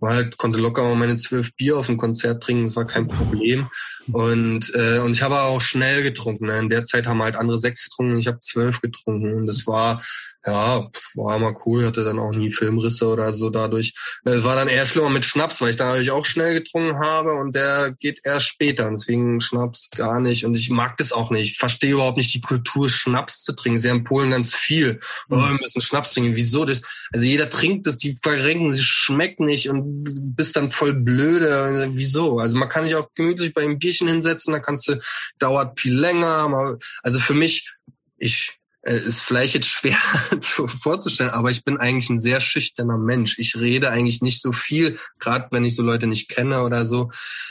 war halt, konnte locker mal meine zwölf Bier auf dem Konzert trinken, das war kein Problem. Und, äh, und ich habe auch schnell getrunken. Ne? In der Zeit haben halt andere sechs getrunken, ich habe zwölf getrunken. Und das war ja, war immer cool, hatte dann auch nie Filmrisse oder so dadurch. Es war dann eher schlimmer mit Schnaps, weil ich dann natürlich auch schnell getrunken habe und der geht erst später. Und deswegen Schnaps gar nicht. Und ich mag das auch nicht. Ich verstehe überhaupt nicht die Kultur, Schnaps zu trinken. Sie haben in Polen ganz viel. Oh, wir müssen Schnaps trinken. Wieso das? Also jeder trinkt das, die verrenken, sie schmecken nicht und bist dann voll blöde. Wieso? Also man kann sich auch gemütlich bei einem Bierchen hinsetzen, da kannst du, dauert viel länger. Also für mich, ich äh, ist vielleicht jetzt schwer zu, vorzustellen, aber ich bin eigentlich ein sehr schüchterner Mensch. Ich rede eigentlich nicht so viel, gerade wenn ich so Leute nicht kenne oder so.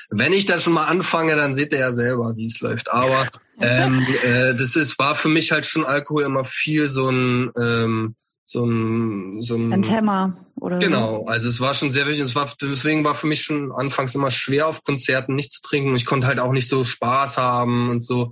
Wenn ich dann schon mal anfange, dann seht ihr ja selber, wie es läuft. Aber ähm, äh, das ist war für mich halt schon Alkohol immer viel so ein ähm, so ein so ein, ein Thema oder genau also es war schon sehr wichtig es war deswegen war für mich schon anfangs immer schwer auf Konzerten nicht zu trinken ich konnte halt auch nicht so Spaß haben und so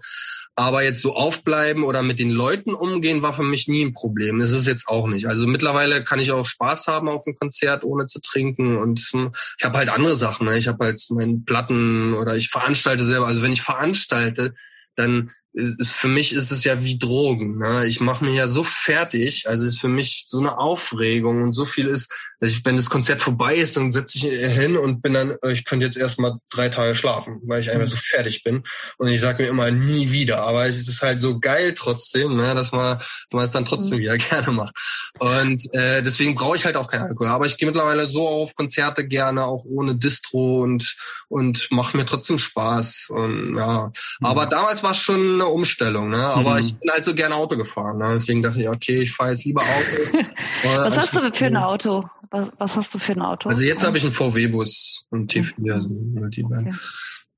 aber jetzt so aufbleiben oder mit den Leuten umgehen war für mich nie ein Problem. Das ist jetzt auch nicht. Also mittlerweile kann ich auch Spaß haben auf einem Konzert, ohne zu trinken. Und ich habe halt andere Sachen. Ne? Ich habe halt meinen Platten oder ich veranstalte selber. Also wenn ich veranstalte, dann ist für mich ist es ja wie Drogen. Ne? Ich mache mich ja so fertig, also ist für mich so eine Aufregung und so viel ist, ich, wenn das Konzert vorbei ist, dann setze ich hin und bin dann, ich könnte jetzt erstmal drei Tage schlafen, weil ich einfach so fertig bin. Und ich sage mir immer nie wieder. Aber es ist halt so geil trotzdem, ne, dass man, man es dann trotzdem mhm. wieder gerne macht. Und äh, deswegen brauche ich halt auch keinen Alkohol. Aber ich gehe mittlerweile so auf Konzerte gerne, auch ohne Distro und und mache mir trotzdem Spaß. Und ja, mhm. aber damals war es schon eine Umstellung, ne? Aber mhm. ich bin halt so gerne Auto gefahren. Ne? Deswegen dachte ich, okay, ich fahre jetzt lieber Auto. Was hast du für ein Auto? Was, was hast du für ein Auto? Also jetzt habe ich einen VW-Bus, einen T4, also Multivan. Okay.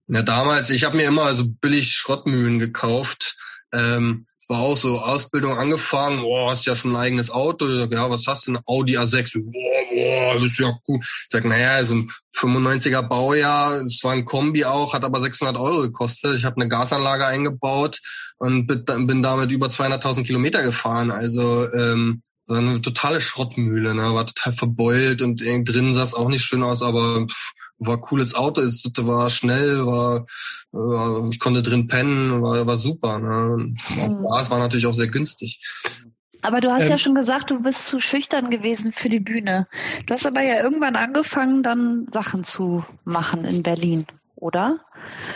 Ja, damals, ich habe mir immer so billig Schrottmühlen gekauft. Ähm, war auch so Ausbildung angefangen, boah, hast ja schon ein eigenes Auto. Ich sag, ja, was hast du? Ein Audi A6. Boah, boah, das ist ja cool. Ich sag, naja, so ein 95er Baujahr, es war ein Kombi auch, hat aber 600 Euro gekostet. Ich habe eine Gasanlage eingebaut und bin damit über 200.000 Kilometer gefahren. Also ähm, war eine totale Schrottmühle, ne? war total verbeult und drin sah es auch nicht schön aus, aber pff, war cooles Auto, es war schnell, war, war ich konnte drin pennen, war, war super. Ne? Und mhm. es war natürlich auch sehr günstig. Aber du hast ähm, ja schon gesagt, du bist zu schüchtern gewesen für die Bühne. Du hast aber ja irgendwann angefangen, dann Sachen zu machen in Berlin, oder?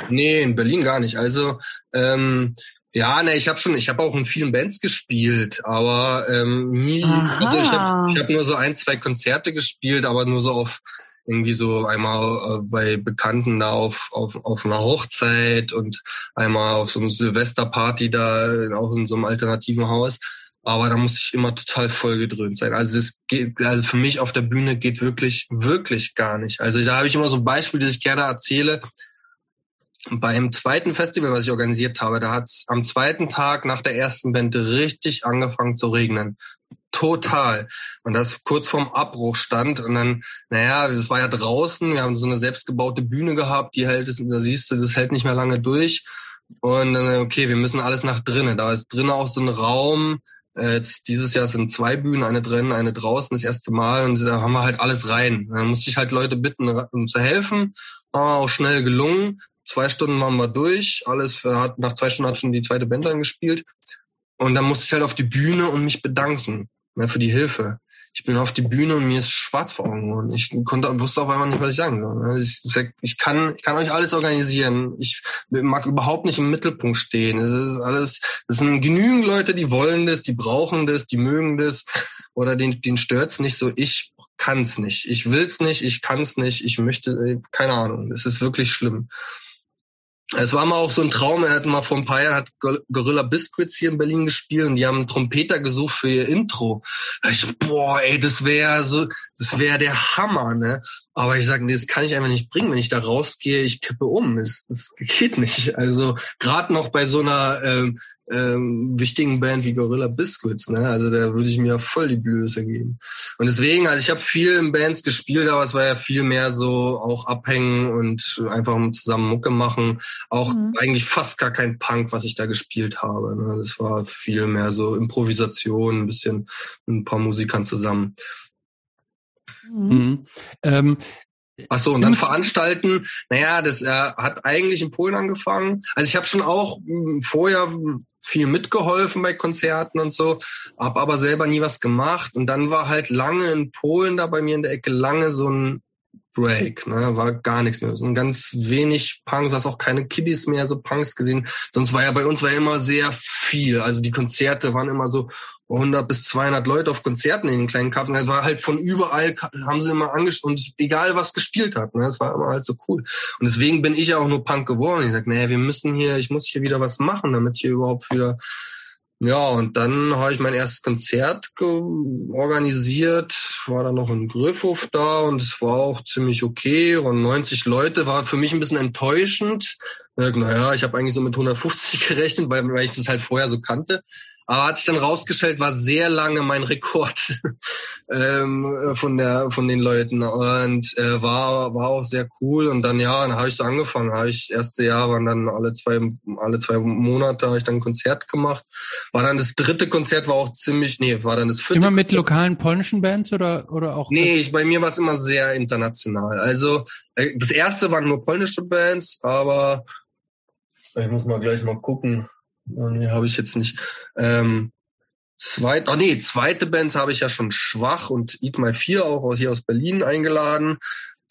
Nee, in Berlin gar nicht. Also ähm, ja, ne, ich habe schon, ich habe auch in vielen Bands gespielt, aber ähm, nie, Aha. also ich habe ich hab nur so ein, zwei Konzerte gespielt, aber nur so auf irgendwie so einmal äh, bei Bekannten da auf, auf, auf einer Hochzeit und einmal auf so einer Silvesterparty da, auch in so einem alternativen Haus. Aber da muss ich immer total vollgedröhnt sein. Also das geht, also für mich auf der Bühne geht wirklich, wirklich gar nicht. Also da habe ich immer so ein Beispiel, das ich gerne erzähle beim zweiten Festival, was ich organisiert habe, da hat es am zweiten Tag nach der ersten Band richtig angefangen zu regnen. Total. Und das kurz vorm Abbruch stand. Und dann, naja, das war ja draußen. Wir haben so eine selbstgebaute Bühne gehabt, die hält, da siehst du, das hält nicht mehr lange durch. Und dann, okay, wir müssen alles nach drinnen. Da ist drinnen auch so ein Raum. Jetzt dieses Jahr sind zwei Bühnen, eine drinnen, eine draußen, das erste Mal. Und da haben wir halt alles rein. Da musste ich halt Leute bitten, um zu helfen. War auch schnell gelungen. Zwei Stunden waren wir durch, alles, hat, nach zwei Stunden hat schon die zweite Band dann gespielt. Und dann musste ich halt auf die Bühne und mich bedanken ne, für die Hilfe. Ich bin auf die Bühne und mir ist schwarz vor Augen geworden. Ich konnte, wusste auf einmal nicht, was ich sagen soll. Ne. Ich, ich, kann, ich kann euch alles organisieren. Ich mag überhaupt nicht im Mittelpunkt stehen. Es ist alles, es sind genügend Leute, die wollen das, die brauchen das, die mögen das oder den, den stört's nicht so. Ich kann's nicht. Ich will's nicht, ich kann's nicht, ich möchte, keine Ahnung. Es ist wirklich schlimm. Es war mal auch so ein Traum, er hat mal vor ein paar Jahren hat Gorilla Biscuits hier in Berlin gespielt und die haben einen Trompeter gesucht für ihr Intro. Ich so, boah, ey, das wäre so, das wäre der Hammer, ne? Aber ich sage, nee, das kann ich einfach nicht bringen. Wenn ich da rausgehe, ich kippe um. Das, das geht nicht. Also gerade noch bei so einer ähm, ähm, wichtigen Band wie Gorilla Biscuits, ne? Also da würde ich mir voll die Blöße geben. Und deswegen, also ich habe viel in Bands gespielt, aber es war ja viel mehr so auch abhängen und einfach zusammen Mucke machen. Auch mhm. eigentlich fast gar kein Punk, was ich da gespielt habe. Ne? Das war viel mehr so Improvisation, ein bisschen mit ein paar Musikern zusammen. Mhm. Mhm. Ähm, Ach so, und dann veranstalten, naja, das äh, hat eigentlich in Polen angefangen. Also ich habe schon auch mh, hm, vorher viel mitgeholfen bei Konzerten und so, hab aber selber nie was gemacht. Und dann war halt lange in Polen da bei mir in der Ecke lange so ein Break, ne, war gar nichts mehr. So ein ganz wenig Punks, du hast auch keine Kiddies mehr, so Punks gesehen. Sonst war ja bei uns war ja immer sehr viel. Also die Konzerte waren immer so 100 bis 200 Leute auf Konzerten in den kleinen Cafés. Das war halt von überall, haben sie immer angeschaut und egal was gespielt hat, ne, das war immer halt so cool. Und deswegen bin ich ja auch nur Punk geworden. Ich sag, naja, wir müssen hier, ich muss hier wieder was machen, damit hier überhaupt wieder ja, und dann habe ich mein erstes Konzert organisiert, war dann noch in Gröfhof da und es war auch ziemlich okay. Und 90 Leute war für mich ein bisschen enttäuschend. Naja, ich habe eigentlich so mit 150 gerechnet, weil, weil ich das halt vorher so kannte. Aber hat sich dann rausgestellt, war sehr lange mein Rekord ähm, von der von den Leuten und äh, war war auch sehr cool. Und dann ja, dann habe ich so angefangen. Habe ich das erste Jahr waren dann alle zwei alle zwei Monate habe ich dann ein Konzert gemacht. War dann das dritte Konzert war auch ziemlich nee war dann das vierte. Immer mit Konzert. lokalen polnischen Bands oder oder auch? Nee, ich, bei mir war es immer sehr international. Also äh, das erste waren nur polnische Bands, aber ich muss mal gleich mal gucken. Oh, nee, habe ich jetzt nicht. Ähm, zweit, oh nee, zweite Band habe ich ja schon schwach und Eat My 4 auch hier aus Berlin eingeladen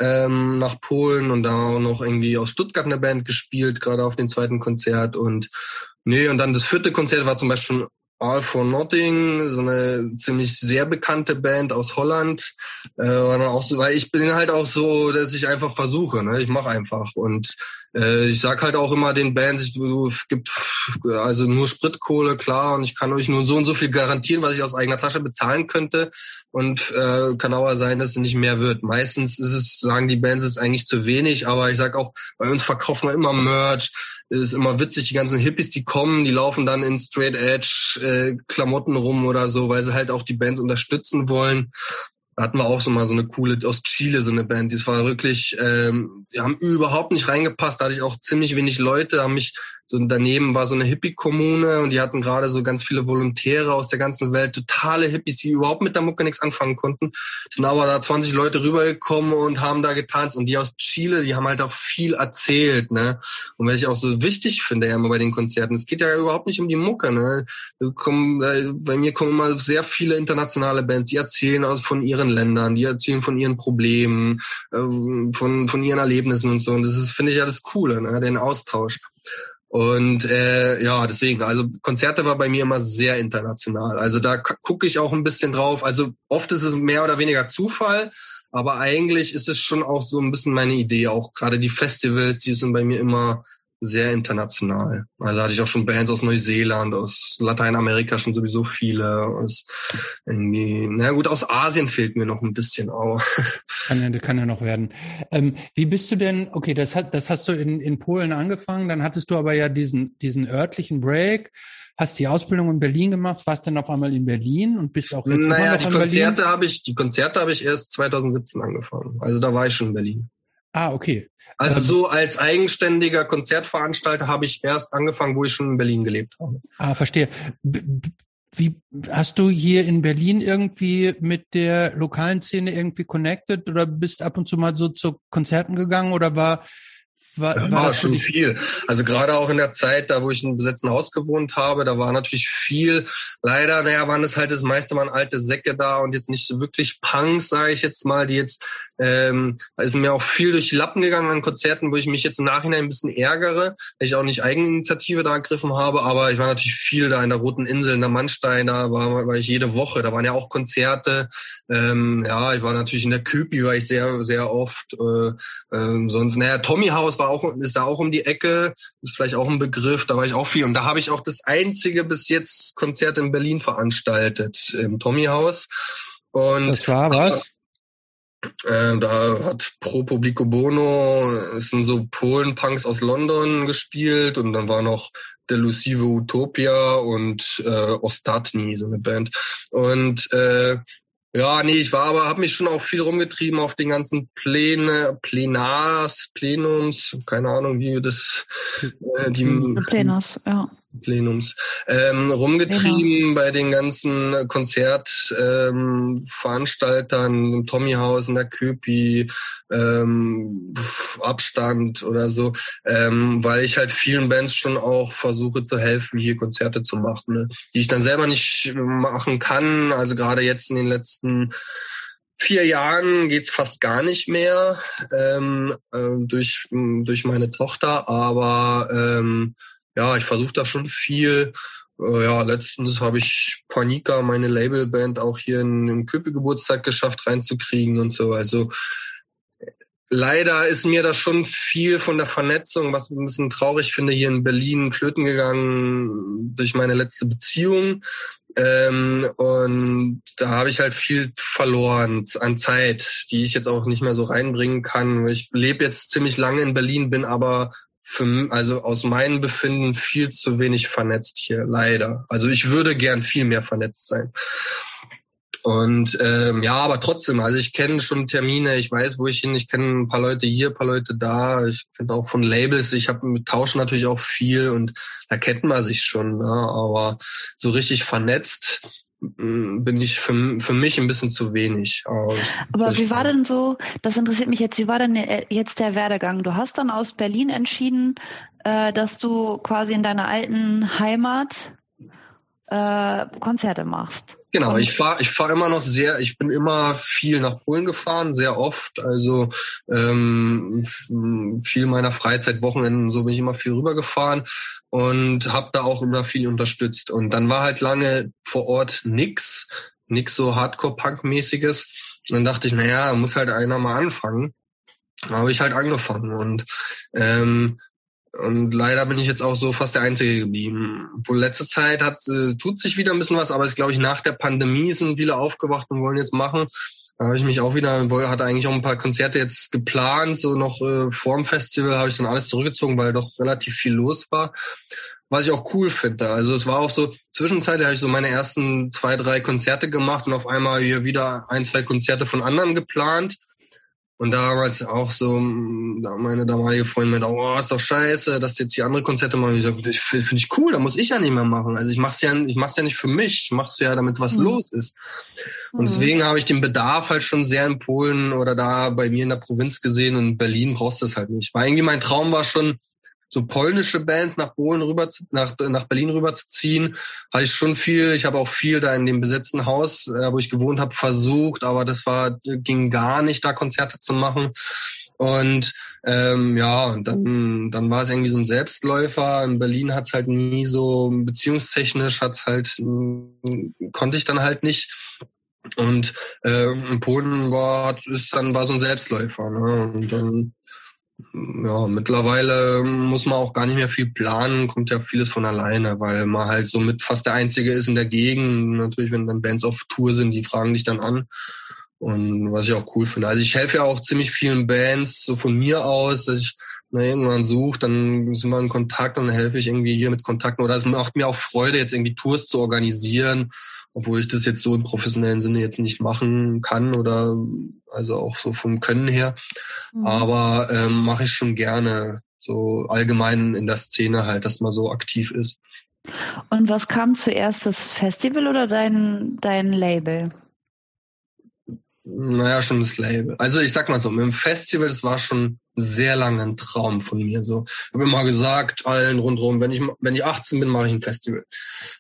ähm, nach Polen und da auch noch irgendwie aus Stuttgart eine Band gespielt, gerade auf dem zweiten Konzert und nee, und dann das vierte Konzert war zum Beispiel schon All for Nothing, so eine ziemlich sehr bekannte Band aus Holland. Äh, war dann auch so, weil ich bin halt auch so, dass ich einfach versuche, ne? Ich mache einfach und äh, ich sag halt auch immer den Bands, es gibt also nur Spritkohle, klar, und ich kann euch nur so und so viel garantieren, was ich aus eigener Tasche bezahlen könnte. Und äh, kann aber sein, dass es nicht mehr wird. Meistens ist es, sagen die Bands, ist eigentlich zu wenig, aber ich sag auch, bei uns verkaufen wir immer Merch. Es ist immer witzig, die ganzen Hippies, die kommen, die laufen dann in Straight Edge äh, Klamotten rum oder so, weil sie halt auch die Bands unterstützen wollen. Da hatten wir auch so mal so eine coole aus Chile, so eine Band. Die war wirklich, ähm, die haben überhaupt nicht reingepasst. Da hatte ich auch ziemlich wenig Leute, haben mich so daneben war so eine Hippie-Kommune und die hatten gerade so ganz viele Volontäre aus der ganzen Welt, totale Hippies, die überhaupt mit der Mucke nichts anfangen konnten. Sind aber da 20 Leute rübergekommen und haben da getanzt und die aus Chile, die haben halt auch viel erzählt, ne? Und was ich auch so wichtig finde ja immer bei den Konzerten, es geht ja überhaupt nicht um die Mucke, ne? Kommen, bei mir kommen immer sehr viele internationale Bands, die erzählen aus von ihren Ländern, die erzählen von ihren Problemen, äh, von von ihren Erlebnissen und so und das ist finde ich ja das Coole, ne? Den Austausch. Und äh, ja, deswegen, also Konzerte war bei mir immer sehr international. Also da gucke ich auch ein bisschen drauf. Also oft ist es mehr oder weniger Zufall, aber eigentlich ist es schon auch so ein bisschen meine Idee. Auch gerade die Festivals, die sind bei mir immer sehr international. Also hatte ich auch schon Bands aus Neuseeland, aus Lateinamerika schon sowieso viele. Aus irgendwie, na gut, aus Asien fehlt mir noch ein bisschen auch. Kann ja, kann ja noch werden. Ähm, wie bist du denn, okay, das, hat, das hast du in, in Polen angefangen, dann hattest du aber ja diesen, diesen örtlichen Break, hast die Ausbildung in Berlin gemacht, warst dann auf einmal in Berlin und bist auch jetzt naja, immer noch die Konzerte habe ich, die Konzerte habe ich erst 2017 angefangen. Also da war ich schon in Berlin. Ah, okay. Also ähm, so als eigenständiger Konzertveranstalter habe ich erst angefangen, wo ich schon in Berlin gelebt habe. Ah, verstehe. Wie hast du hier in Berlin irgendwie mit der lokalen Szene irgendwie connected oder bist ab und zu mal so zu Konzerten gegangen oder war war, war, war schon viel. Also gerade auch in der Zeit, da wo ich in besetzten Haus gewohnt habe, da war natürlich viel. Leider, naja, waren es halt das meiste waren alte Säcke da und jetzt nicht so wirklich Punks, sage ich jetzt mal, die jetzt ähm, ist mir auch viel durch die Lappen gegangen an Konzerten, wo ich mich jetzt im Nachhinein ein bisschen ärgere, weil ich auch nicht Eigeninitiative da ergriffen habe, aber ich war natürlich viel da in der Roten Insel, in der Mannstein, da war, war ich jede Woche, da waren ja auch Konzerte. Ähm, ja, ich war natürlich in der Küpi, war ich sehr, sehr oft. Äh, äh, sonst, naja, Tommy House war auch, ist da auch um die Ecke, ist vielleicht auch ein Begriff, da war ich auch viel. Und da habe ich auch das einzige bis jetzt Konzert in Berlin veranstaltet, im Tommy House. Und das war was? Äh, da hat Pro Publico Bono, es sind so Polen-Punks aus London gespielt und dann war noch Delusive Utopia und äh, Ostatni, so eine Band. Und äh, ja, nee, ich war aber, habe mich schon auch viel rumgetrieben auf den ganzen Pläne, Plenars, Plenums, keine Ahnung, wie das, äh, die Plenars, ja. Plenums, ähm, rumgetrieben genau. bei den ganzen Konzertveranstaltern, ähm, im Tommyhaus, in der Köpi, ähm, Abstand oder so, ähm, weil ich halt vielen Bands schon auch versuche zu helfen, hier Konzerte zu machen, ne? die ich dann selber nicht machen kann. Also gerade jetzt in den letzten vier Jahren geht's fast gar nicht mehr ähm, äh, durch durch meine Tochter, aber ähm, ja, ich versuche da schon viel. Äh, ja, letztens habe ich Panika, meine Labelband, auch hier in den Köpe-Geburtstag geschafft reinzukriegen und so. Also leider ist mir da schon viel von der Vernetzung, was ich ein bisschen traurig finde, hier in Berlin flöten gegangen durch meine letzte Beziehung. Ähm, und da habe ich halt viel verloren an Zeit, die ich jetzt auch nicht mehr so reinbringen kann. Ich lebe jetzt ziemlich lange in Berlin, bin aber für, also aus meinem Befinden viel zu wenig vernetzt hier, leider. Also ich würde gern viel mehr vernetzt sein. Und ähm, ja, aber trotzdem, also ich kenne schon Termine, ich weiß, wo ich hin, ich kenne ein paar Leute hier, ein paar Leute da, ich kenne auch von Labels, ich habe mit Tauschen natürlich auch viel und da kennt man sich schon, ne? aber so richtig vernetzt bin ich für, für mich ein bisschen zu wenig. Aber, Aber wie war denn so, das interessiert mich jetzt, wie war denn äh, jetzt der Werdegang? Du hast dann aus Berlin entschieden, äh, dass du quasi in deiner alten Heimat äh, Konzerte machst. Genau, ich fahre ich fahr immer noch sehr, ich bin immer viel nach Polen gefahren, sehr oft. Also ähm, viel meiner Freizeit, Wochenenden, so bin ich immer viel rübergefahren und habe da auch immer viel unterstützt. Und dann war halt lange vor Ort nix, nix so Hardcore-Punk-mäßiges. Dann dachte ich, naja, muss halt einer mal anfangen. habe ich halt angefangen und ähm, und leider bin ich jetzt auch so fast der Einzige geblieben. Wohl letzte Zeit hat äh, tut sich wieder ein bisschen was, aber es glaube ich nach der Pandemie sind viele aufgewacht und wollen jetzt machen. Da habe ich mich auch wieder, hatte eigentlich auch ein paar Konzerte jetzt geplant, so noch äh, vor dem Festival habe ich dann alles zurückgezogen, weil doch relativ viel los war. Was ich auch cool finde. Also es war auch so, zwischenzeitlich habe ich so meine ersten zwei, drei Konzerte gemacht und auf einmal hier wieder ein, zwei Konzerte von anderen geplant. Und damals auch so, meine damalige Freundin meinte, oh, ist doch scheiße, dass jetzt die andere Konzerte machen. Ich sag, finde ich cool, da muss ich ja nicht mehr machen. Also ich mach's ja, ich mach's ja nicht für mich, ich mach's ja, damit was mhm. los ist. Und mhm. deswegen habe ich den Bedarf halt schon sehr in Polen oder da bei mir in der Provinz gesehen und in Berlin brauchst du es halt nicht. Weil irgendwie mein Traum war schon, so polnische Bands nach Polen rüber nach nach Berlin rüber zu ziehen, hatte ich schon viel. Ich habe auch viel da in dem besetzten Haus, äh, wo ich gewohnt habe, versucht, aber das war ging gar nicht, da Konzerte zu machen. Und ähm, ja, und dann, dann war es irgendwie so ein Selbstläufer. In Berlin hat es halt nie so beziehungstechnisch hat's halt konnte ich dann halt nicht. Und äh, in Polen war ist dann war so ein Selbstläufer. Ne? Und dann ja, mittlerweile muss man auch gar nicht mehr viel planen, kommt ja vieles von alleine, weil man halt so mit fast der Einzige ist in der Gegend. Natürlich, wenn dann Bands auf Tour sind, die fragen dich dann an. Und was ich auch cool finde. Also ich helfe ja auch ziemlich vielen Bands so von mir aus, dass ich na, irgendwann suche, dann sind wir in Kontakt und dann helfe ich irgendwie hier mit Kontakten. Oder es macht mir auch Freude, jetzt irgendwie Tours zu organisieren obwohl ich das jetzt so im professionellen Sinne jetzt nicht machen kann oder also auch so vom Können her. Mhm. Aber ähm, mache ich schon gerne, so allgemein in der Szene halt, dass man so aktiv ist. Und was kam zuerst, das Festival oder dein, dein Label? Naja, schon das Label. Also ich sag mal so, mit dem Festival, das war schon sehr lange ein Traum von mir. So, ich habe immer gesagt, allen rundherum, wenn ich wenn ich 18 bin, mache ich ein Festival.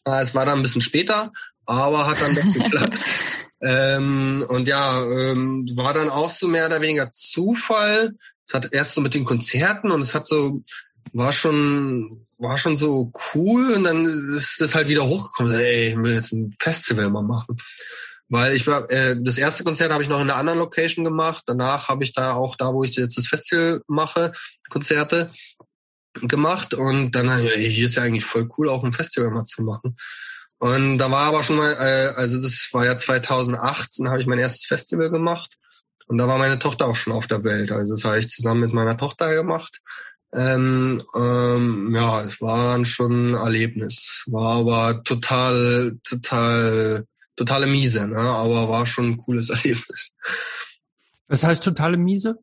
Na, es war dann ein bisschen später, aber hat dann doch geklappt. ähm, und ja, ähm, war dann auch so mehr oder weniger Zufall. Es hat erst so mit den Konzerten und es hat so, war schon, war schon so cool und dann ist das halt wieder hochgekommen. Ey, ich will jetzt ein Festival mal machen. Weil ich war, äh, das erste Konzert habe ich noch in einer anderen Location gemacht. Danach habe ich da auch da, wo ich jetzt das Festival mache, Konzerte gemacht. Und dann, ey, hier ist ja eigentlich voll cool, auch ein Festival mal zu machen. Und da war aber schon mal, äh, also das war ja 2018, habe ich mein erstes Festival gemacht. Und da war meine Tochter auch schon auf der Welt. Also das habe ich zusammen mit meiner Tochter gemacht. Ähm, ähm, ja, es war dann schon ein Erlebnis. War aber total, total, totale Miese, ne? aber war schon ein cooles Erlebnis. Was heißt totale Miese?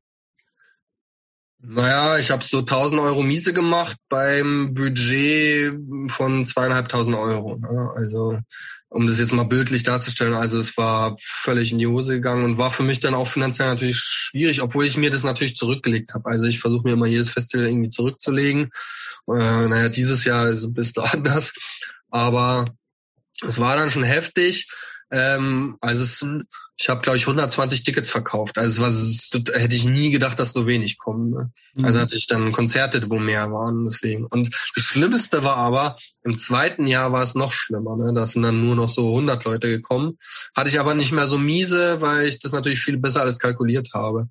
Naja, ich habe so 1000 Euro Miese gemacht beim Budget von zweieinhalbtausend Euro. Ne? Also um das jetzt mal bildlich darzustellen, also es war völlig in die Hose gegangen und war für mich dann auch finanziell natürlich schwierig, obwohl ich mir das natürlich zurückgelegt habe. Also ich versuche mir immer jedes Festival irgendwie zurückzulegen. Äh, naja, dieses Jahr ist ein bisschen anders, aber es war dann schon heftig. Ähm, also es ich habe, glaube ich, 120 Tickets verkauft. Also es war, hätte ich nie gedacht, dass so wenig kommen. Ne? Mhm. Also hatte ich dann Konzerte, wo mehr waren, deswegen. Und das Schlimmste war aber, im zweiten Jahr war es noch schlimmer. Ne? Da sind dann nur noch so 100 Leute gekommen. Hatte ich aber nicht mehr so miese, weil ich das natürlich viel besser alles kalkuliert habe.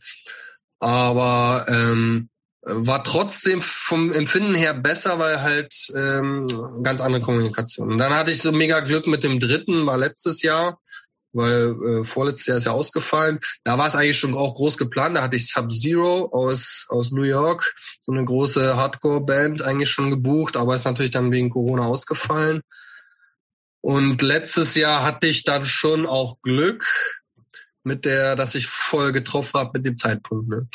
Aber ähm, war trotzdem vom Empfinden her besser, weil halt ähm, ganz andere Kommunikation. Und dann hatte ich so mega Glück mit dem dritten, war letztes Jahr weil äh, vorletztes Jahr ist ja ausgefallen. Da war es eigentlich schon auch groß geplant. Da hatte ich Sub-Zero aus, aus New York, so eine große Hardcore-Band eigentlich schon gebucht, aber ist natürlich dann wegen Corona ausgefallen. Und letztes Jahr hatte ich dann schon auch Glück mit der, dass ich voll getroffen habe mit dem Zeitpunkt. Ne?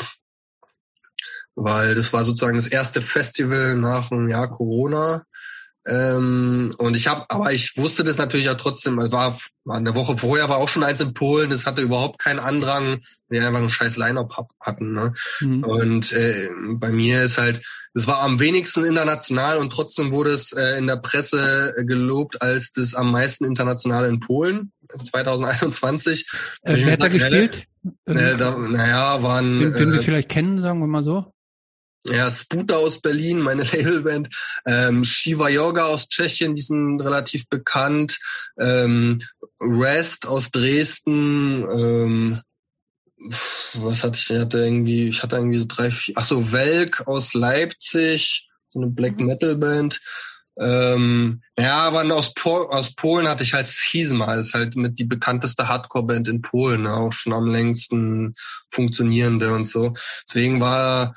Weil das war sozusagen das erste Festival nach einem Jahr Corona. Ähm, und ich habe, aber ich wusste das natürlich ja trotzdem. Es war, war eine Woche vorher war auch schon eins in Polen. Es hatte überhaupt keinen Andrang, wir einfach einen scheiß Line-up hatten. Ne? Mhm. Und äh, bei mir ist halt, es war am wenigsten international und trotzdem wurde es äh, in der Presse gelobt als das am meisten international in Polen 2021. Äh, wer hat da gespielt? Äh, da, naja, waren. Wen, wen äh, wir vielleicht kennen, sagen wir mal so. Ja, Sputa aus Berlin, meine Labelband. Ähm, Shiva Yoga aus Tschechien, die sind relativ bekannt. Ähm, Rest aus Dresden. Ähm, was hatte ich, ich hatte irgendwie, ich hatte irgendwie so drei, vier, ach so, Welk aus Leipzig, so eine Black mhm. Metal Band. Ähm, ja, aber aus, po aus Polen hatte ich halt Schizma, das ist halt mit die bekannteste Hardcore-Band in Polen, ne? auch schon am längsten funktionierende und so. Deswegen war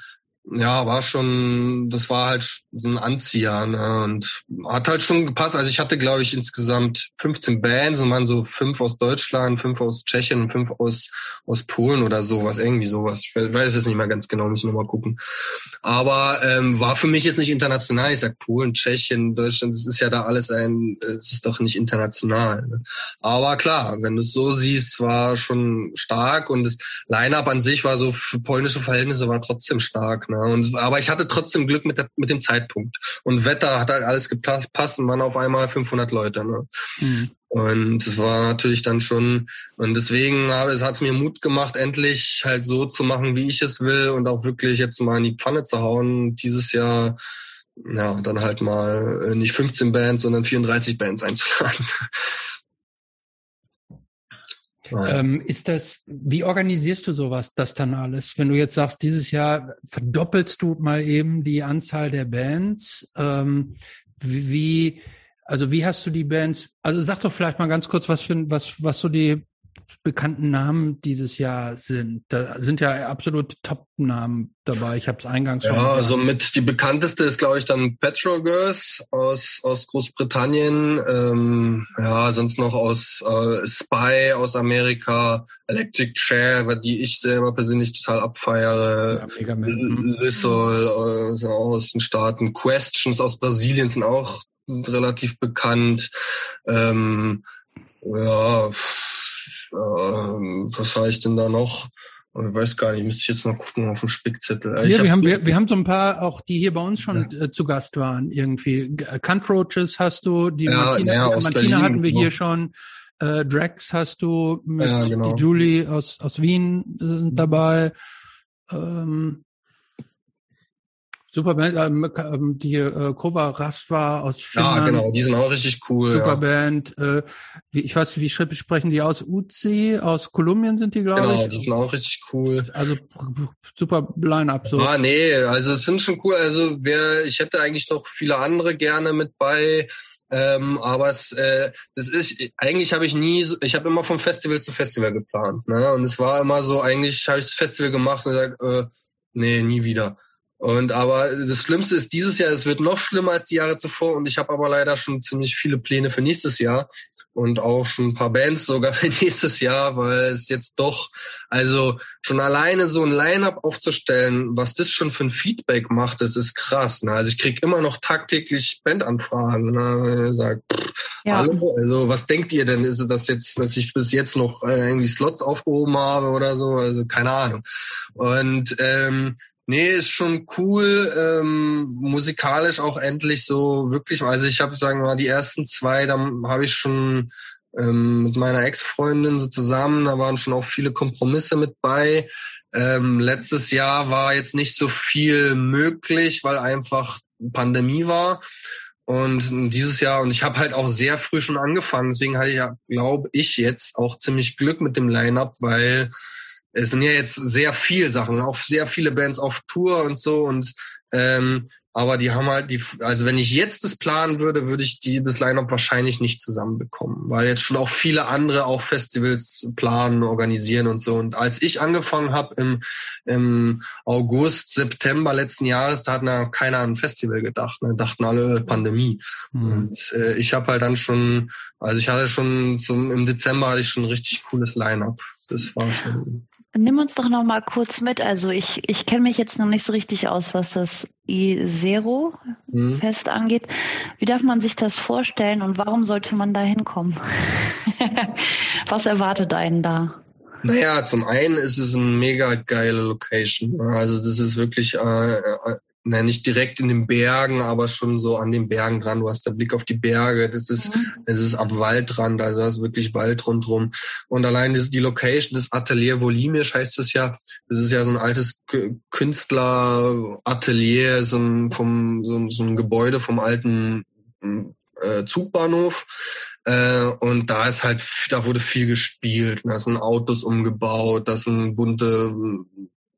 ja, war schon, das war halt so ein Anzieher ne? und hat halt schon gepasst. Also ich hatte, glaube ich, insgesamt 15 Bands und waren so fünf aus Deutschland, fünf aus Tschechien und fünf aus, aus Polen oder sowas, irgendwie sowas. Ich weiß es nicht mehr ganz genau, muss ich nochmal gucken. Aber ähm, war für mich jetzt nicht international. Ich sag Polen, Tschechien, Deutschland, das ist ja da alles ein, es ist doch nicht international. Ne? Aber klar, wenn du es so siehst, war schon stark und das Line-Up an sich war so für polnische Verhältnisse war trotzdem stark. Ne? Ne? Und, aber ich hatte trotzdem Glück mit, der, mit dem Zeitpunkt. Und Wetter hat halt alles gepasst und waren auf einmal 500 Leute. Ne? Mhm. Und es war natürlich dann schon, und deswegen hat es mir Mut gemacht, endlich halt so zu machen, wie ich es will und auch wirklich jetzt mal in die Pfanne zu hauen. Dieses Jahr, ja, dann halt mal nicht 15 Bands, sondern 34 Bands einzuladen. Ähm, ist das, wie organisierst du sowas, das dann alles? Wenn du jetzt sagst, dieses Jahr verdoppelst du mal eben die Anzahl der Bands, ähm, wie, also wie hast du die Bands, also sag doch vielleicht mal ganz kurz, was für, was, was so die bekannten Namen dieses Jahr sind. Da sind ja absolute Top-Namen dabei. Ich habe es eingangs schon. Ja, also mit die bekannteste ist, glaube ich, dann Petrol Girls aus aus Großbritannien. Ähm, ja, sonst noch aus äh, Spy aus Amerika, Electric Chair, die ich selber persönlich total abfeiere. Ja, Lissol äh, aus den Staaten, Questions aus Brasilien sind auch relativ bekannt. Ähm, ja was habe ich denn da noch? Ich weiß gar nicht, müsste ich jetzt mal gucken auf dem Spickzettel. Ja, wir, haben, wir, wir haben so ein paar, auch die hier bei uns schon ja. äh, zu Gast waren, irgendwie. Cuntroaches hast du, die ja, Martina, ja, Martina Berlin, hatten wir genau. hier schon. Äh, Drax hast du, mit genau. die Julie aus, aus Wien sind dabei. Ähm, Superband, ähm, ähm, die äh, Kova Rasva aus Finnland. Ja, genau, die sind auch richtig cool. Superband. Ja. Äh, wie, ich weiß nicht, wie sprechen die aus? Uzi, aus Kolumbien sind die, glaube genau, ich. Genau, die sind auch richtig cool. Also super Line-Up. So. Ah, nee, also es sind schon cool. Also wer, ich hätte eigentlich noch viele andere gerne mit bei. Ähm, aber es, äh, das ist eigentlich habe ich nie, so, ich habe immer vom Festival zu Festival geplant, ne? Und es war immer so, eigentlich habe ich das Festival gemacht und gesagt, äh, nee, nie wieder. Und aber das Schlimmste ist dieses Jahr, es wird noch schlimmer als die Jahre zuvor und ich habe aber leider schon ziemlich viele Pläne für nächstes Jahr und auch schon ein paar Bands sogar für nächstes Jahr, weil es jetzt doch, also schon alleine so ein Line-up aufzustellen, was das schon für ein Feedback macht, das ist krass. Ne? Also ich krieg immer noch tagtäglich Bandanfragen. Ne? Sag, pff, ja. hallo, also was denkt ihr denn? Ist es das jetzt, dass ich bis jetzt noch äh, irgendwie Slots aufgehoben habe oder so? Also keine Ahnung. Und ähm, Nee, ist schon cool, ähm, musikalisch auch endlich so wirklich. Also ich habe, sagen wir mal, die ersten zwei, da habe ich schon ähm, mit meiner Ex-Freundin so zusammen, da waren schon auch viele Kompromisse mit bei. Ähm, letztes Jahr war jetzt nicht so viel möglich, weil einfach Pandemie war. Und dieses Jahr, und ich habe halt auch sehr früh schon angefangen, deswegen hatte ich ja, glaube ich, jetzt auch ziemlich Glück mit dem Line-up, weil es sind ja jetzt sehr viele Sachen, auch sehr viele Bands auf Tour und so und ähm, aber die haben halt die, also wenn ich jetzt das planen würde, würde ich die das Line-up wahrscheinlich nicht zusammenbekommen, weil jetzt schon auch viele andere auch Festivals planen, organisieren und so. Und als ich angefangen habe im, im August, September letzten Jahres, da hat noch keiner an ein Festival gedacht, ne? dachten alle Pandemie. Mhm. Und äh, ich habe halt dann schon, also ich hatte schon zum im Dezember hatte ich schon ein richtig cooles Line-up. Das war schon Nimm uns doch noch mal kurz mit. Also ich, ich kenne mich jetzt noch nicht so richtig aus, was das I-Zero-Fest mhm. angeht. Wie darf man sich das vorstellen und warum sollte man da hinkommen? was erwartet einen da? Naja, zum einen ist es eine mega geile Location. Also das ist wirklich äh, äh na, nicht direkt in den Bergen, aber schon so an den Bergen dran. Du hast den Blick auf die Berge. Das ist, mhm. das ist am Waldrand, also das ist wirklich Wald rundrum. Und allein das, die Location, das Atelier Volimisch heißt es ja. Das ist ja so ein altes Künstleratelier, so ein, vom, so, so ein Gebäude vom alten äh, Zugbahnhof. Äh, und da ist halt, da wurde viel gespielt. Da sind Autos umgebaut, da sind bunte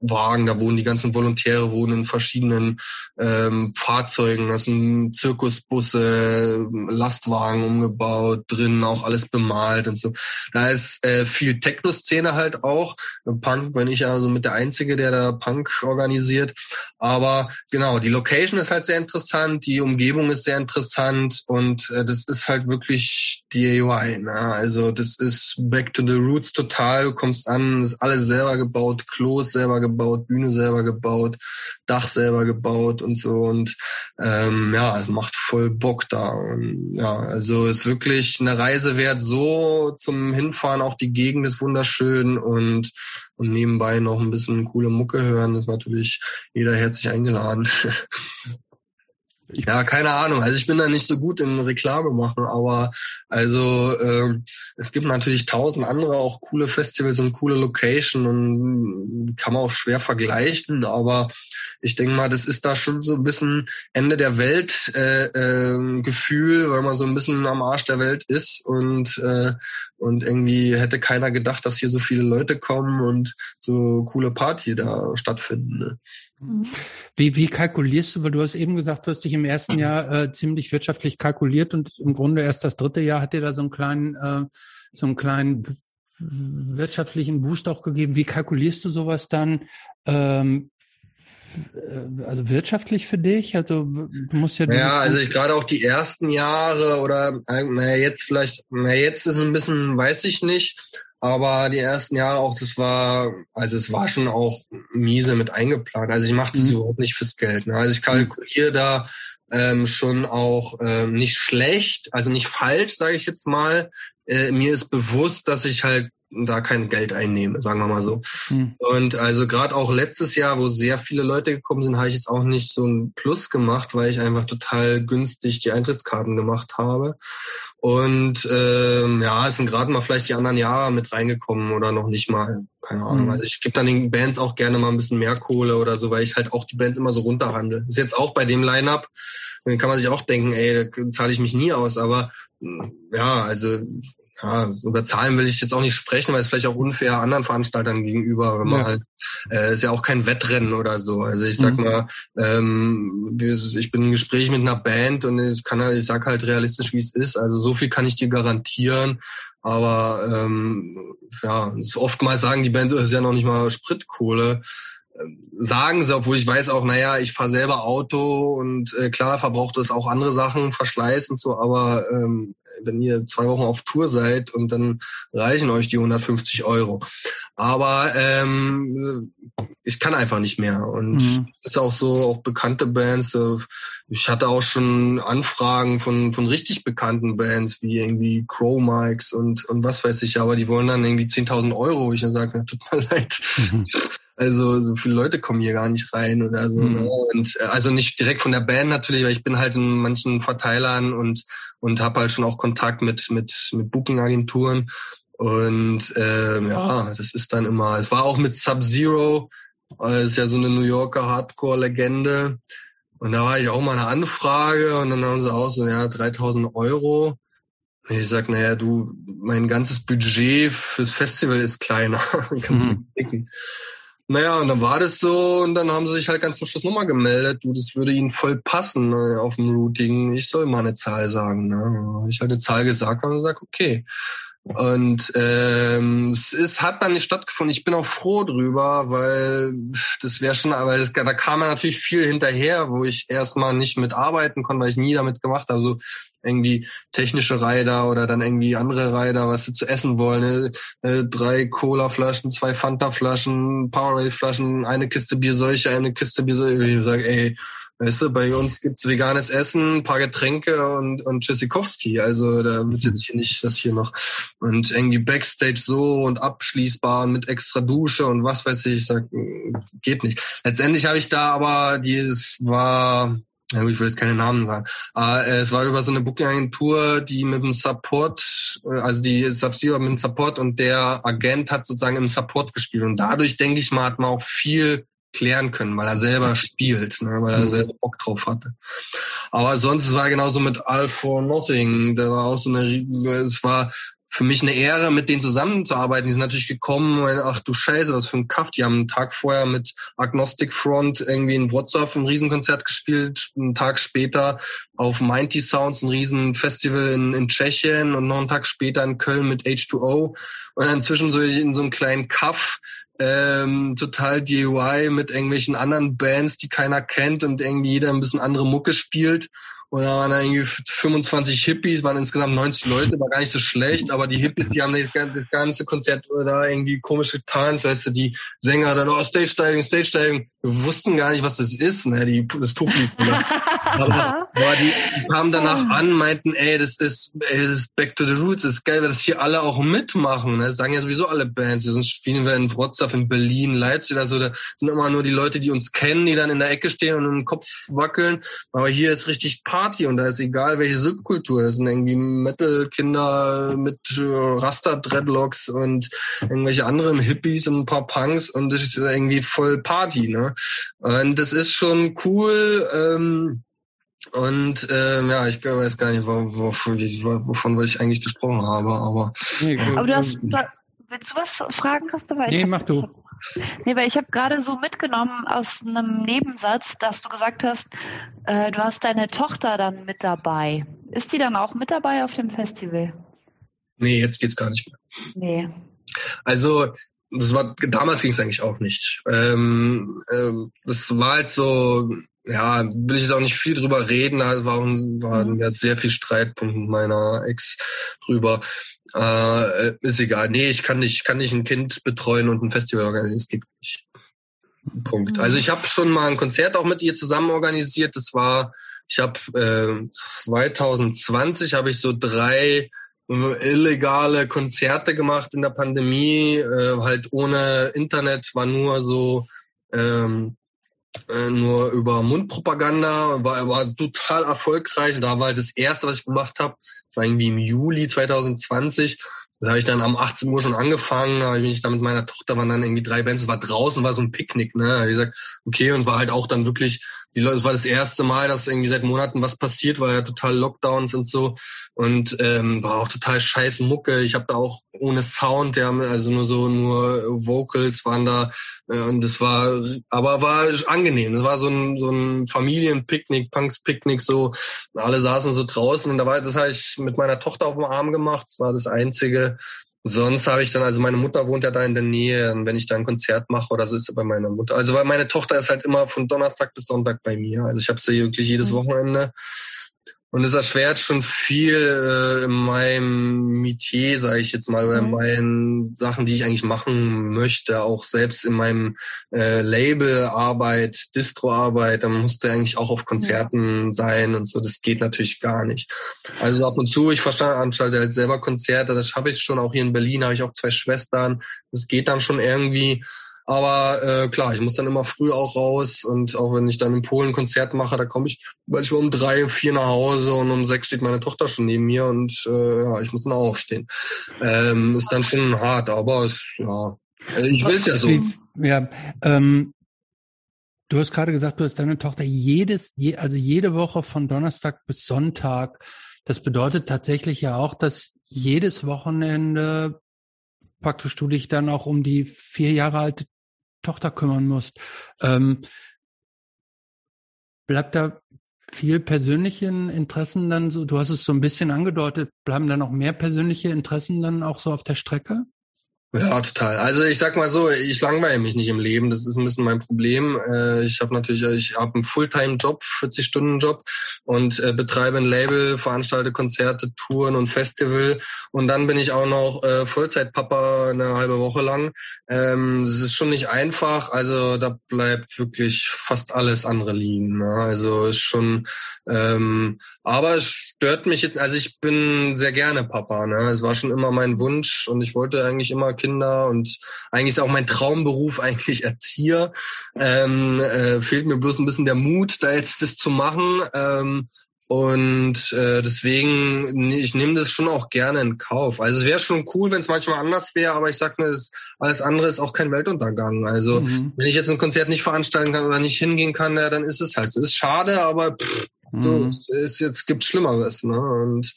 Wagen, da wohnen die ganzen Volontäre, wohnen in verschiedenen ähm, Fahrzeugen, das sind Zirkusbusse, Lastwagen umgebaut, drinnen auch alles bemalt und so. Da ist äh, viel Techno-Szene halt auch. Punk bin ich ja so mit der Einzige, der da Punk organisiert. Aber genau, die Location ist halt sehr interessant, die Umgebung ist sehr interessant und äh, das ist halt wirklich DIY. Ne? Also das ist Back to the Roots total, du kommst an, ist alles selber gebaut, Klos selber gebaut, gebaut, Bühne selber gebaut, Dach selber gebaut und so und ähm, ja, es macht voll Bock da. Und, ja, also ist wirklich eine Reise wert so zum Hinfahren, auch die Gegend ist wunderschön und und nebenbei noch ein bisschen coole Mucke hören, ist natürlich jeder herzlich eingeladen. Ja, keine Ahnung. Also ich bin da nicht so gut im Reklame machen, aber also äh, es gibt natürlich tausend andere auch coole Festivals und coole Location und kann man auch schwer vergleichen, aber ich denke mal, das ist da schon so ein bisschen Ende der Welt äh, äh, Gefühl, weil man so ein bisschen am Arsch der Welt ist und äh, und irgendwie hätte keiner gedacht, dass hier so viele Leute kommen und so coole Party da stattfinden. Ne? Mhm. Wie, wie kalkulierst du, weil du hast eben gesagt, du hast dich im ersten mhm. Jahr äh, ziemlich wirtschaftlich kalkuliert und im Grunde erst das dritte Jahr hat dir da so einen kleinen, äh, so einen kleinen wirtschaftlichen Boost auch gegeben. Wie kalkulierst du sowas dann? Ähm, äh, also wirtschaftlich für dich? Also du musst ja. Ja, also ich gerade auch die ersten Jahre oder naja, jetzt vielleicht, naja, jetzt ist es ein bisschen, weiß ich nicht, aber die ersten Jahre auch, das war, also es war schon auch miese mit eingeplant. Also ich mache das mhm. überhaupt nicht fürs Geld. Ne? Also ich kalkuliere da ähm, schon auch ähm, nicht schlecht, also nicht falsch, sage ich jetzt mal. Äh, mir ist bewusst, dass ich halt da kein Geld einnehme, sagen wir mal so. Mhm. Und also gerade auch letztes Jahr, wo sehr viele Leute gekommen sind, habe ich jetzt auch nicht so ein Plus gemacht, weil ich einfach total günstig die Eintrittskarten gemacht habe. Und ähm, ja, es sind gerade mal vielleicht die anderen Jahre mit reingekommen oder noch nicht mal, keine Ahnung. Mhm. Also ich gebe dann den Bands auch gerne mal ein bisschen mehr Kohle oder so, weil ich halt auch die Bands immer so runterhandle. Ist jetzt auch bei dem Line-Up, dann kann man sich auch denken, ey, da zahle ich mich nie aus, aber ja, also ja, über Zahlen will ich jetzt auch nicht sprechen, weil es vielleicht auch unfair anderen Veranstaltern gegenüber, wenn man ja. halt, äh, ist ja auch kein Wettrennen oder so. Also ich sag mhm. mal, ähm, ich bin im Gespräch mit einer Band und ich kann halt, ich sag halt realistisch, wie es ist. Also so viel kann ich dir garantieren. Aber ähm, ja, oftmals sagen die Bands, das ist ja noch nicht mal Spritkohle sagen sie, obwohl ich weiß auch, naja, ich fahre selber Auto und äh, klar verbraucht es auch andere Sachen, Verschleiß und so, aber ähm, wenn ihr zwei Wochen auf Tour seid und dann reichen euch die 150 Euro. Aber ähm, ich kann einfach nicht mehr. Und mhm. ist auch so, auch bekannte Bands. Ich hatte auch schon Anfragen von, von richtig bekannten Bands, wie irgendwie Crow Mikes und, und was weiß ich, aber die wollen dann irgendwie 10.000 Euro. Ich sage, tut mir leid. Mhm. Also so viele Leute kommen hier gar nicht rein oder so. Mhm. Ne? Und äh, also nicht direkt von der Band natürlich, weil ich bin halt in manchen Verteilern und und habe halt schon auch Kontakt mit mit mit Booking-Agenturen. Und ähm, ja, das ist dann immer. Es war auch mit Sub-Zero, äh, ist ja so eine New Yorker Hardcore-Legende. Und da war ich auch mal eine Anfrage und dann haben sie auch so, ja, 3000 Euro. Und ich sag, naja, du, mein ganzes Budget fürs Festival ist kleiner. Kannst mhm. Naja, und dann war das so und dann haben sie sich halt ganz zum Schluss nochmal gemeldet, du, das würde ihnen voll passen ne, auf dem Routing. Ich soll mal eine Zahl sagen. Ne? Ich halt eine Zahl gesagt habe und gesagt, okay. Und ähm, es ist, hat dann nicht stattgefunden. Ich bin auch froh drüber, weil das wäre schon, aber das, da kam ja natürlich viel hinterher, wo ich erstmal nicht mitarbeiten konnte, weil ich nie damit gemacht habe. So irgendwie technische Rider oder dann irgendwie andere Rider, was sie zu essen wollen. Ne? Äh, drei Cola-Flaschen, zwei Fanta-Flaschen, Powerade-Flaschen, eine Kiste Bier solche, eine Kiste Bier solche. Ich sage, ey, Weißt du, bei uns gibt's veganes Essen, ein paar Getränke und, und Tschüssikowski. Also da wird jetzt hier nicht das hier noch. Und irgendwie Backstage so und abschließbar und mit extra Dusche und was weiß ich. Ich sag, geht nicht. Letztendlich habe ich da aber, die es war, ja gut, ich will jetzt keine Namen sagen. Aber äh, es war über so eine Booking-Agentur, die mit dem Support, äh, also die Subsidiary mit dem Support und der Agent hat sozusagen im Support gespielt. Und dadurch, denke ich mal, hat man auch viel klären können, weil er selber spielt, ne, weil er mhm. selber Bock drauf hatte. Aber sonst war genauso mit All for Nothing. Da war auch so eine, es war für mich eine Ehre, mit denen zusammenzuarbeiten. Die sind natürlich gekommen, und, ach du Scheiße, was für ein Kaff. Die haben einen Tag vorher mit Agnostic Front irgendwie in Wrocław ein Riesenkonzert gespielt, einen Tag später auf Mighty Sounds ein Riesenfestival in, in Tschechien und noch einen Tag später in Köln mit H2O und dann zwischen so in so einem kleinen Kaff ähm, total DIY mit irgendwelchen anderen Bands, die keiner kennt und irgendwie jeder ein bisschen andere Mucke spielt. Und da waren irgendwie 25 Hippies, waren insgesamt 90 Leute, war gar nicht so schlecht, aber die Hippies, die haben das ganze Konzert da irgendwie komisch getan, weißt du, die Sänger dann, oh, Stage Diving, Stage Diving, wir wussten gar nicht, was das ist, ne, die, das Publikum. Ne? aber, aber die, die kamen danach an, meinten, ey, das ist, ey, das ist Back to the Roots, das ist geil, weil das hier alle auch mitmachen, ne, das sagen ja sowieso alle Bands, wir sind spielen wir in Wrocław, in Berlin, Leipzig oder so, da sind immer nur die Leute, die uns kennen, die dann in der Ecke stehen und im Kopf wackeln, aber hier ist richtig Party und da ist egal welche Subkultur. Das sind irgendwie Metal-Kinder mit äh, Raster-Dreadlocks und irgendwelche anderen Hippies und ein paar Punks und das ist irgendwie voll Party, ne? Und das ist schon cool. Ähm, und ähm, ja, ich weiß gar nicht, wovon, wovon ich eigentlich gesprochen habe, aber. Nee, aber du hast, willst du was fragen, Christopher? Nee, mach du. Nee, weil ich habe gerade so mitgenommen aus einem Nebensatz, dass du gesagt hast, äh, du hast deine Tochter dann mit dabei. Ist die dann auch mit dabei auf dem Festival? Nee, jetzt geht's gar nicht mehr. Nee. Also, das war damals ging es eigentlich auch nicht. Ähm, ähm, das war halt so, ja, will ich jetzt auch nicht viel drüber reden, da waren, waren mhm. jetzt sehr viel Streitpunkt mit meiner Ex drüber. Äh, ist egal. Nee, ich kann nicht, kann nicht ein Kind betreuen und ein Festival organisieren. Das geht nicht. Punkt. Mhm. Also ich habe schon mal ein Konzert auch mit ihr zusammen organisiert. Das war, ich habe äh, 2020 habe ich so drei illegale Konzerte gemacht in der Pandemie, äh, halt ohne Internet, war nur so ähm, äh, nur über Mundpropaganda, war, war total erfolgreich. Da war halt das erste, was ich gemacht habe, war irgendwie im Juli 2020. Da habe ich dann am 18 Uhr schon angefangen, da bin ich da mit meiner Tochter, waren dann irgendwie drei Bands, es war draußen, war so ein Picknick, ne? Ich gesagt, okay, und war halt auch dann wirklich, die Leute, es war das erste Mal, dass irgendwie seit Monaten was passiert, war ja total Lockdowns und so. Und ähm, war auch total scheiß Mucke. Ich habe da auch ohne Sound, ja, also nur so, nur Vocals waren da äh, und das war, aber war angenehm. Das war so ein, so ein Familienpicknick, Punks-Picknick, so. Alle saßen so draußen und da war, das habe ich mit meiner Tochter auf dem Arm gemacht. Das war das Einzige. Sonst habe ich dann, also meine Mutter wohnt ja da in der Nähe und wenn ich da ein Konzert mache oder so, ist sie bei meiner Mutter. Also weil meine Tochter ist halt immer von Donnerstag bis Sonntag bei mir. Also ich habe sie wirklich jedes mhm. Wochenende. Und es erschwert schon viel äh, in meinem Metier, sage ich jetzt mal, oder in mhm. meinen Sachen, die ich eigentlich machen möchte, auch selbst in meinem äh, Labelarbeit, Distroarbeit, da musste eigentlich auch auf Konzerten ja. sein und so. Das geht natürlich gar nicht. Also ab und zu, ich veranstalte halt selber Konzerte, das schaffe ich schon. Auch hier in Berlin habe ich auch zwei Schwestern. Das geht dann schon irgendwie. Aber äh, klar, ich muss dann immer früh auch raus und auch wenn ich dann in Polen Konzert mache, da komme ich manchmal um drei, vier nach Hause und um sechs steht meine Tochter schon neben mir und äh, ja, ich muss dann aufstehen. Ähm, ist dann schon hart, aber es, ja, äh, ich will es ja so. Ja, ähm, du hast gerade gesagt, du hast deine Tochter jedes, je, also jede Woche von Donnerstag bis Sonntag. Das bedeutet tatsächlich ja auch, dass jedes Wochenende praktisch du dich dann auch um die vier Jahre alte Tochter kümmern musst. Ähm, bleibt da viel persönlichen Interessen dann so, du hast es so ein bisschen angedeutet, bleiben da noch mehr persönliche Interessen dann auch so auf der Strecke? Ja, total. Also ich sag mal so, ich langweile mich nicht im Leben. Das ist ein bisschen mein Problem. Äh, ich habe natürlich, ich habe einen Fulltime-Job, 40-Stunden-Job und äh, betreibe ein Label, veranstalte Konzerte, Touren und Festival. Und dann bin ich auch noch äh, Vollzeitpapa eine halbe Woche lang. Ähm, es ist schon nicht einfach. Also da bleibt wirklich fast alles andere liegen. Ne? Also ist schon ähm, aber es stört mich jetzt, also ich bin sehr gerne Papa, ne? Es war schon immer mein Wunsch und ich wollte eigentlich immer Kinder und eigentlich ist auch mein Traumberuf eigentlich Erzieher. Ähm, äh, fehlt mir bloß ein bisschen der Mut, da jetzt das zu machen. Ähm, Und äh, deswegen, ich nehme das schon auch gerne in Kauf. Also es wäre schon cool, wenn es manchmal anders wäre, aber ich sag mir, das, alles andere ist auch kein Weltuntergang. Also mhm. wenn ich jetzt ein Konzert nicht veranstalten kann oder nicht hingehen kann, ja, dann ist es halt so. Ist schade, aber pff, mhm. so, ist jetzt gibt Schlimmeres. Ne? Und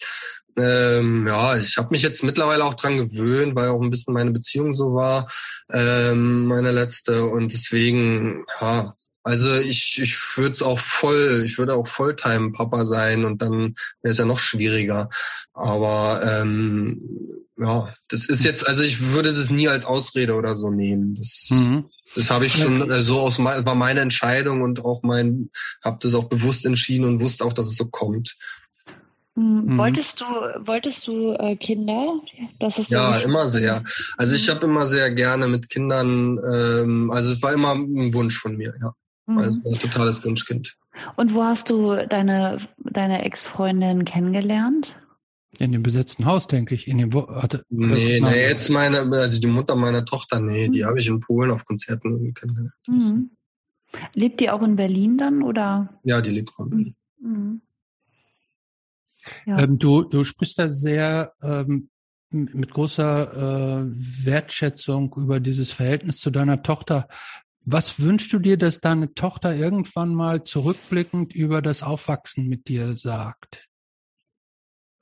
ähm, ja, ich habe mich jetzt mittlerweile auch dran gewöhnt, weil auch ein bisschen meine Beziehung so war, ähm, meine letzte. Und deswegen, ja, also ich, ich würde es auch voll, ich würde auch Volltime-Papa sein und dann wäre es ja noch schwieriger. Aber ähm, ja, das ist jetzt, also ich würde das nie als Ausrede oder so nehmen. Das, mhm. das habe ich schon äh, so aus war meine Entscheidung und auch mein, habe das auch bewusst entschieden und wusste auch, dass es so kommt. Hm, mhm. Wolltest du, wolltest du äh, Kinder? Das ist ja, immer sehr. Also ich mhm. habe immer sehr gerne mit Kindern, ähm, also es war immer ein Wunsch von mir, ja. Mhm. Also ein totales Wunschkind. Und wo hast du deine, deine Ex-Freundin kennengelernt? In dem besetzten Haus, denke ich. In dem Wo hatte, nee, nee, jetzt meine, also die Mutter meiner Tochter, nee, mhm. die habe ich in Polen auf Konzerten kennengelernt. Mhm. Lebt die auch in Berlin dann, oder? Ja, die lebt auch in Berlin. Mhm. Ja. Ähm, du, du sprichst da sehr ähm, mit großer äh, Wertschätzung über dieses Verhältnis zu deiner Tochter. Was wünschst du dir, dass deine Tochter irgendwann mal zurückblickend über das Aufwachsen mit dir sagt?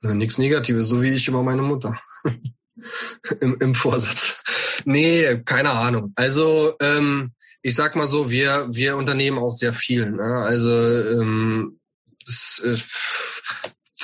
Na, nichts Negatives, so wie ich über meine Mutter. Im, Im Vorsatz. Nee, keine Ahnung. Also, ähm, ich sag mal so, wir, wir unternehmen auch sehr viel. Ne? Also, ähm, das, äh,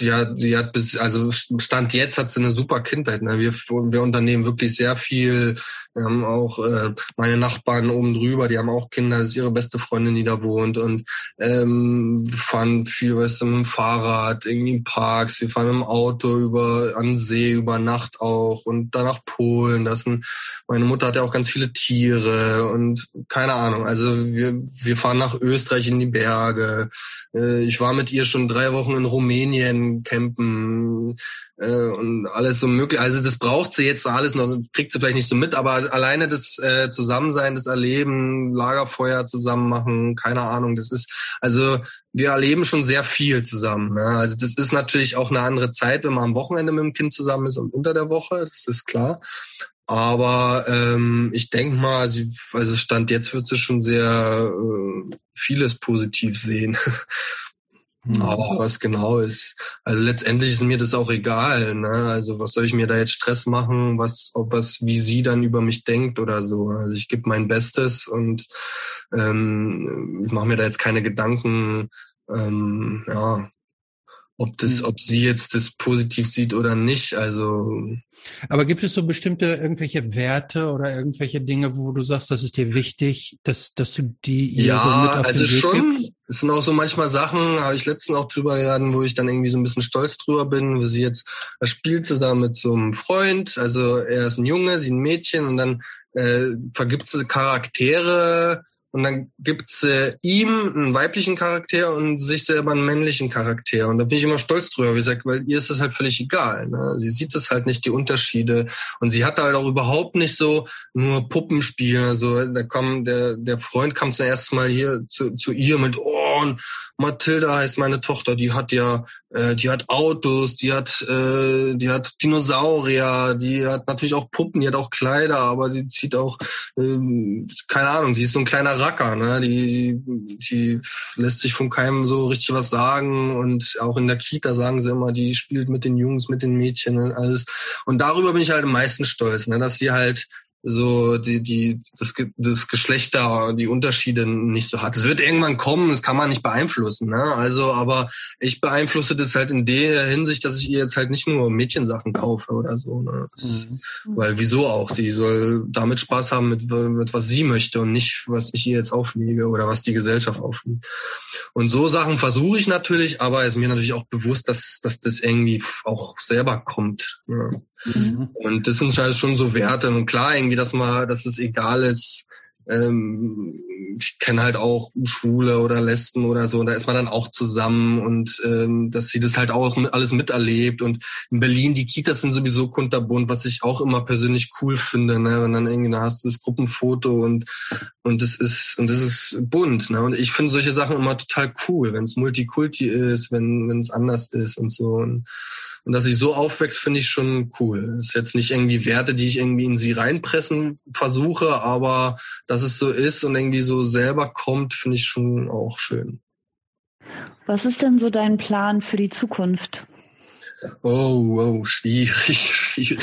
die hat, die hat bis, also Stand jetzt hat sie eine super Kindheit. Ne? Wir, wir unternehmen wirklich sehr viel. Wir haben auch äh, meine Nachbarn oben drüber, die haben auch Kinder, das ist ihre beste Freundin, die da wohnt. Und ähm, fahren viel weißt du, mit dem Fahrrad, irgendwie in Parks, wir fahren dem Auto über an See, über Nacht auch und dann nach Polen. Das sind, meine Mutter hat ja auch ganz viele Tiere und keine Ahnung. Also wir, wir fahren nach Österreich in die Berge. Äh, ich war mit ihr schon drei Wochen in Rumänien campen äh, und alles so möglich. Also das braucht sie jetzt alles noch, kriegt sie vielleicht nicht so mit, aber alleine das äh, Zusammensein, das Erleben, Lagerfeuer zusammen machen, keine Ahnung, das ist, also wir erleben schon sehr viel zusammen. Ne? Also das ist natürlich auch eine andere Zeit, wenn man am Wochenende mit dem Kind zusammen ist und unter der Woche, das ist klar. Aber ähm, ich denke mal, sie, also Stand jetzt wird sie schon sehr äh, vieles positiv sehen. Mhm. Aber was genau ist, also letztendlich ist mir das auch egal. Ne? Also was soll ich mir da jetzt Stress machen, was, ob was, wie sie dann über mich denkt oder so. Also ich gebe mein Bestes und ähm, ich mache mir da jetzt keine Gedanken, ähm, ja, ob das, mhm. ob sie jetzt das positiv sieht oder nicht. Also. Aber gibt es so bestimmte irgendwelche Werte oder irgendwelche Dinge, wo du sagst, das ist dir wichtig, dass, dass du die ihr ja, so mit auf also den Weg schon. Gibst? Es sind auch so manchmal Sachen, habe ich letztens auch drüber geraten, wo ich dann irgendwie so ein bisschen stolz drüber bin, wo sie jetzt, da spielt sie da mit so einem Freund, also er ist ein Junge, sie ein Mädchen und dann äh, vergibt sie Charaktere, und dann gibt's äh, ihm einen weiblichen Charakter und sich selber einen männlichen Charakter. Und da bin ich immer stolz drüber, wie gesagt, weil ihr ist das halt völlig egal. Ne? Sie sieht das halt nicht, die Unterschiede. Und sie hat halt auch überhaupt nicht so nur Puppenspiel. Also da kam der, der Freund kam zum ersten Mal hier zu, zu ihr mit, oh, und Mathilda heißt meine Tochter, die hat ja, äh, die hat Autos, die hat, äh, die hat Dinosaurier, die hat natürlich auch Puppen, die hat auch Kleider, aber die zieht auch, äh, keine Ahnung, die ist so ein kleiner Racker, ne? Die, die lässt sich von keinem so richtig was sagen und auch in der Kita sagen sie immer, die spielt mit den Jungs, mit den Mädchen und alles. Und darüber bin ich halt am meisten stolz, ne? dass sie halt so die, die, das, das Geschlechter, die Unterschiede nicht so hat. Es wird irgendwann kommen, das kann man nicht beeinflussen. Ne? Also, aber ich beeinflusse das halt in der Hinsicht, dass ich ihr jetzt halt nicht nur Mädchensachen kaufe oder so. Ne? Das, mhm. Weil wieso auch? Die soll damit Spaß haben mit, mit was sie möchte und nicht, was ich ihr jetzt auflege oder was die Gesellschaft auflegt. Und so Sachen versuche ich natürlich, aber ist mir natürlich auch bewusst, dass, dass das irgendwie auch selber kommt. Ne? Mhm. Und das sind halt schon so Werte. Und klar, irgendwie, dass man, dass es egal ist, ähm, ich kenne halt auch Schwule oder Lesben oder so, und da ist man dann auch zusammen und ähm, dass sie das halt auch alles miterlebt. Und in Berlin, die Kitas sind sowieso kunterbunt, was ich auch immer persönlich cool finde, ne? Wenn dann irgendwie da hast du das Gruppenfoto und und das ist und das ist bunt, ne? Und ich finde solche Sachen immer total cool, wenn es Multikulti ist, wenn wenn es anders ist und so. Und, und dass ich so aufwächst, finde ich schon cool. Ist jetzt nicht irgendwie Werte, die ich irgendwie in sie reinpressen versuche, aber dass es so ist und irgendwie so selber kommt, finde ich schon auch schön. Was ist denn so dein Plan für die Zukunft? Oh, oh, schwierig, schwierig.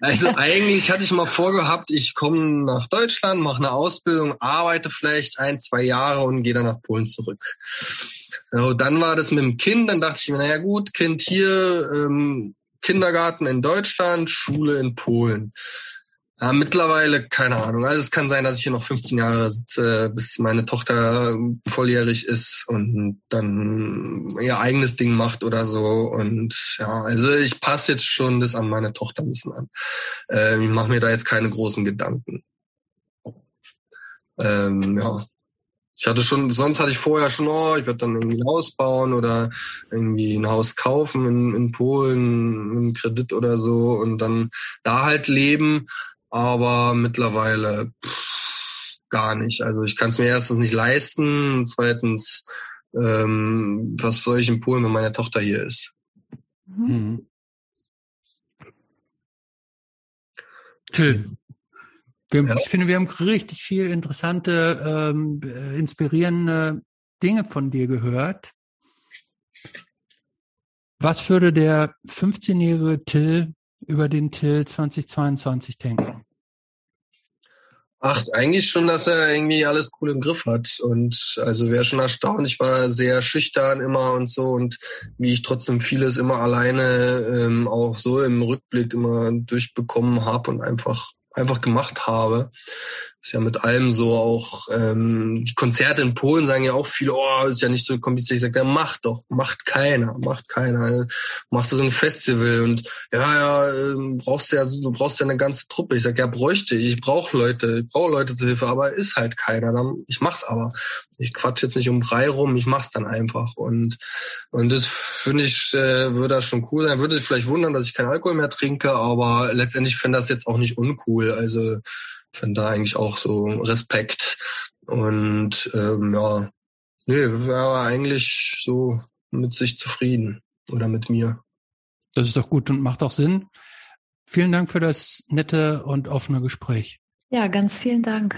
Also eigentlich hatte ich mal vorgehabt, ich komme nach Deutschland, mache eine Ausbildung, arbeite vielleicht ein, zwei Jahre und gehe dann nach Polen zurück. So, dann war das mit dem Kind, dann dachte ich mir, naja gut, Kind hier, ähm, Kindergarten in Deutschland, Schule in Polen. Ja, mittlerweile, keine Ahnung. Also es kann sein, dass ich hier noch 15 Jahre sitze, bis meine Tochter volljährig ist und dann ihr eigenes Ding macht oder so. Und ja, also ich passe jetzt schon das an meine Tochter ein bisschen an. Ähm, ich mache mir da jetzt keine großen Gedanken. Ähm, ja. Ich hatte schon, sonst hatte ich vorher schon, oh, ich werde dann irgendwie ein Haus bauen oder irgendwie ein Haus kaufen in, in Polen, einen Kredit oder so und dann da halt leben aber mittlerweile pff, gar nicht. Also ich kann es mir erstens nicht leisten, zweitens, ähm, was soll ich in Polen, wenn meine Tochter hier ist? Mhm. Schön. Wir, ja. Ich finde, wir haben richtig viel interessante, ähm, inspirierende Dinge von dir gehört. Was würde der 15-jährige Till über den Till 2022 denken? Ach, eigentlich schon, dass er irgendwie alles cool im Griff hat. Und also wäre schon erstaunt. Ich war sehr schüchtern immer und so und wie ich trotzdem vieles immer alleine ähm, auch so im Rückblick immer durchbekommen habe und einfach einfach gemacht habe. Ist ja mit allem so auch, ähm, die Konzerte in Polen sagen ja auch viele, oh, ist ja nicht so kompliziert. Ich sage, ja, mach doch, macht keiner, macht keiner. Machst du so ein Festival und ja, ja, ähm, brauchst ja, du brauchst ja eine ganze Truppe. Ich sage, ja, bräuchte ich, ich brauche Leute, ich brauche Leute zur Hilfe, aber ist halt keiner. Dann, ich mach's aber. Ich quatsch jetzt nicht um drei rum, ich mach's dann einfach. Und und das finde ich, äh, würde das schon cool sein. Würde sich vielleicht wundern, dass ich keinen Alkohol mehr trinke, aber letztendlich finde das jetzt auch nicht uncool. Also von da eigentlich auch so Respekt. Und ähm, ja, nee, war eigentlich so mit sich zufrieden oder mit mir. Das ist doch gut und macht auch Sinn. Vielen Dank für das nette und offene Gespräch. Ja, ganz vielen Dank.